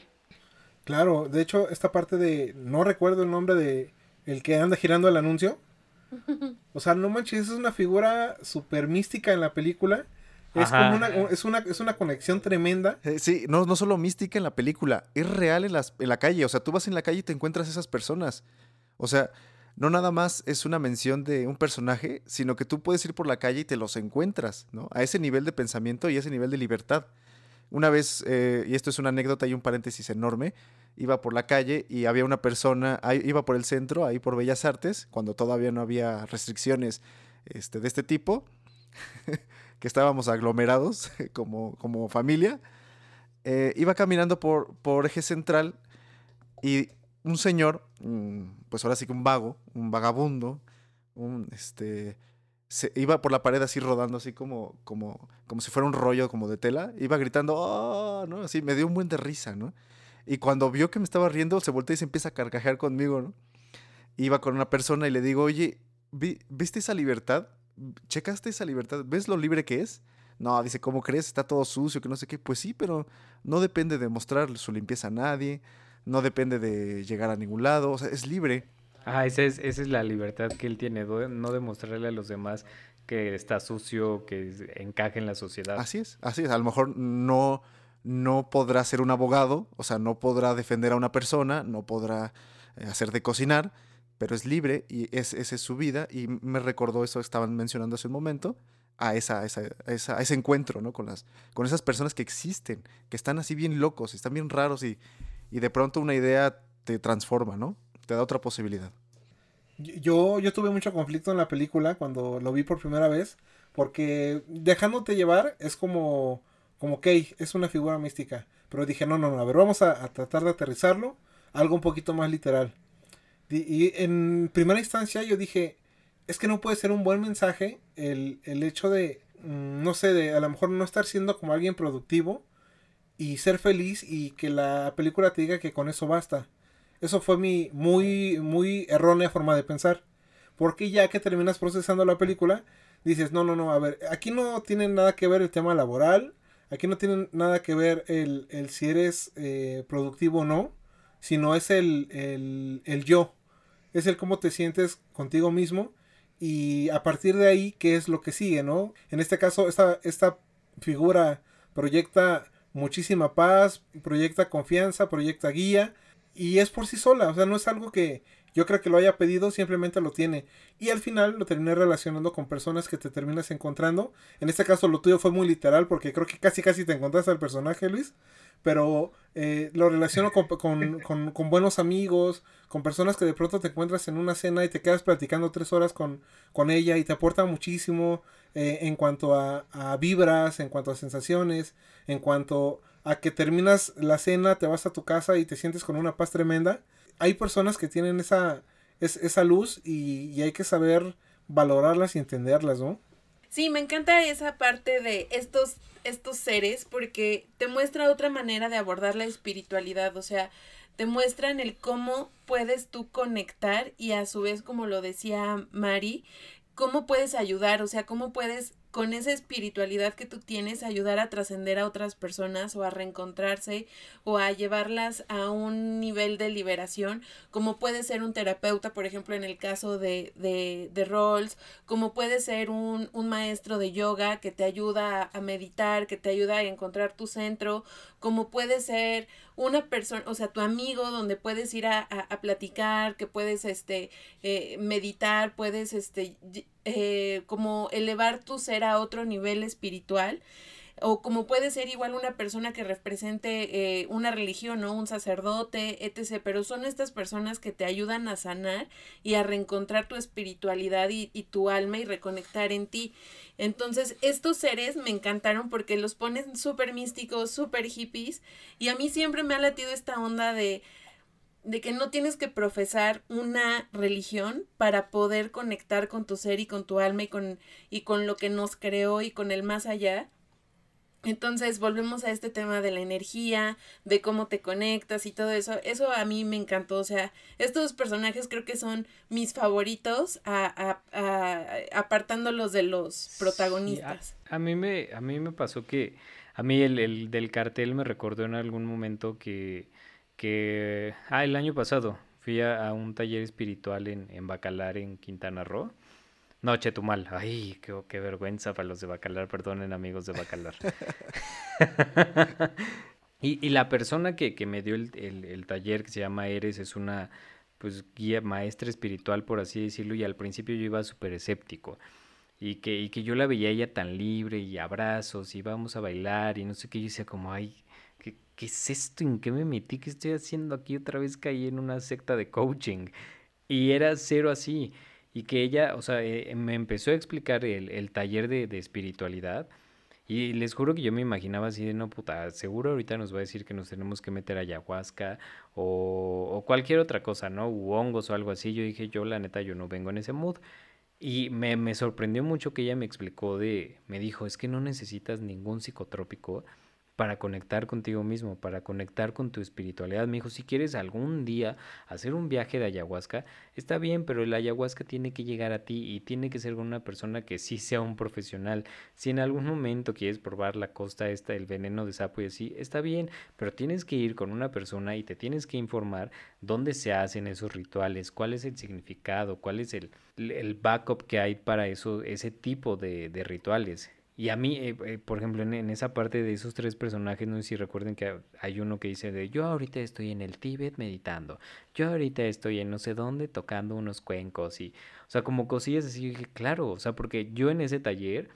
Claro, de hecho, esta parte de, no recuerdo el nombre de, el que anda girando el anuncio. O sea, no manches, es una figura súper mística en la película. Es como una, es una, es una conexión tremenda. Eh, sí, no, no solo mística en la película, es real en, las, en la calle. O sea, tú vas en la calle y te encuentras esas personas. O sea, no nada más es una mención de un personaje, sino que tú puedes ir por la calle y te los encuentras, ¿no? A ese nivel de pensamiento y ese nivel de libertad. Una vez, eh, y esto es una anécdota y un paréntesis enorme, iba por la calle y había una persona, iba por el centro, ahí por Bellas Artes, cuando todavía no había restricciones este, de este tipo, que estábamos aglomerados como, familia. Eh, iba caminando por, por eje central y un señor, pues ahora sí que un vago, un vagabundo, un, este, se iba por la pared así rodando, así como, como, como si fuera un rollo como de tela. Iba gritando, oh", ¿no? Así me dio un buen de risa, ¿no? Y cuando vio que me estaba riendo, se voltea y se empieza a carcajear conmigo, ¿no? Iba con una persona y le digo, oye, ¿viste esa libertad? ¿Checaste esa libertad? ¿Ves lo libre que es? No, dice, ¿cómo crees? Está todo sucio, que no sé qué. Pues sí, pero no depende de mostrar su limpieza a nadie, no depende de llegar a ningún lado, o sea, es libre. Ah, esa es, esa es la libertad que él tiene, no demostrarle a los demás que está sucio, que encaje en la sociedad. Así es, así es. A lo mejor no, no podrá ser un abogado, o sea, no podrá defender a una persona, no podrá eh, hacer de cocinar, pero es libre y es, esa es su vida. Y me recordó eso que estaban mencionando hace un momento, a, esa, esa, esa, a ese encuentro ¿no? con, las, con esas personas que existen, que están así bien locos, están bien raros y, y de pronto una idea te transforma, ¿no? Te da otra posibilidad. Yo, yo tuve mucho conflicto en la película cuando lo vi por primera vez, porque dejándote llevar es como, como Kay, es una figura mística. Pero dije, no, no, no, a ver, vamos a, tratar de aterrizarlo, algo un poquito más literal. Y, en primera instancia yo dije, es que no puede ser un buen mensaje el, el hecho de, mm, no sé, de a lo mejor no estar siendo como alguien productivo y ser feliz y que la película te diga que con eso basta. Eso fue mi muy, muy errónea forma de pensar. Porque ya que terminas procesando la película, dices, no, no, no, a ver, aquí no tiene nada que ver el tema laboral, aquí no tiene nada que ver el, el si eres eh, productivo o no, sino es el, el, el yo, es el cómo te sientes contigo mismo y a partir de ahí, ¿qué es lo que sigue, no? En este caso, esta, esta figura proyecta muchísima paz, proyecta confianza, proyecta guía y es por sí sola, o sea, no es algo que yo creo que lo haya pedido, simplemente lo tiene. Y al final lo terminé relacionando con personas que te terminas encontrando. En este caso lo tuyo fue muy literal porque creo que casi casi te encontraste al personaje, Luis. Pero eh, lo relaciono con, con, con, buenos amigos, con personas que de pronto te encuentras en una cena y te quedas platicando tres horas con, con ella y te aporta muchísimo eh, en cuanto a, a vibras, en cuanto a sensaciones, en cuanto a que terminas la cena, te vas a tu casa y te sientes con una paz tremenda. Hay personas que tienen esa, esa luz y, hay que saber valorarlas y entenderlas, ¿no? Sí, me encanta esa parte de estos, estos seres porque te muestra otra manera de abordar la espiritualidad, o sea, te muestran el cómo puedes tú conectar y a su vez, como lo decía Mari, cómo puedes ayudar, o sea, cómo puedes con esa espiritualidad que tú tienes, ayudar a trascender a otras personas o a reencontrarse o a llevarlas a un nivel de liberación, como puede ser un terapeuta, por ejemplo, en el caso de, de, de Rolls, como puede ser un, un, maestro de yoga que te ayuda a meditar, que te ayuda a encontrar tu centro, como puede ser una persona, o sea, tu amigo donde puedes ir a, a, platicar, que puedes este, eh, meditar, puedes este, eh, como elevar tu ser a otro nivel espiritual o como puede ser igual una persona que represente eh, una religión o un sacerdote, etc. Pero son estas personas que te ayudan a sanar y a reencontrar tu espiritualidad y, y tu alma y reconectar en ti. Entonces, estos seres me encantaron porque los ponen súper místicos, súper hippies y a mí siempre me ha latido esta onda de de que no tienes que profesar una religión para poder conectar con tu ser y con tu alma y con, y con lo que nos creó y con el más allá. Entonces volvemos a este tema de la energía, de cómo te conectas y todo eso. Eso a mí me encantó. O sea, estos personajes creo que son mis favoritos, a, apartándolos de los protagonistas. a, mí me, a mí me pasó que a mí el, el del cartel me recordó en algún momento que que, ah, el año pasado fui a, un taller espiritual en, en, Bacalar, en Quintana Roo. No, Chetumal. Ay, qué, qué vergüenza para los de Bacalar, perdonen amigos de Bacalar. y, y, la persona que, que me dio el, el, el, taller, que se llama Eres, es una pues guía maestra espiritual, por así decirlo, y al principio yo iba súper escéptico. Y que, y que yo la veía ella tan libre y abrazos y vamos a bailar y no sé qué, yo decía como, ay, ¿qué es esto? ¿En qué me metí? ¿Qué estoy haciendo aquí? Otra vez caí en una secta de coaching. Y era cero así. Y que ella, o sea, eh, me empezó a explicar el, el taller de, de, espiritualidad. Y les juro que yo me imaginaba así de, no, puta, seguro ahorita nos va a decir que nos tenemos que meter a ayahuasca o, o cualquier otra cosa, ¿no? U hongos o algo así. Yo dije, yo la neta, yo no vengo en ese mood. Y me, me sorprendió mucho que ella me explicó de, me dijo, es que no necesitas ningún psicotrópico para conectar contigo mismo, para conectar con tu espiritualidad. Me dijo, si quieres algún día hacer un viaje de ayahuasca, está bien, pero el ayahuasca tiene que llegar a ti y tiene que ser con una persona que sí sea un profesional. Si en algún momento quieres probar la costa esta, el veneno de sapo y así, está bien, pero tienes que ir con una persona y te tienes que informar dónde se hacen esos rituales, cuál es el significado, cuál es el, el backup que hay para eso, ese tipo de, de rituales Y a mí, eh, eh, por ejemplo, en, esa parte de esos tres personajes, no sé si recuerden que hay uno que dice de yo ahorita estoy en el Tíbet meditando, yo ahorita estoy en no sé dónde tocando unos cuencos y, o sea, como cosillas así, claro, o sea, porque yo en ese taller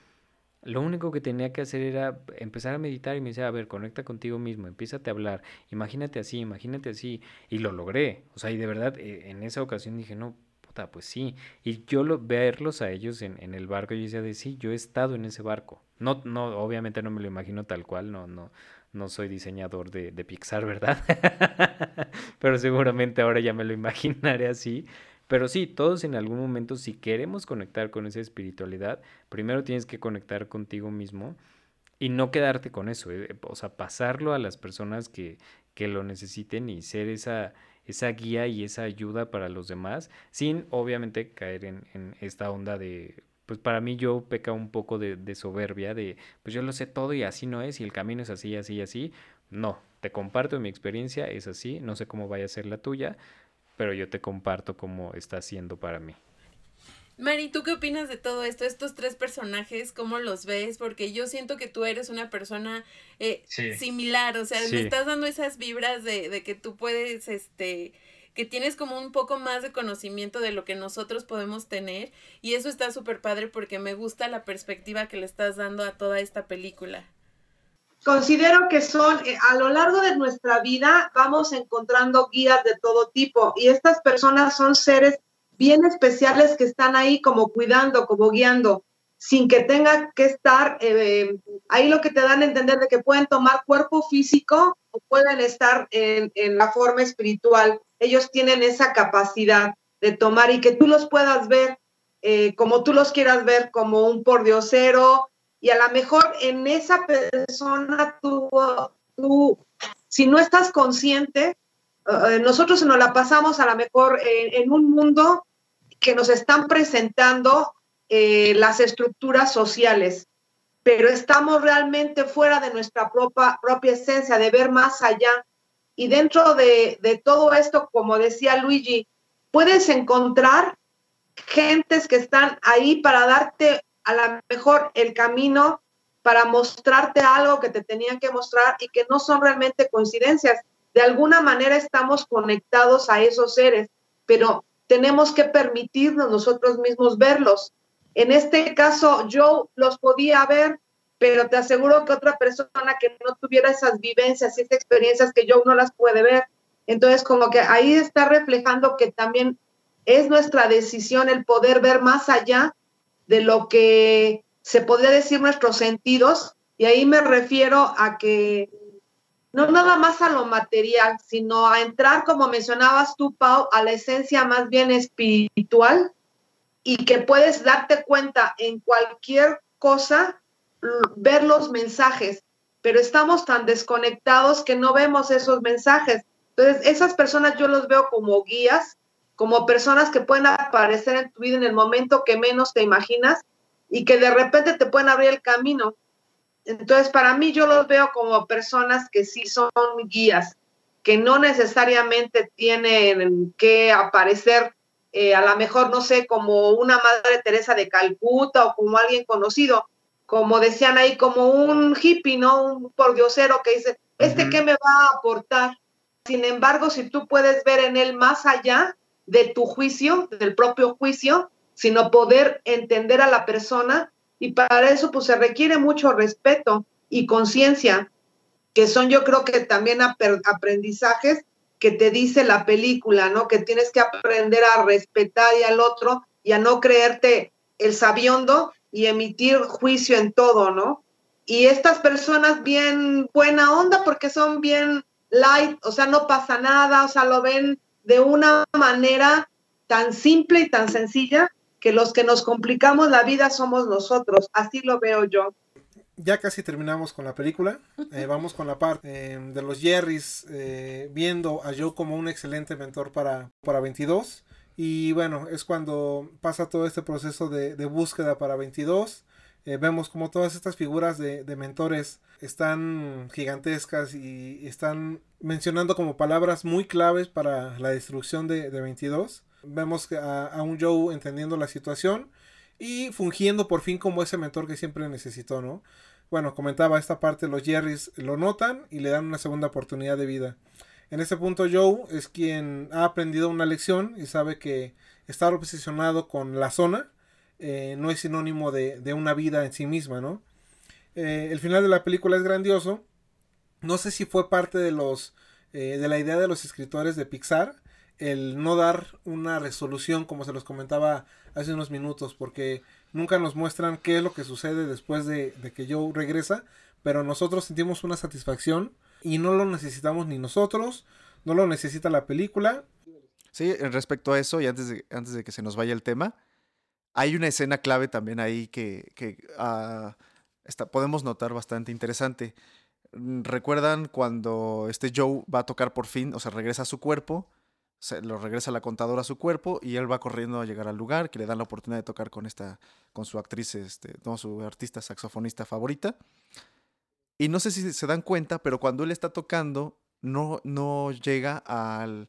lo único que tenía que hacer era empezar a meditar y me decía, a ver, conecta contigo mismo, empiezate a hablar, imagínate así, imagínate así, y lo logré, o sea, y de verdad eh, en esa ocasión dije, no, pues sí, y yo lo, verlos a ellos en, el barco, yo decía de sí, yo he estado en ese barco, no, no, obviamente no me lo imagino tal cual, no, no, no soy diseñador de, de Pixar, ¿verdad? Pero seguramente ahora ya me lo imaginaré así, pero sí, todos en algún momento, si queremos conectar con esa espiritualidad, primero tienes que conectar contigo mismo y no quedarte con eso, eh, o sea, pasarlo a las personas que, que lo necesiten y ser esa, esa guía y esa ayuda para los demás, sin obviamente caer en, esta onda de, pues para mí yo peca un poco de, de, soberbia, de, pues yo lo sé todo y así no es, y el camino es así, así, así. No, te comparto mi experiencia, es así, no sé cómo vaya a ser la tuya, pero yo te comparto cómo está haciendo para mí. Mari, ¿tú qué opinas de todo esto? Estos tres personajes, ¿cómo los ves? Porque yo siento que tú eres una persona eh, similar, o sea, me estás dando esas vibras de, de que tú puedes, este, que tienes como un poco más de conocimiento de lo que nosotros podemos tener y eso está súper padre porque me gusta la perspectiva que le estás dando a toda esta película considero que son, eh, a lo largo de nuestra vida vamos encontrando guías de todo tipo y estas personas son seres bien especiales que están ahí como cuidando, como guiando, sin que tenga que estar eh, ahí lo que te dan a entender de que pueden tomar cuerpo físico o pueden estar en, la forma espiritual. Ellos tienen esa capacidad de tomar y que tú los puedas ver eh, como tú los quieras ver, como un pordiosero, y a lo mejor en esa persona tú, tú si no estás consciente, eh, nosotros nos la pasamos a lo mejor en, un mundo que nos están presentando eh, las estructuras sociales, pero estamos realmente fuera de nuestra propia, propia esencia, de ver más allá. Y dentro de, de todo esto, como decía Luigi, puedes encontrar gentes que están ahí para darte a lo mejor el camino para mostrarte algo que te tenían que mostrar y que no son realmente coincidencias. De alguna manera estamos conectados a esos seres, pero tenemos que permitirnos nosotros mismos verlos. En este caso, yo los podía ver, pero te aseguro que otra persona que no tuviera esas vivencias y esas experiencias que yo no las puede ver. Entonces, como que ahí está reflejando que también es nuestra decisión el poder ver más allá de lo que se podría decir nuestros sentidos, y ahí me refiero a que no nada más a lo material, sino a entrar, como mencionabas tú, Pau, a la esencia más bien espiritual y que puedes darte cuenta en cualquier cosa, ver los mensajes, pero estamos tan desconectados que no vemos esos mensajes. Entonces, esas personas yo los veo como guías como personas que pueden aparecer en tu vida en el momento que menos te imaginas y que de repente te pueden abrir el camino. Entonces, para mí yo los veo como personas que sí son guías, que no necesariamente tienen que aparecer eh, a lo mejor, no sé, como una Madre Teresa de Calcuta o como alguien conocido, como decían ahí, como un hippie, ¿no? Un pordiosero que dice, ¿este qué me va a aportar? Sin embargo, si tú puedes ver en él más allá, de tu juicio, del propio juicio, sino poder entender a la persona y para eso pues se requiere mucho respeto y conciencia, que son yo creo que también aprendizajes que te dice la película, ¿no? Que tienes que aprender a respetar y al otro y a no creerte el sabiondo y emitir juicio en todo, ¿no? Y estas personas bien buena onda porque son bien light, o sea, no pasa nada, o sea, lo ven de una manera tan simple y tan sencilla que los que nos complicamos la vida somos nosotros. Así lo veo yo. Ya casi terminamos con la película. Eh, vamos con la parte eh, de los Jerrys eh, viendo a Joe como un excelente mentor para, para 22. Y bueno, es cuando pasa todo este proceso de, de búsqueda para 22. vemos como todas estas figuras de, de mentores están gigantescas y están mencionando como palabras muy claves para la destrucción de, 22. Vemos a, a, un Joe entendiendo la situación y fungiendo por fin como ese mentor que siempre necesitó, ¿no? Bueno, comentaba esta parte, los Jerrys lo notan y le dan una segunda oportunidad de vida. En ese punto Joe es quien ha aprendido una lección y sabe que estar obsesionado con la zona eh, no es sinónimo de, una vida en sí misma, ¿no? Eh, el final de la película es grandioso. No sé si fue parte de los eh, de la idea de los escritores de Pixar el no dar una resolución como se los comentaba hace unos minutos porque nunca nos muestran qué es lo que sucede después de, que Joe regresa pero nosotros sentimos una satisfacción y no lo necesitamos ni nosotros, no lo necesita la película. Sí, respecto a eso, y antes de, antes de que se nos vaya el tema, hay una escena clave también ahí que, que está, podemos notar bastante interesante. Mm, ¿Recuerdan cuando este Joe va a tocar por fin, o sea, regresa a su cuerpo? Se lo regresa la contadora a su cuerpo y él va corriendo a llegar al lugar que le dan la oportunidad de tocar con esta con su actriz este no su artista saxofonista favorita y no sé si se dan cuenta, pero cuando él está tocando, no, no llega al,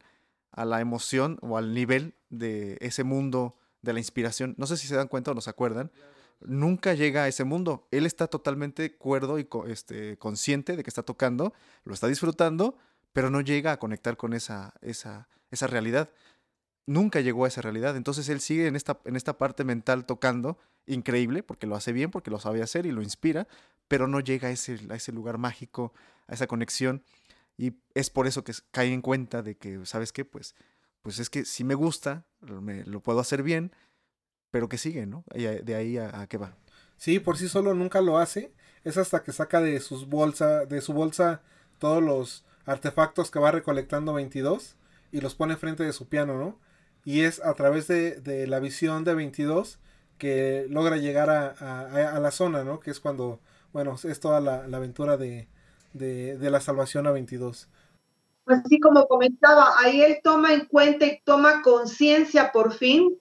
a la emoción o al nivel de ese mundo de la inspiración. No sé si se dan cuenta o no se acuerdan. Nunca llega a ese mundo. Él está totalmente cuerdo y este, consciente de que está tocando, lo está disfrutando, pero no llega a conectar con esa, esa, esa realidad. Nunca llegó a esa realidad. Entonces él sigue en esta, en esta parte mental tocando, increíble, porque lo hace bien, porque lo sabe hacer y lo inspira, pero no llega a ese, a ese lugar mágico, a esa conexión. Y es por eso que cae en cuenta de que, ¿sabes qué? Pues, pues es que si me gusta, me, lo puedo hacer bien, pero que sigue, ¿no? de ahí a, qué va. Sí, por sí solo nunca lo hace. Es hasta que saca de sus bolsa, de su bolsa todos los artefactos que va recolectando 22 y los pone frente de su piano, ¿no? Y es a través de, de la visión de 22 que logra llegar a, a, la zona, ¿no? Que es cuando bueno, es toda la, aventura de, la salvación a 22. Pues así como comentaba, ahí él toma en cuenta y toma conciencia por fin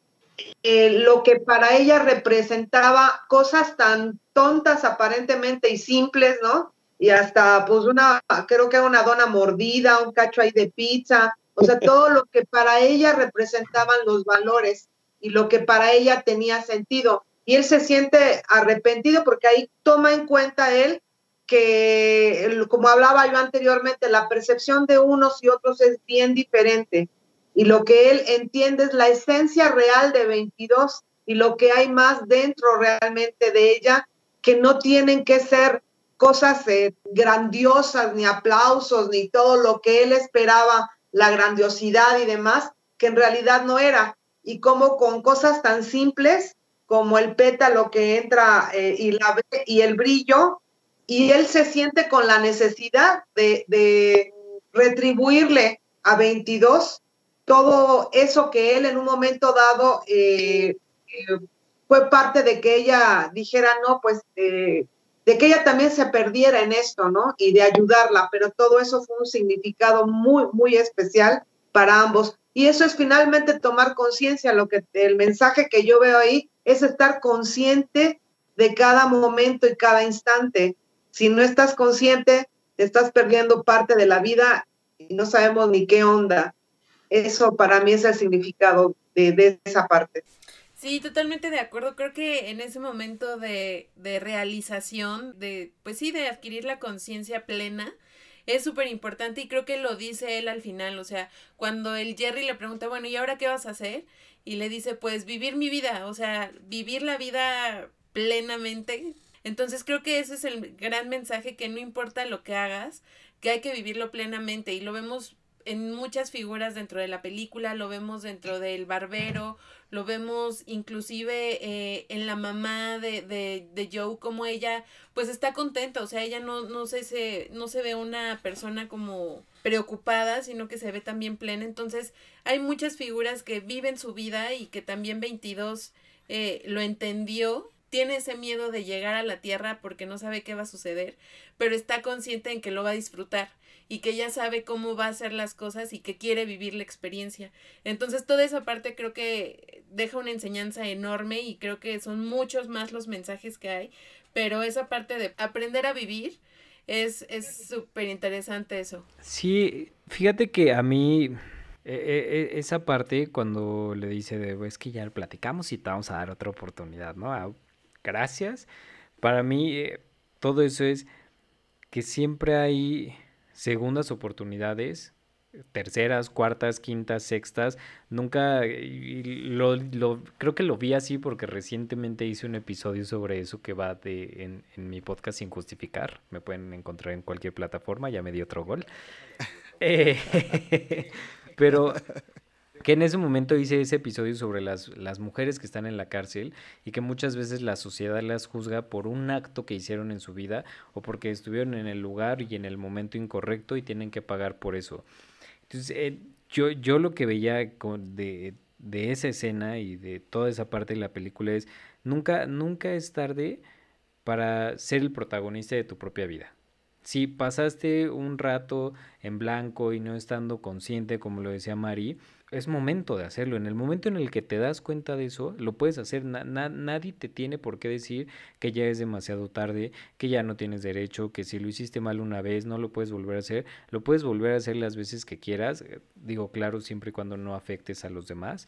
eh, lo que para ella representaba cosas tan tontas aparentemente y simples, ¿no? Y hasta pues una, creo que una dona mordida, un cacho ahí de pizza, o sea, todo lo que para ella representaban los valores y lo que para ella tenía sentido y él se siente arrepentido porque ahí toma en cuenta él que, como hablaba yo anteriormente, la percepción de unos y otros es bien diferente. Y lo que él entiende es la esencia real de 22 y lo que hay más dentro realmente de ella, que no tienen que ser cosas eh, grandiosas, ni aplausos, ni todo lo que él esperaba, la grandiosidad y demás, que en realidad no era. Y como con cosas tan simples como el pétalo que entra eh, y la y el brillo, y él se siente con la necesidad de, retribuirle a 22 todo eso que él en un momento dado eh, eh, fue parte de que ella dijera, no, pues de que ella también se perdiera en esto, ¿no? Y de ayudarla, pero todo eso fue un significado muy, muy especial para ambos. Y eso es finalmente tomar conciencia, lo que el mensaje que yo veo ahí es estar consciente de cada momento y cada instante. Si no estás consciente, te estás perdiendo parte de la vida y no sabemos ni qué onda. Eso para mí es el significado de, esa parte. Sí, totalmente de acuerdo. Creo que en ese momento de, de realización, de, pues sí, de adquirir la conciencia plena, es súper importante y creo que lo dice él al final, o sea, cuando el Jerry le pregunta, bueno, ¿y ahora qué vas a hacer? Y le dice, pues vivir mi vida, o sea, vivir la vida plenamente. Entonces creo que ese es el gran mensaje, que no importa lo que hagas, que hay que vivirlo plenamente y lo vemos en muchas figuras dentro de la película, lo vemos dentro del barbero, lo vemos inclusive eh, en la mamá de, de, de, Joe, como ella pues está contenta, o sea, ella no, no, se, se, no se ve una persona como preocupada, sino que se ve también plena, entonces hay muchas figuras que viven su vida y que también 22 eh, lo entendió tiene ese miedo de llegar a la tierra porque no sabe qué va a suceder, pero está consciente en que lo va a disfrutar y que ya sabe cómo va a hacer las cosas y que quiere vivir la experiencia. Entonces toda esa parte creo que deja una enseñanza enorme y creo que son muchos más los mensajes que hay, pero esa parte de aprender a vivir es súper interesante eso. Sí, fíjate que a mí E, e, esa parte cuando le dice de, es que ya platicamos y te vamos a dar otra oportunidad, ¿no? Ah, gracias. Para mí, eh, todo eso es que siempre hay segundas oportunidades, terceras, cuartas, quintas, sextas. Nunca lo, lo, creo que lo vi así porque recientemente hice un episodio sobre eso que va de en, en, mi podcast sin justificar. Me pueden encontrar en cualquier plataforma, ya me di otro gol. Eh, pero que en ese momento hice ese episodio sobre las, las mujeres que están en la cárcel y que muchas veces la sociedad las juzga por un acto que hicieron en su vida o porque estuvieron en el lugar y en el momento incorrecto y tienen que pagar por eso. Entonces, eh, yo, yo lo que veía de, de esa escena y de toda esa parte de la película es, nunca, nunca es tarde para ser el protagonista de tu propia vida. Si pasaste un rato en blanco y no estando consciente, como lo decía Mari, es momento de hacerlo. En el momento en el que te das cuenta de eso, lo puedes hacer. nadie te tiene por qué decir que ya es demasiado tarde, que ya no tienes derecho, que si lo hiciste mal una vez no lo puedes volver a hacer. Lo puedes volver a hacer las veces que quieras. Eh, digo, claro, siempre y cuando no afectes a los demás.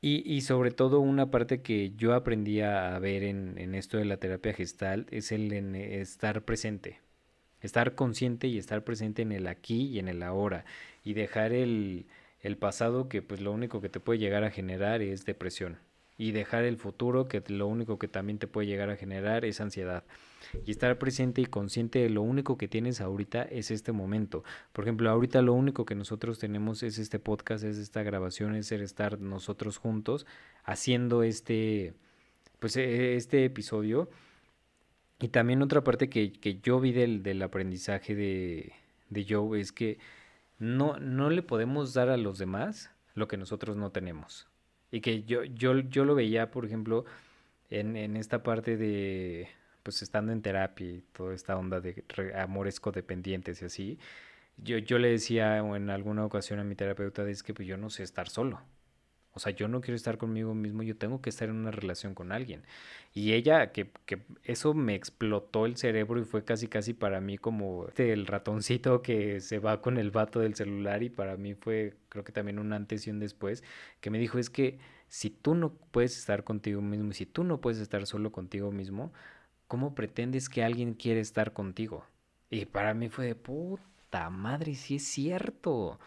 Y, y, sobre todo una parte que yo aprendí a ver en, en esto de la terapia gestal es el estar presente. Estar consciente y estar presente en el aquí y en el ahora. Y dejar el, el pasado que pues lo único que te puede llegar a generar es depresión y dejar el futuro que lo único que también te puede llegar a generar es ansiedad y estar presente y consciente de lo único que tienes ahorita es este momento. Por ejemplo, ahorita lo único que nosotros tenemos es este podcast, es esta grabación, es el estar nosotros juntos haciendo este pues e, este episodio. Y también otra parte que, que yo vi del, del aprendizaje de, de Joe es que no, no le podemos dar a los demás lo que nosotros no tenemos. Y que yo, yo, yo lo veía, por ejemplo, en, en esta parte de, pues estando en terapia y toda esta onda de amores codependientes y así, yo, yo le decía en alguna ocasión a mi terapeuta, es que pues yo no sé estar solo. O sea, yo no quiero estar conmigo mismo, yo tengo que estar en una relación con alguien. Y ella, que, que eso me explotó el cerebro y fue casi casi para mí como el ratoncito que se va con el vato del celular y para mí fue creo que también un antes y un después, que me dijo es que si tú no puedes estar contigo mismo si tú no puedes estar solo contigo mismo, ¿cómo pretendes que alguien quiere estar contigo? Y para mí fue de puta madre, si es cierto.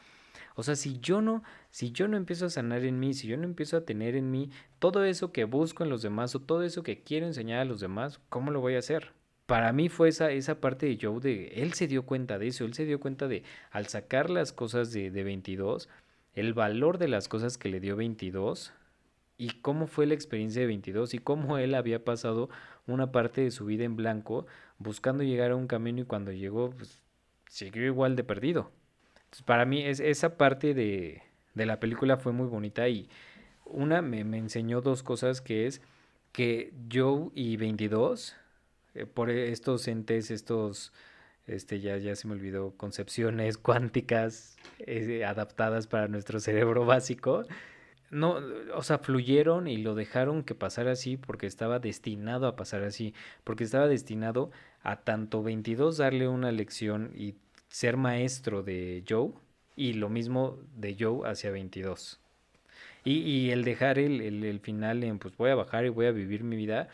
O sea, si yo no, si yo no empiezo a sanar en mí, si yo no empiezo a tener en mí todo eso que busco en los demás o todo eso que quiero enseñar a los demás, ¿cómo lo voy a hacer? Para mí fue esa, esa parte de Joe de, él se dio cuenta de eso, él se dio cuenta de, al sacar las cosas de, de 22, el valor de las cosas que le dio 22 y cómo fue la experiencia de 22 y cómo él había pasado una parte de su vida en blanco buscando llegar a un camino y cuando llegó pues, siguió igual de perdido para mí es, esa parte de, de, la película fue muy bonita y una me, me, enseñó dos cosas que es que Joe y 22, eh, por estos entes, estos, este ya, ya se me olvidó, concepciones cuánticas eh, adaptadas para nuestro cerebro básico, no, o sea, fluyeron y lo dejaron que pasara así porque estaba destinado a pasar así, porque estaba destinado a tanto 22 darle una lección y ser maestro de Joe y lo mismo de Joe hacia 22. Y, y el dejar el, el, el, final en pues voy a bajar y voy a vivir mi vida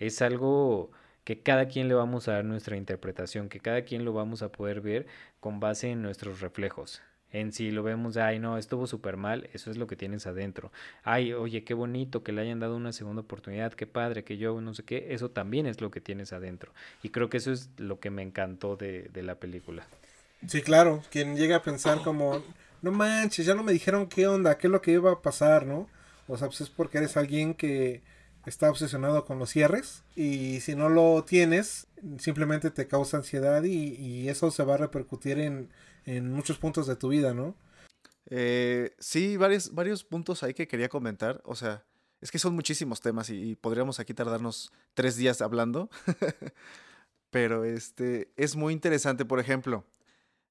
es algo que cada quien le vamos a dar nuestra interpretación, que cada quien lo vamos a poder ver con base en nuestros reflejos. En si lo vemos, ay no, estuvo súper mal, eso es lo que tienes adentro. Ay, oye, qué bonito que le hayan dado una segunda oportunidad, qué padre, que yo no sé qué, eso también es lo que tienes adentro. Y creo que eso es lo que me encantó de, de la película. Sí, claro, quien llega a pensar como, no manches, ya no me dijeron qué onda, qué es lo que iba a pasar, ¿no? O sea, pues es porque eres alguien que está obsesionado con los cierres y si no lo tienes, simplemente te causa ansiedad y, eso se va a repercutir en, en, muchos puntos de tu vida, ¿no? Eh, sí, varios, varios puntos ahí que quería comentar, o sea, es que son muchísimos temas y, y podríamos aquí tardarnos tres días hablando, pero este, es muy interesante, por ejemplo,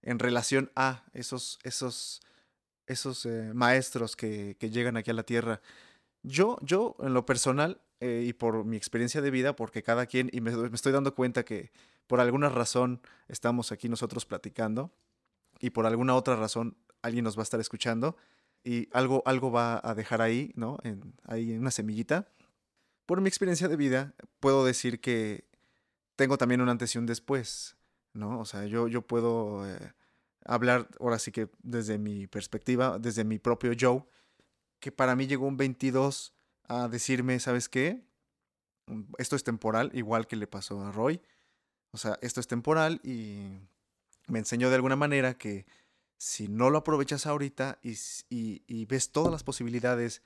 en relación a esos, esos, esos eh, maestros que, que, llegan aquí a la Tierra. Yo, yo en lo personal eh, y por mi experiencia de vida, porque cada quien, y me, estoy dando cuenta que por alguna razón estamos aquí nosotros platicando y por alguna otra razón alguien nos va a estar escuchando y algo, algo va a dejar ahí, ¿no? En, ahí una semillita. Por mi experiencia de vida, puedo decir que tengo también un antes y un después, ¿no? O sea, yo, yo puedo eh, hablar ahora sí que desde mi perspectiva, desde mi propio Joe, que para mí llegó un 22 a decirme, ¿sabes qué? Mm, esto es temporal, igual que le pasó a Roy. O sea, esto es temporal y me enseñó de alguna manera que si no lo aprovechas ahorita y, ves todas las posibilidades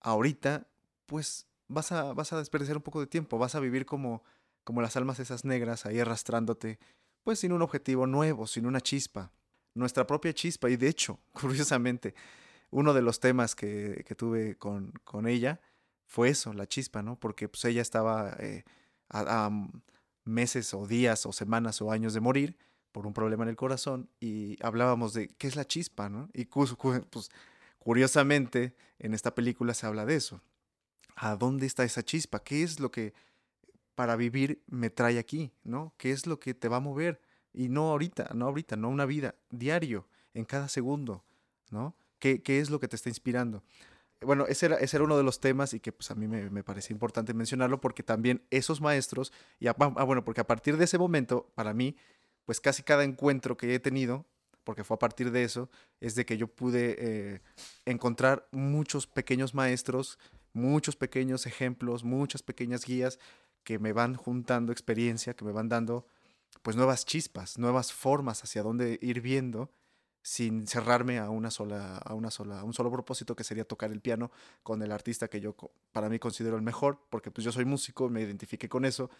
ahorita, pues vas a, vas a desperdiciar un poco de tiempo, vas a vivir como, como las almas esas negras ahí arrastrándote, pues sin un objetivo nuevo, sin una chispa, nuestra propia chispa. Y de hecho, curiosamente, uno de los temas que, tuve con, con, ella fue eso, la chispa, ¿no? Porque pues ella estaba eh, a meses o días o semanas o años de morir por un problema en el corazón y hablábamos de qué es la chispa, ¿no? Y pues, curiosamente en esta película se habla de eso. ¿A dónde está esa chispa? ¿Qué es lo que para vivir me trae aquí, ¿no? ¿Qué es lo que te va a mover? Y no ahorita, no ahorita, no una vida, diario, en cada segundo, ¿no? ¿Qué, qué es lo que te está inspirando? Bueno, ese era, ese era uno de los temas y que pues a mí me, me parecía importante mencionarlo porque también esos maestros, y ah, bueno, porque a partir de ese momento, para mí, pues casi cada encuentro que he tenido, porque fue a partir de eso, es de que yo pude eh, encontrar muchos pequeños maestros, muchos pequeños ejemplos, muchas pequeñas guías que me van juntando experiencia, que me van dando pues nuevas chispas, nuevas formas hacia dónde ir viendo sin cerrarme a una sola a una sola a un solo propósito que sería tocar el piano con el artista que yo para mí considero el mejor, porque pues yo soy músico, me identifique con eso.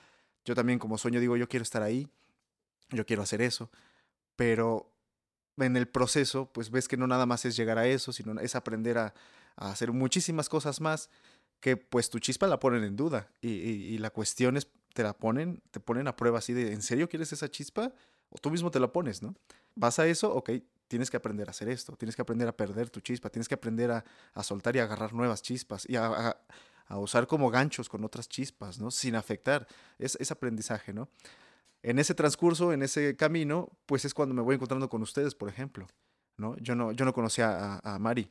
Yo también como sueño digo, yo quiero estar ahí, yo quiero hacer eso, pero en el proceso, pues ves que no nada más es llegar a eso, sino es aprender a, hacer muchísimas cosas más que pues tu chispa la ponen en duda y, la cuestión es, te la ponen, te ponen a prueba así de, ¿en serio quieres esa chispa? O tú mismo te la pones, ¿no? Vas a eso, ok, tienes que aprender a hacer esto, tienes que aprender a perder tu chispa, tienes que aprender a, a soltar y agarrar nuevas chispas y a, a, usar como ganchos con otras chispas, ¿no? Sin afectar, es, es aprendizaje, ¿no? en ese transcurso, en ese camino, pues es cuando me voy encontrando con ustedes, por ejemplo. ¿no? Yo, no, yo no conocía a, Mari.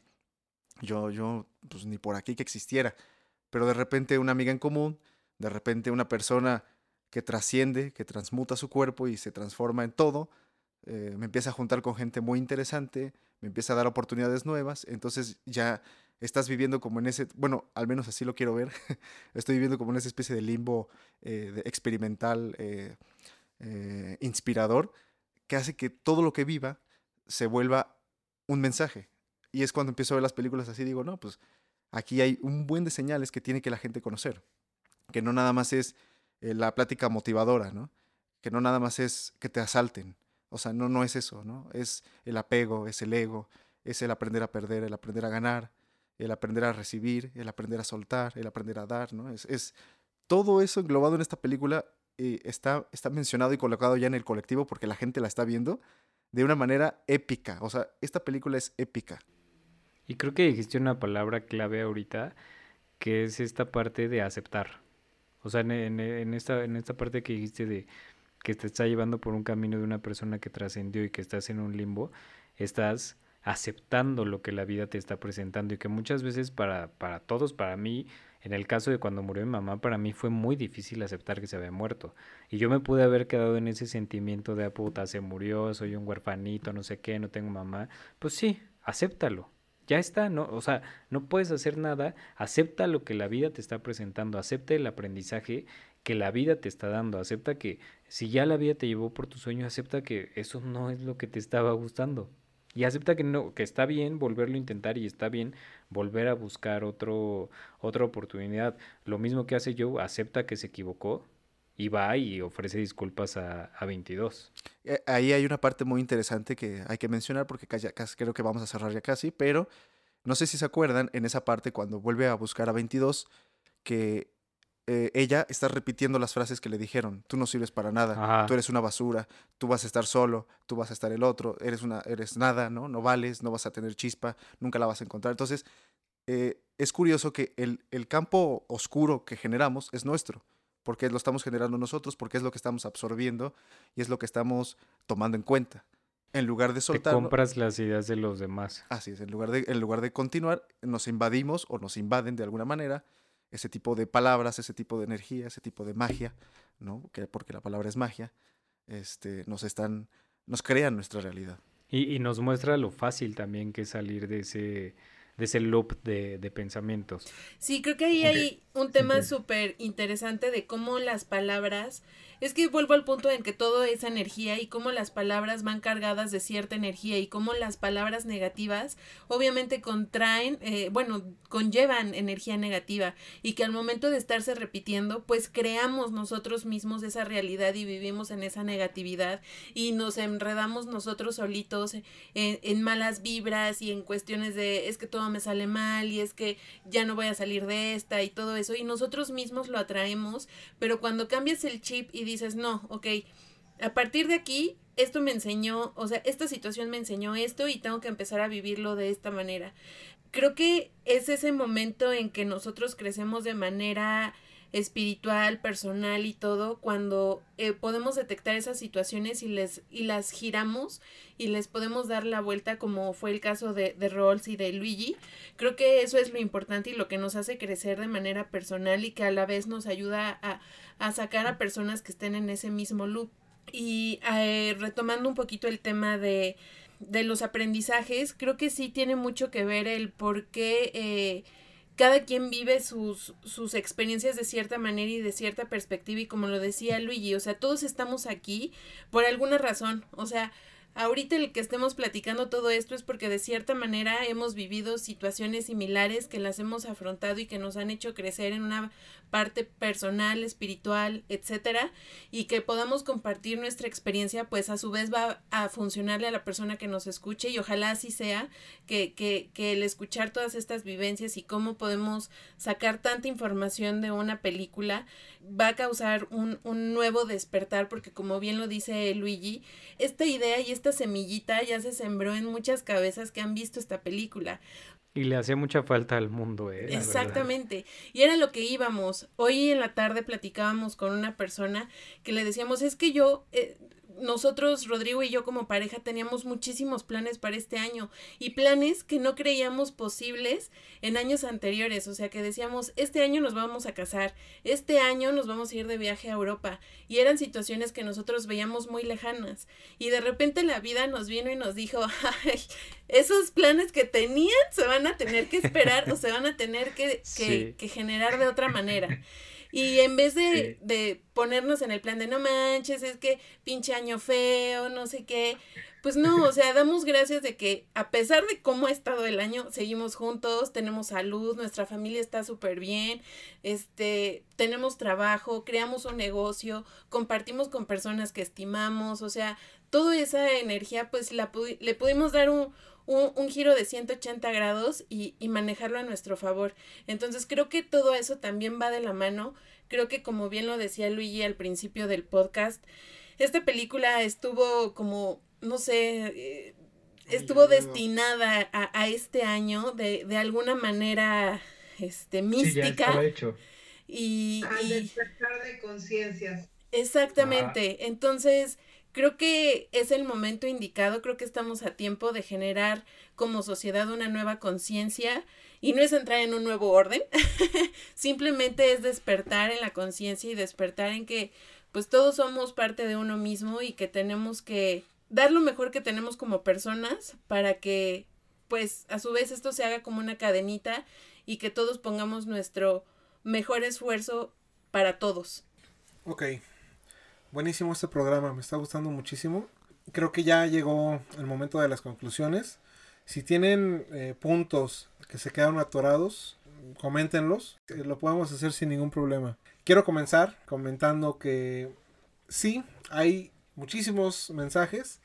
Yo, yo, pues ni por aquí que existiera. Pero de repente una amiga en común, de repente una persona que trasciende, que transmuta su cuerpo y se transforma en todo, eh, me empieza a juntar con gente muy interesante, me empieza a dar oportunidades nuevas, entonces ya estás viviendo como en ese, bueno, al menos así lo quiero ver, estoy viviendo como en esa especie de limbo eh, experimental, eh, inspirador que hace que todo lo que viva se vuelva un mensaje. Y es cuando empiezo a ver las películas así, digo, no, pues aquí hay un buen de señales que tiene que la gente conocer. Que no nada más es eh, la plática motivadora, ¿no? Que no nada más es que te asalten. O sea, no, no es eso, ¿no? Es el apego, es el ego, es el aprender a perder, el aprender a ganar, el aprender a recibir, el aprender a soltar, el aprender a dar, ¿no? Es, es todo eso englobado en esta película está, está mencionado y colocado ya en el colectivo porque la gente la está viendo de una manera épica. O sea, esta película es épica. Y creo que dijiste una palabra clave ahorita, que es esta parte de aceptar. O sea, en, esta, en esta parte que dijiste de que te está llevando por un camino de una persona que trascendió y que estás en un limbo, estás aceptando lo que la vida te está presentando y que muchas veces para, para todos, para mí, en el caso de cuando murió mi mamá, para mí fue muy difícil aceptar que se había muerto. Y yo me pude haber quedado en ese sentimiento de, ah, puta, se murió, soy un huerfanito, no sé qué, no tengo mamá. Pues sí, acéptalo. Ya está, no, o sea, no puedes hacer nada, acepta lo que la vida te está presentando, acepta el aprendizaje que la vida te está dando, acepta que si ya la vida te llevó por tu sueño, acepta que eso no es lo que te estaba gustando. Y acepta que no, que está bien volverlo a intentar y está bien volver a buscar otro, otra oportunidad. Lo mismo que hace Joe, acepta que se equivocó y va y ofrece disculpas a, a 22. Eh, ahí hay una parte muy interesante que hay que mencionar porque casi, casi, creo que vamos a cerrar ya casi, pero no sé si se acuerdan en esa parte cuando vuelve a buscar a 22 que eh, ella está repitiendo las frases que le dijeron. Tú no sirves para nada, tú eres una basura, tú vas a estar solo, tú vas a estar el otro, eres, una, eres nada, ¿no? No vales, no vas a tener chispa, nunca la vas a encontrar. Entonces, eh, es curioso que el, el, campo oscuro que generamos es nuestro, porque lo estamos generando nosotros, porque es lo que estamos absorbiendo y es lo que estamos tomando en cuenta. en lugar de soltar. compras las ideas de los demás. Así es, en lugar, de, en lugar de continuar, nos invadimos o nos invaden de alguna manera ese tipo de palabras, ese tipo de energía, ese tipo de magia, ¿no? Que, porque la palabra es magia, este, nos están, nos crean nuestra realidad. Y, y nos muestra lo fácil también que es salir de ese, de ese loop de, de pensamientos. Sí, creo que ahí hay un tema súper interesante de cómo las palabras es que vuelvo al punto en que todo es energía y cómo las palabras van cargadas de cierta energía y cómo las palabras negativas obviamente contraen, eh, bueno, conllevan energía negativa y que al momento de estarse repitiendo, pues creamos nosotros mismos esa realidad y vivimos en esa negatividad y nos enredamos nosotros solitos en, en malas vibras y en cuestiones de es que todo me sale mal y es que ya no voy a salir de esta y todo eso. Y nosotros mismos lo atraemos, pero cuando cambias el chip y dices, no, ok, a partir de aquí, esto me enseñó, o sea, esta situación me enseñó esto y tengo que empezar a vivirlo de esta manera. Creo que es ese momento en que nosotros crecemos de manera espiritual, personal y todo, cuando eh, podemos detectar esas situaciones y, les, y las giramos y les podemos dar la vuelta como fue el caso de, de Rolls y de Luigi. Creo que eso es lo importante y lo que nos hace crecer de manera personal y que a la vez nos ayuda a, a sacar a personas que estén en ese mismo loop. Y eh, retomando un poquito el tema de, de los aprendizajes, creo que sí tiene mucho que ver el por qué eh, cada quien vive sus, sus experiencias de cierta manera y de cierta perspectiva y como lo decía Luigi, o sea, todos estamos aquí por alguna razón, o sea, ahorita el que estemos platicando todo esto es porque de cierta manera hemos vivido situaciones similares que las hemos afrontado y que nos han hecho crecer en una parte personal, espiritual, etcétera, y que podamos compartir nuestra experiencia, pues a su vez va a funcionarle a la persona que nos escuche y ojalá así sea que, que, que el escuchar todas estas vivencias y cómo podemos sacar tanta información de una película va a causar un, un nuevo despertar, porque como bien lo dice Luigi, esta idea y esta semillita ya se sembró en muchas cabezas que han visto esta película. Y le hacía mucha falta al mundo, ¿eh? Exactamente. Y era lo que íbamos. Hoy en la tarde platicábamos con una persona que le decíamos, es que yo, eh, nosotros, Rodrigo y yo como pareja, teníamos muchísimos planes para este año y planes que no creíamos posibles en años anteriores. O sea, que decíamos, este año nos vamos a casar, este año nos vamos a ir de viaje a Europa. Y eran situaciones que nosotros veíamos muy lejanas. Y de repente la vida nos vino y nos dijo, ay, esos planes que tenían se van a tener que esperar o se van a tener que, que, sí. que generar de otra manera. Y en vez de, sí. de, ponernos en el plan de no manches, es que pinche año feo, no sé qué, pues no, o sea, damos gracias de que a pesar de cómo ha estado el año, seguimos juntos, tenemos salud, nuestra familia está súper bien, este, tenemos trabajo, creamos un negocio, compartimos con personas que estimamos, o sea, toda esa energía pues la le pudimos dar un, un, un, giro de 180 grados y, y, manejarlo a nuestro favor. Entonces creo que todo eso también va de la mano. Creo que como bien lo decía Luigi al principio del podcast, esta película estuvo como, no sé, eh, estuvo destinada a, a, este año de, de alguna manera este, mística. Sí, ya hecho. Y, Al despertar de conciencias. Exactamente. Ah. Entonces, creo que es el momento indicado, creo que estamos a tiempo de generar como sociedad una nueva conciencia y no es entrar en un nuevo orden, simplemente es despertar en la conciencia y despertar en que pues todos somos parte de uno mismo y que tenemos que dar lo mejor que tenemos como personas para que pues a su vez esto se haga como una cadenita y que todos pongamos nuestro mejor esfuerzo para todos. Ok, buenísimo este programa, me está gustando muchísimo. Creo que ya llegó el momento de las conclusiones. Si tienen eh, puntos que se quedaron atorados, coméntenlos. Eh, lo podemos hacer sin ningún problema. Quiero comenzar comentando que sí, hay muchísimos mensajes,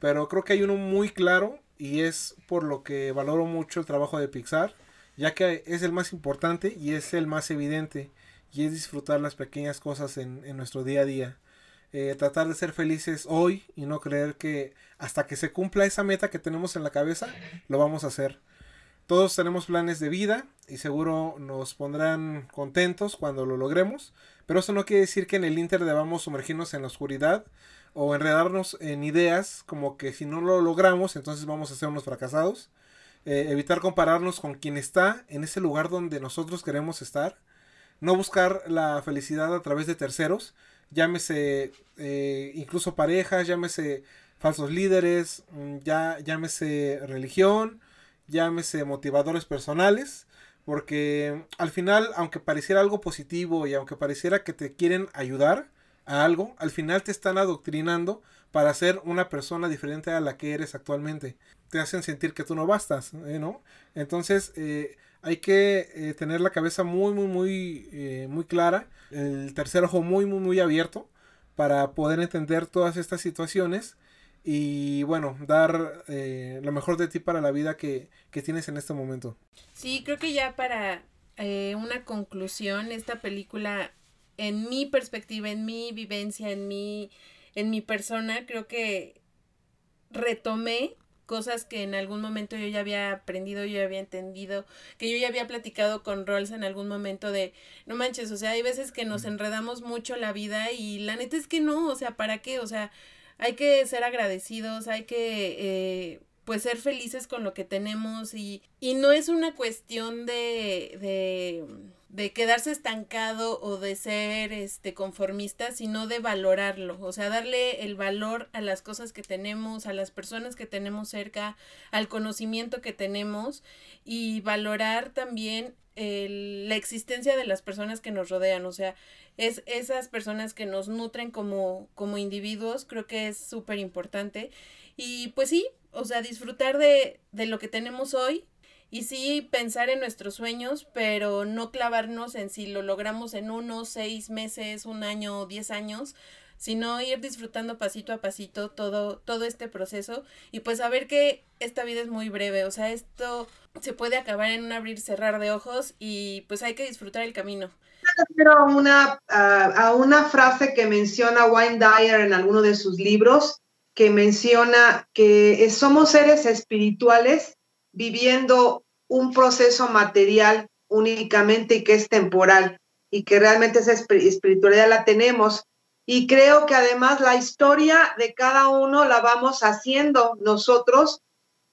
pero creo que hay uno muy claro y es por lo que valoro mucho el trabajo de Pixar, ya que es el más importante y es el más evidente y es disfrutar las pequeñas cosas en, en nuestro día a día eh, tratar de ser felices hoy y no creer que hasta que se cumpla esa meta que tenemos en la cabeza, lo vamos a hacer. Todos tenemos planes de vida y seguro nos pondrán contentos cuando lo logremos, pero eso no quiere decir que en el Inter debamos sumergirnos en la oscuridad o enredarnos en ideas como que si no lo logramos, entonces vamos a ser unos fracasados. Eh, evitar compararnos con quien está en ese lugar donde nosotros queremos estar. No buscar la felicidad a través de terceros, llámese eh, incluso parejas, llámese falsos líderes, mm, ya, llámese religión, llámese motivadores personales, porque al final, aunque pareciera algo positivo y aunque pareciera que te quieren ayudar a algo, al final te están adoctrinando para ser una persona diferente a la que eres actualmente. Te hacen sentir que tú no bastas, ¿eh? ¿no? Entonces, eh, hay que eh, tener la cabeza muy, muy, muy, muy clara, el tercer ojo muy, muy, muy abierto para poder entender todas estas situaciones y bueno, dar eh, lo mejor de ti para la vida que, tienes en este momento. Sí, creo que ya para eh, una conclusión, esta película, en mi perspectiva, en mi vivencia, en mi, en mi persona, creo que retomé cosas que en algún momento yo ya había aprendido, yo ya había entendido, que yo ya había platicado con Rolls en algún momento de, no manches, o sea, hay veces que nos enredamos mucho la vida y la neta es que no, o sea, ¿para qué? O sea, hay que ser agradecidos, hay que eh, pues ser felices con lo que tenemos y, y no es una cuestión de, de, de, quedarse estancado o de ser este conformista, sino de valorarlo, o sea, darle el valor a las cosas que tenemos, a las personas que tenemos cerca, al conocimiento que tenemos y valorar también el, la existencia de las personas que nos rodean, o sea, es esas personas que nos nutren como, como individuos, creo que es súper importante. Y pues sí, o sea, disfrutar de, de lo que tenemos hoy y sí pensar en nuestros sueños, pero no clavarnos en si lo logramos en uno, seis meses, un año, diez años, sino ir disfrutando pasito a pasito todo, todo este proceso y pues saber que esta vida es muy breve, o sea, esto se puede acabar en un abrir cerrar de ojos y pues hay que disfrutar el camino. A una, a una frase que menciona Wayne Dyer en alguno de sus libros, que menciona que somos seres espirituales viviendo un proceso material únicamente y que es temporal y que realmente esa espiritualidad la tenemos. Y creo que además la historia de cada uno la vamos haciendo nosotros.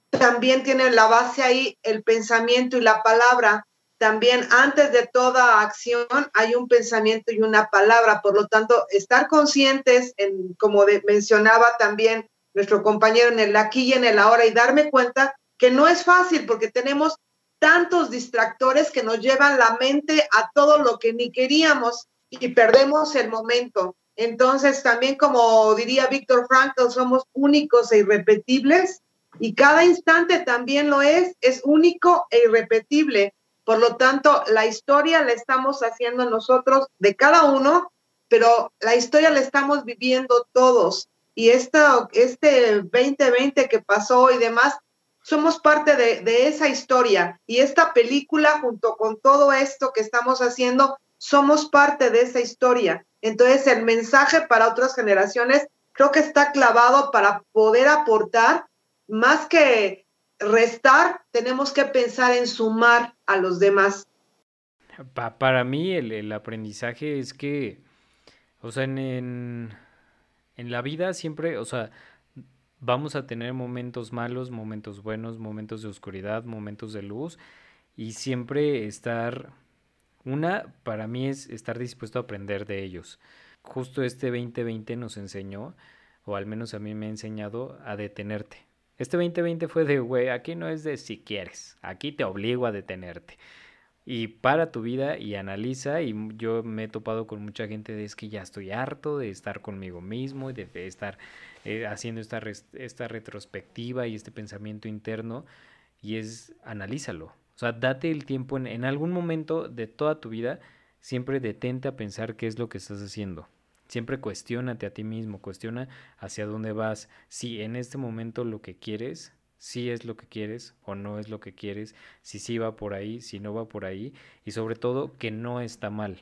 También tiene la base ahí el pensamiento y la palabra también antes de toda acción hay un pensamiento y una palabra. Por lo tanto, estar conscientes, en, como mencionaba también nuestro compañero en el aquí y en el ahora, y darme cuenta que no es fácil porque tenemos tantos distractores que nos llevan la mente a todo lo que ni queríamos y perdemos el momento. Entonces, también como diría Víctor Frankl, somos únicos e irrepetibles y cada instante también lo es, es único e irrepetible. Por lo tanto, la historia la estamos haciendo nosotros de cada uno, pero la historia la estamos viviendo todos. Y esta, este 2020 que pasó y demás, somos parte de, de esa historia. Y esta película, junto con todo esto que estamos haciendo, somos parte de esa historia. Entonces, el mensaje para otras generaciones creo que está clavado para poder aportar más que restar, tenemos que pensar en sumar a los demás. para mí el, aprendizaje es que, o sea, en, en, la vida siempre, o sea, vamos a tener momentos malos, momentos buenos, momentos de oscuridad, momentos de luz, y siempre estar, una, para mí es estar dispuesto a aprender de ellos. Justo este 2020 nos enseñó, o al menos a mí me ha enseñado, a detenerte este 2020 fue de, güey, aquí no es de si quieres, aquí te obligo a detenerte. Y para tu vida y analiza, y yo me he topado con mucha gente de es que ya estoy harto de estar conmigo mismo y de estar eh, haciendo esta, esta retrospectiva y este pensamiento interno, y es analízalo. O sea, date el tiempo en, en algún momento de toda tu vida, siempre detente a pensar qué es lo que estás haciendo. Siempre cuestiónate a ti mismo, cuestiona hacia dónde vas, si en este momento lo que quieres, si es lo que quieres o no es lo que quieres, si sí va por ahí, si no va por ahí, y sobre todo que no está mal,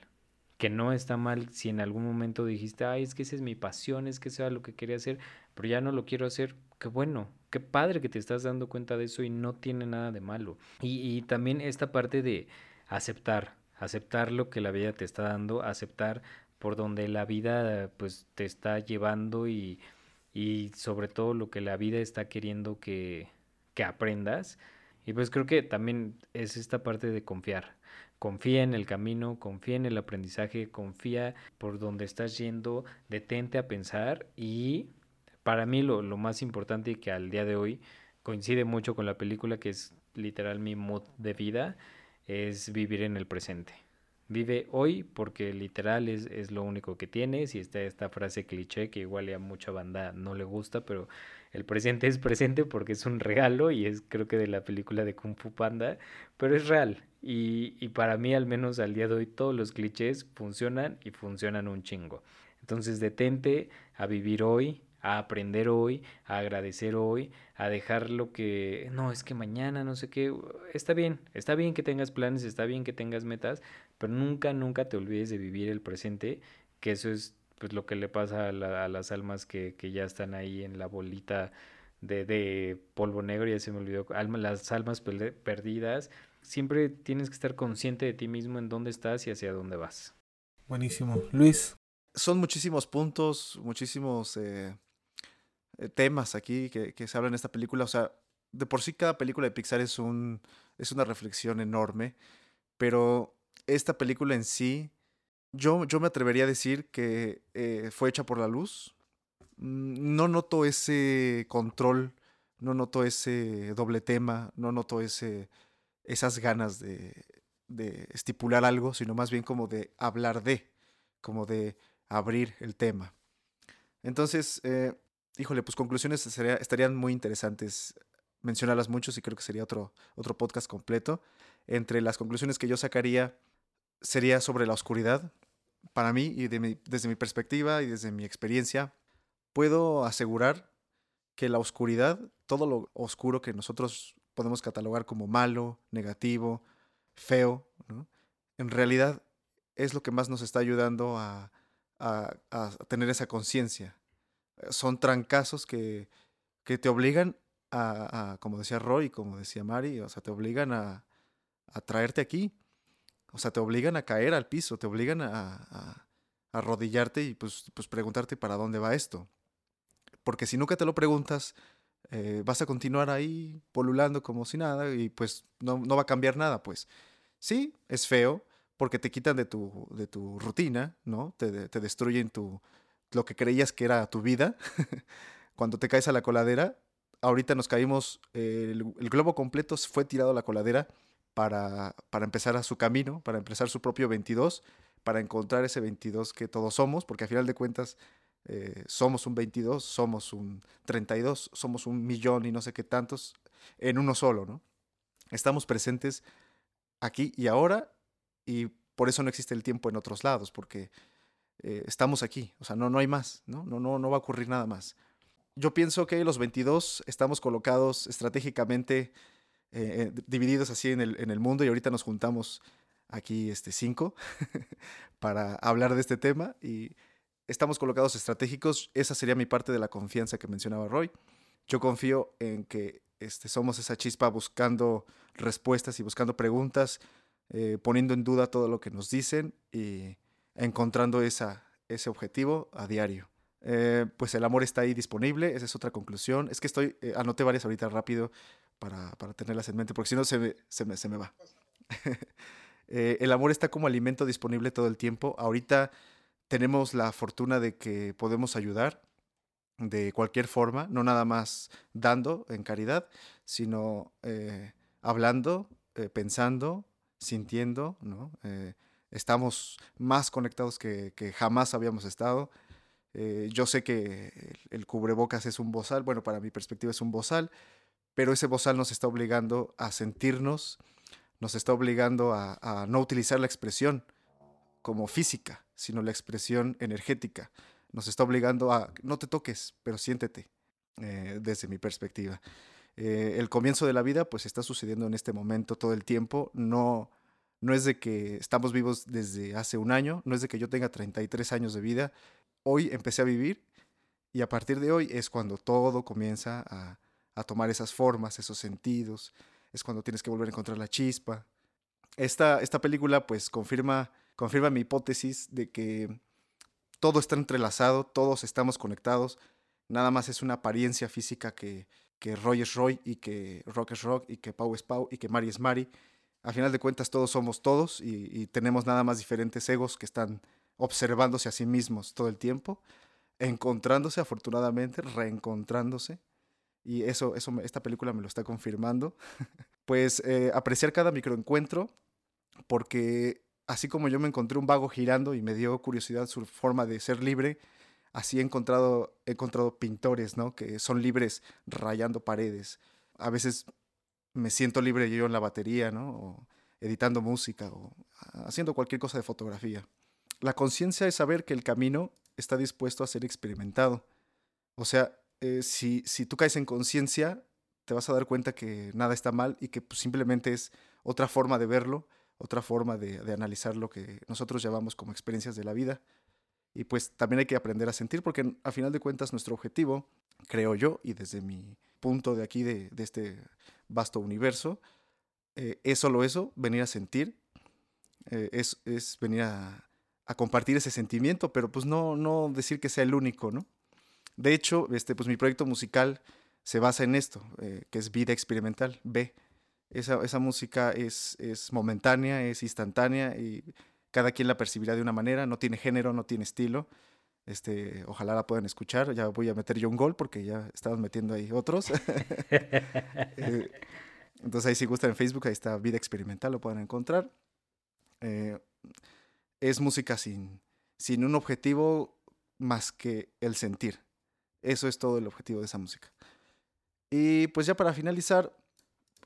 que no está mal si en algún momento dijiste, ay, es que esa es mi pasión, es que eso era lo que quería hacer, pero ya no lo quiero hacer, qué bueno, qué padre que te estás dando cuenta de eso y no tiene nada de malo. Y, y también esta parte de aceptar, aceptar lo que la vida te está dando, aceptar por donde la vida pues te está llevando y, y sobre todo lo que la vida está queriendo que, que aprendas. Y pues creo que también es esta parte de confiar. Confía en el camino, confía en el aprendizaje, confía por donde estás yendo, detente a pensar y para mí lo, lo más importante y que al día de hoy coincide mucho con la película que es literal mi mood de vida es vivir en el presente. Vive hoy porque literal es, es, lo único que tienes y está esta frase cliché que igual a mucha banda no le gusta, pero el presente es presente porque es un regalo y es creo que de la película de Kung Fu Panda, pero es real. Y, y para mí al menos al día de hoy todos los clichés funcionan y funcionan un chingo. Entonces detente a vivir hoy, a aprender hoy, a agradecer hoy, a dejar lo que, no, es que mañana, no sé qué, está bien, está bien que tengas planes, está bien que tengas metas, pero nunca, nunca te olvides de vivir el presente, que eso es pues lo que le pasa a, la, a las almas que, que, ya están ahí en la bolita de, de polvo negro, ya se me olvidó, alma, las almas perdidas, siempre tienes que estar consciente de ti mismo en dónde estás y hacia dónde vas. Buenísimo. Luis. Son muchísimos puntos, muchísimos eh, temas aquí que, que, se hablan en esta película. O sea, de por sí cada película de Pixar es, un, es una reflexión enorme, pero esta película en sí, yo, yo me atrevería a decir que eh, fue hecha por la luz. Mm, no noto ese control, no noto ese doble tema, no noto ese, esas ganas de, de estipular algo, sino más bien como de hablar de, como de abrir el tema. Entonces, eh, híjole, pues conclusiones estarían muy interesantes mencionarlas muchos y creo que sería otro, otro podcast completo. Entre las conclusiones que yo sacaría sería sobre la oscuridad. Para mí y desde mi perspectiva y desde mi experiencia, puedo asegurar que la oscuridad, todo lo oscuro que nosotros podemos catalogar como malo, negativo, feo, en realidad es lo que más nos está ayudando a, a, tener esa conciencia, son trancazos que, que te obligan a, a, como decía Roy, como decía Mari, o sea, te obligan a, a, traerte aquí. O sea, te obligan a caer al piso, te obligan a, arrodillarte y pues, pues preguntarte para dónde va esto. Porque si nunca te lo preguntas, eh, vas a continuar ahí polulando como si nada y pues no, no, va a cambiar nada, pues. Sí, es feo porque te quitan de tu, de tu rutina, ¿no? Te, te destruyen tu, lo que creías que era tu vida, cuando te caes a la coladera, ahorita nos caímos, eh, el, el, globo completo fue tirado a la coladera para, para empezar a su camino, para empezar su propio 22, para encontrar ese 22 que todos somos, porque a final de cuentas eh, somos un 22, somos un 32, somos un millón y no sé qué tantos en uno solo, ¿no? Estamos presentes aquí y ahora y por eso no existe el tiempo en otros lados, porque eh, estamos aquí, o sea, no, no hay más, ¿no? No, no, no va a ocurrir nada más. Yo pienso que los 22 estamos colocados estratégicamente eh, divididos así en el, mundo y ahorita nos juntamos aquí este, cinco para hablar de este tema y estamos colocados estratégicos. Esa sería mi parte de la confianza que mencionaba Roy. Yo confío en que este, somos esa chispa buscando respuestas y buscando preguntas, eh, poniendo en duda todo lo que nos dicen y encontrando esa, ese objetivo a diario. Eh, pues el amor está ahí disponible, esa es otra conclusión. Es que estoy, eh, anoté varias ahorita rápido para, para, tenerlas en mente, porque si no se me, se me, se me va. eh, el amor está como alimento disponible todo el tiempo. Ahorita tenemos la fortuna de que podemos ayudar de cualquier forma, no nada más dando en caridad, sino eh, hablando, pensando, sintiendo, ¿no? estamos más conectados que, que jamás habíamos estado. Eh, yo sé que el, el, cubrebocas es un bozal, bueno, para mi perspectiva es un bozal, pero ese bozal nos está obligando a sentirnos, nos está obligando a, no utilizar la expresión como física, sino la expresión energética. Nos está obligando a no te toques, pero siéntete, eh, desde mi perspectiva. Eh, el comienzo de la vida pues está sucediendo en este momento todo el tiempo, no no es de que estamos vivos desde hace un año, no es de que yo tenga 33 años de vida. Hoy empecé a vivir y a partir de hoy es cuando todo comienza a, a tomar esas formas, esos sentidos. Es cuando tienes que volver a encontrar la chispa. Esta, esta película pues confirma, confirma mi hipótesis de que todo está entrelazado, todos estamos conectados, nada más es una apariencia física que, que Roy es Roy y que Rock es Rock y que Pau es Pau y que Mari es Mari. A final de cuentas todos somos todos y tenemos nada más diferentes egos que están observándose a sí mismos todo el tiempo, encontrándose afortunadamente, reencontrándose. Y eso, eso esta película me lo está confirmando. pues eh, apreciar cada microencuentro, porque así como yo me encontré un vago girando y me dio curiosidad su forma de ser libre, así he encontrado, he encontrado pintores, ¿no? Que son libres rayando paredes. A veces me siento libre yo en la batería, ¿no? O editando música o haciendo cualquier cosa de fotografía. La conciencia es saber que el camino está dispuesto a ser experimentado. O sea, eh, si, tú caes en conciencia, te vas a dar cuenta que nada está mal y que pues, simplemente es otra forma de verlo, otra forma de, analizar lo que nosotros llamamos como experiencias de la vida. Y pues también hay que aprender a sentir porque a final de cuentas nuestro objetivo, creo yo, y desde mi punto de aquí, de, este vasto universo, eh, es solo eso, venir a sentir, eh, es, es, venir a, a, compartir ese sentimiento, pero pues no, no decir que sea el único, ¿no? De hecho, este, pues mi proyecto musical se basa en esto, eh, que es vida experimental, B. Esa, esa música es, es momentánea, es instantánea y cada quien la percibirá de una manera, no tiene género, no tiene estilo. Este, ojalá la puedan escuchar. Ya voy a meter yo un gol porque ya estamos metiendo ahí otros. eh, entonces ahí si gustan en Facebook, ahí está Vida Experimental, lo pueden encontrar. Eh, es música sin, sin un objetivo más que el sentir. Eso es todo el objetivo de esa música. Y pues ya para finalizar,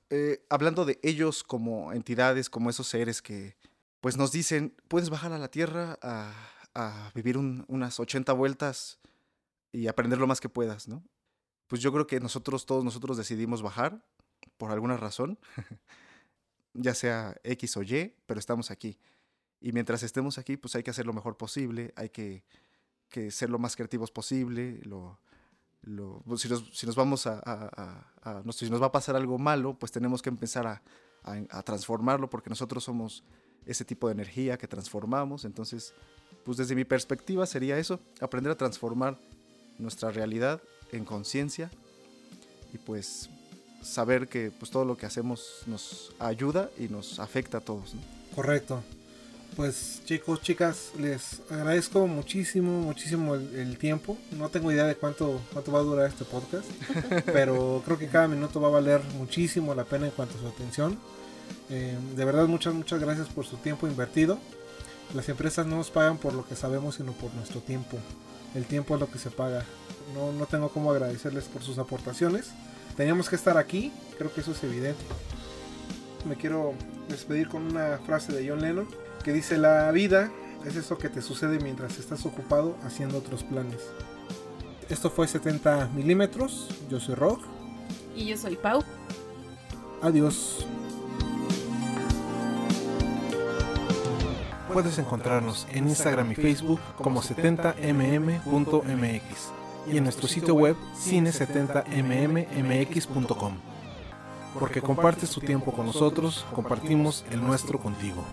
eh, hablando de ellos como entidades, como esos seres que pues nos dicen, puedes bajar a la Tierra a, vivir un, unas 80 vueltas y aprender lo más que puedas, ¿no? Pues yo creo que nosotros, todos nosotros decidimos bajar por alguna razón, ya sea X o Y, pero estamos aquí. Y mientras estemos aquí, pues hay que hacer lo mejor posible, hay que, que ser lo más creativos posible, lo, pues, si, nos, si, nos, vamos a, si nos va a pasar algo malo, pues tenemos que empezar a, transformarlo porque nosotros somos ese tipo de energía que transformamos. Entonces, pues desde mi perspectiva sería eso, aprender a transformar nuestra realidad en conciencia y pues saber que pues todo lo que hacemos nos ayuda y nos afecta a todos. Correcto. Pues chicos, chicas, les agradezco muchísimo, muchísimo el, el, tiempo. No tengo idea de cuánto, cuánto va a durar este podcast, pero creo que cada minuto va a valer muchísimo la pena en cuanto a su atención. Eh, de verdad, muchas, muchas gracias por su tiempo invertido. Las empresas no nos pagan por lo que sabemos, sino por nuestro tiempo. El tiempo es lo que se paga. No, no tengo cómo agradecerles por sus aportaciones. Teníamos que estar aquí, creo que eso es evidente. Me quiero despedir con una frase de John Lennon que dice, la vida es eso que te sucede mientras estás ocupado haciendo otros planes. Esto fue 70 milímetros, yo soy Rock. Y yo soy Pau. Adiós. Puedes encontrarnos en Instagram y Facebook como 70mm.mx y en nuestro sitio web cine70mmx.com. Porque compartes tu tiempo con nosotros, compartimos el nuestro contigo.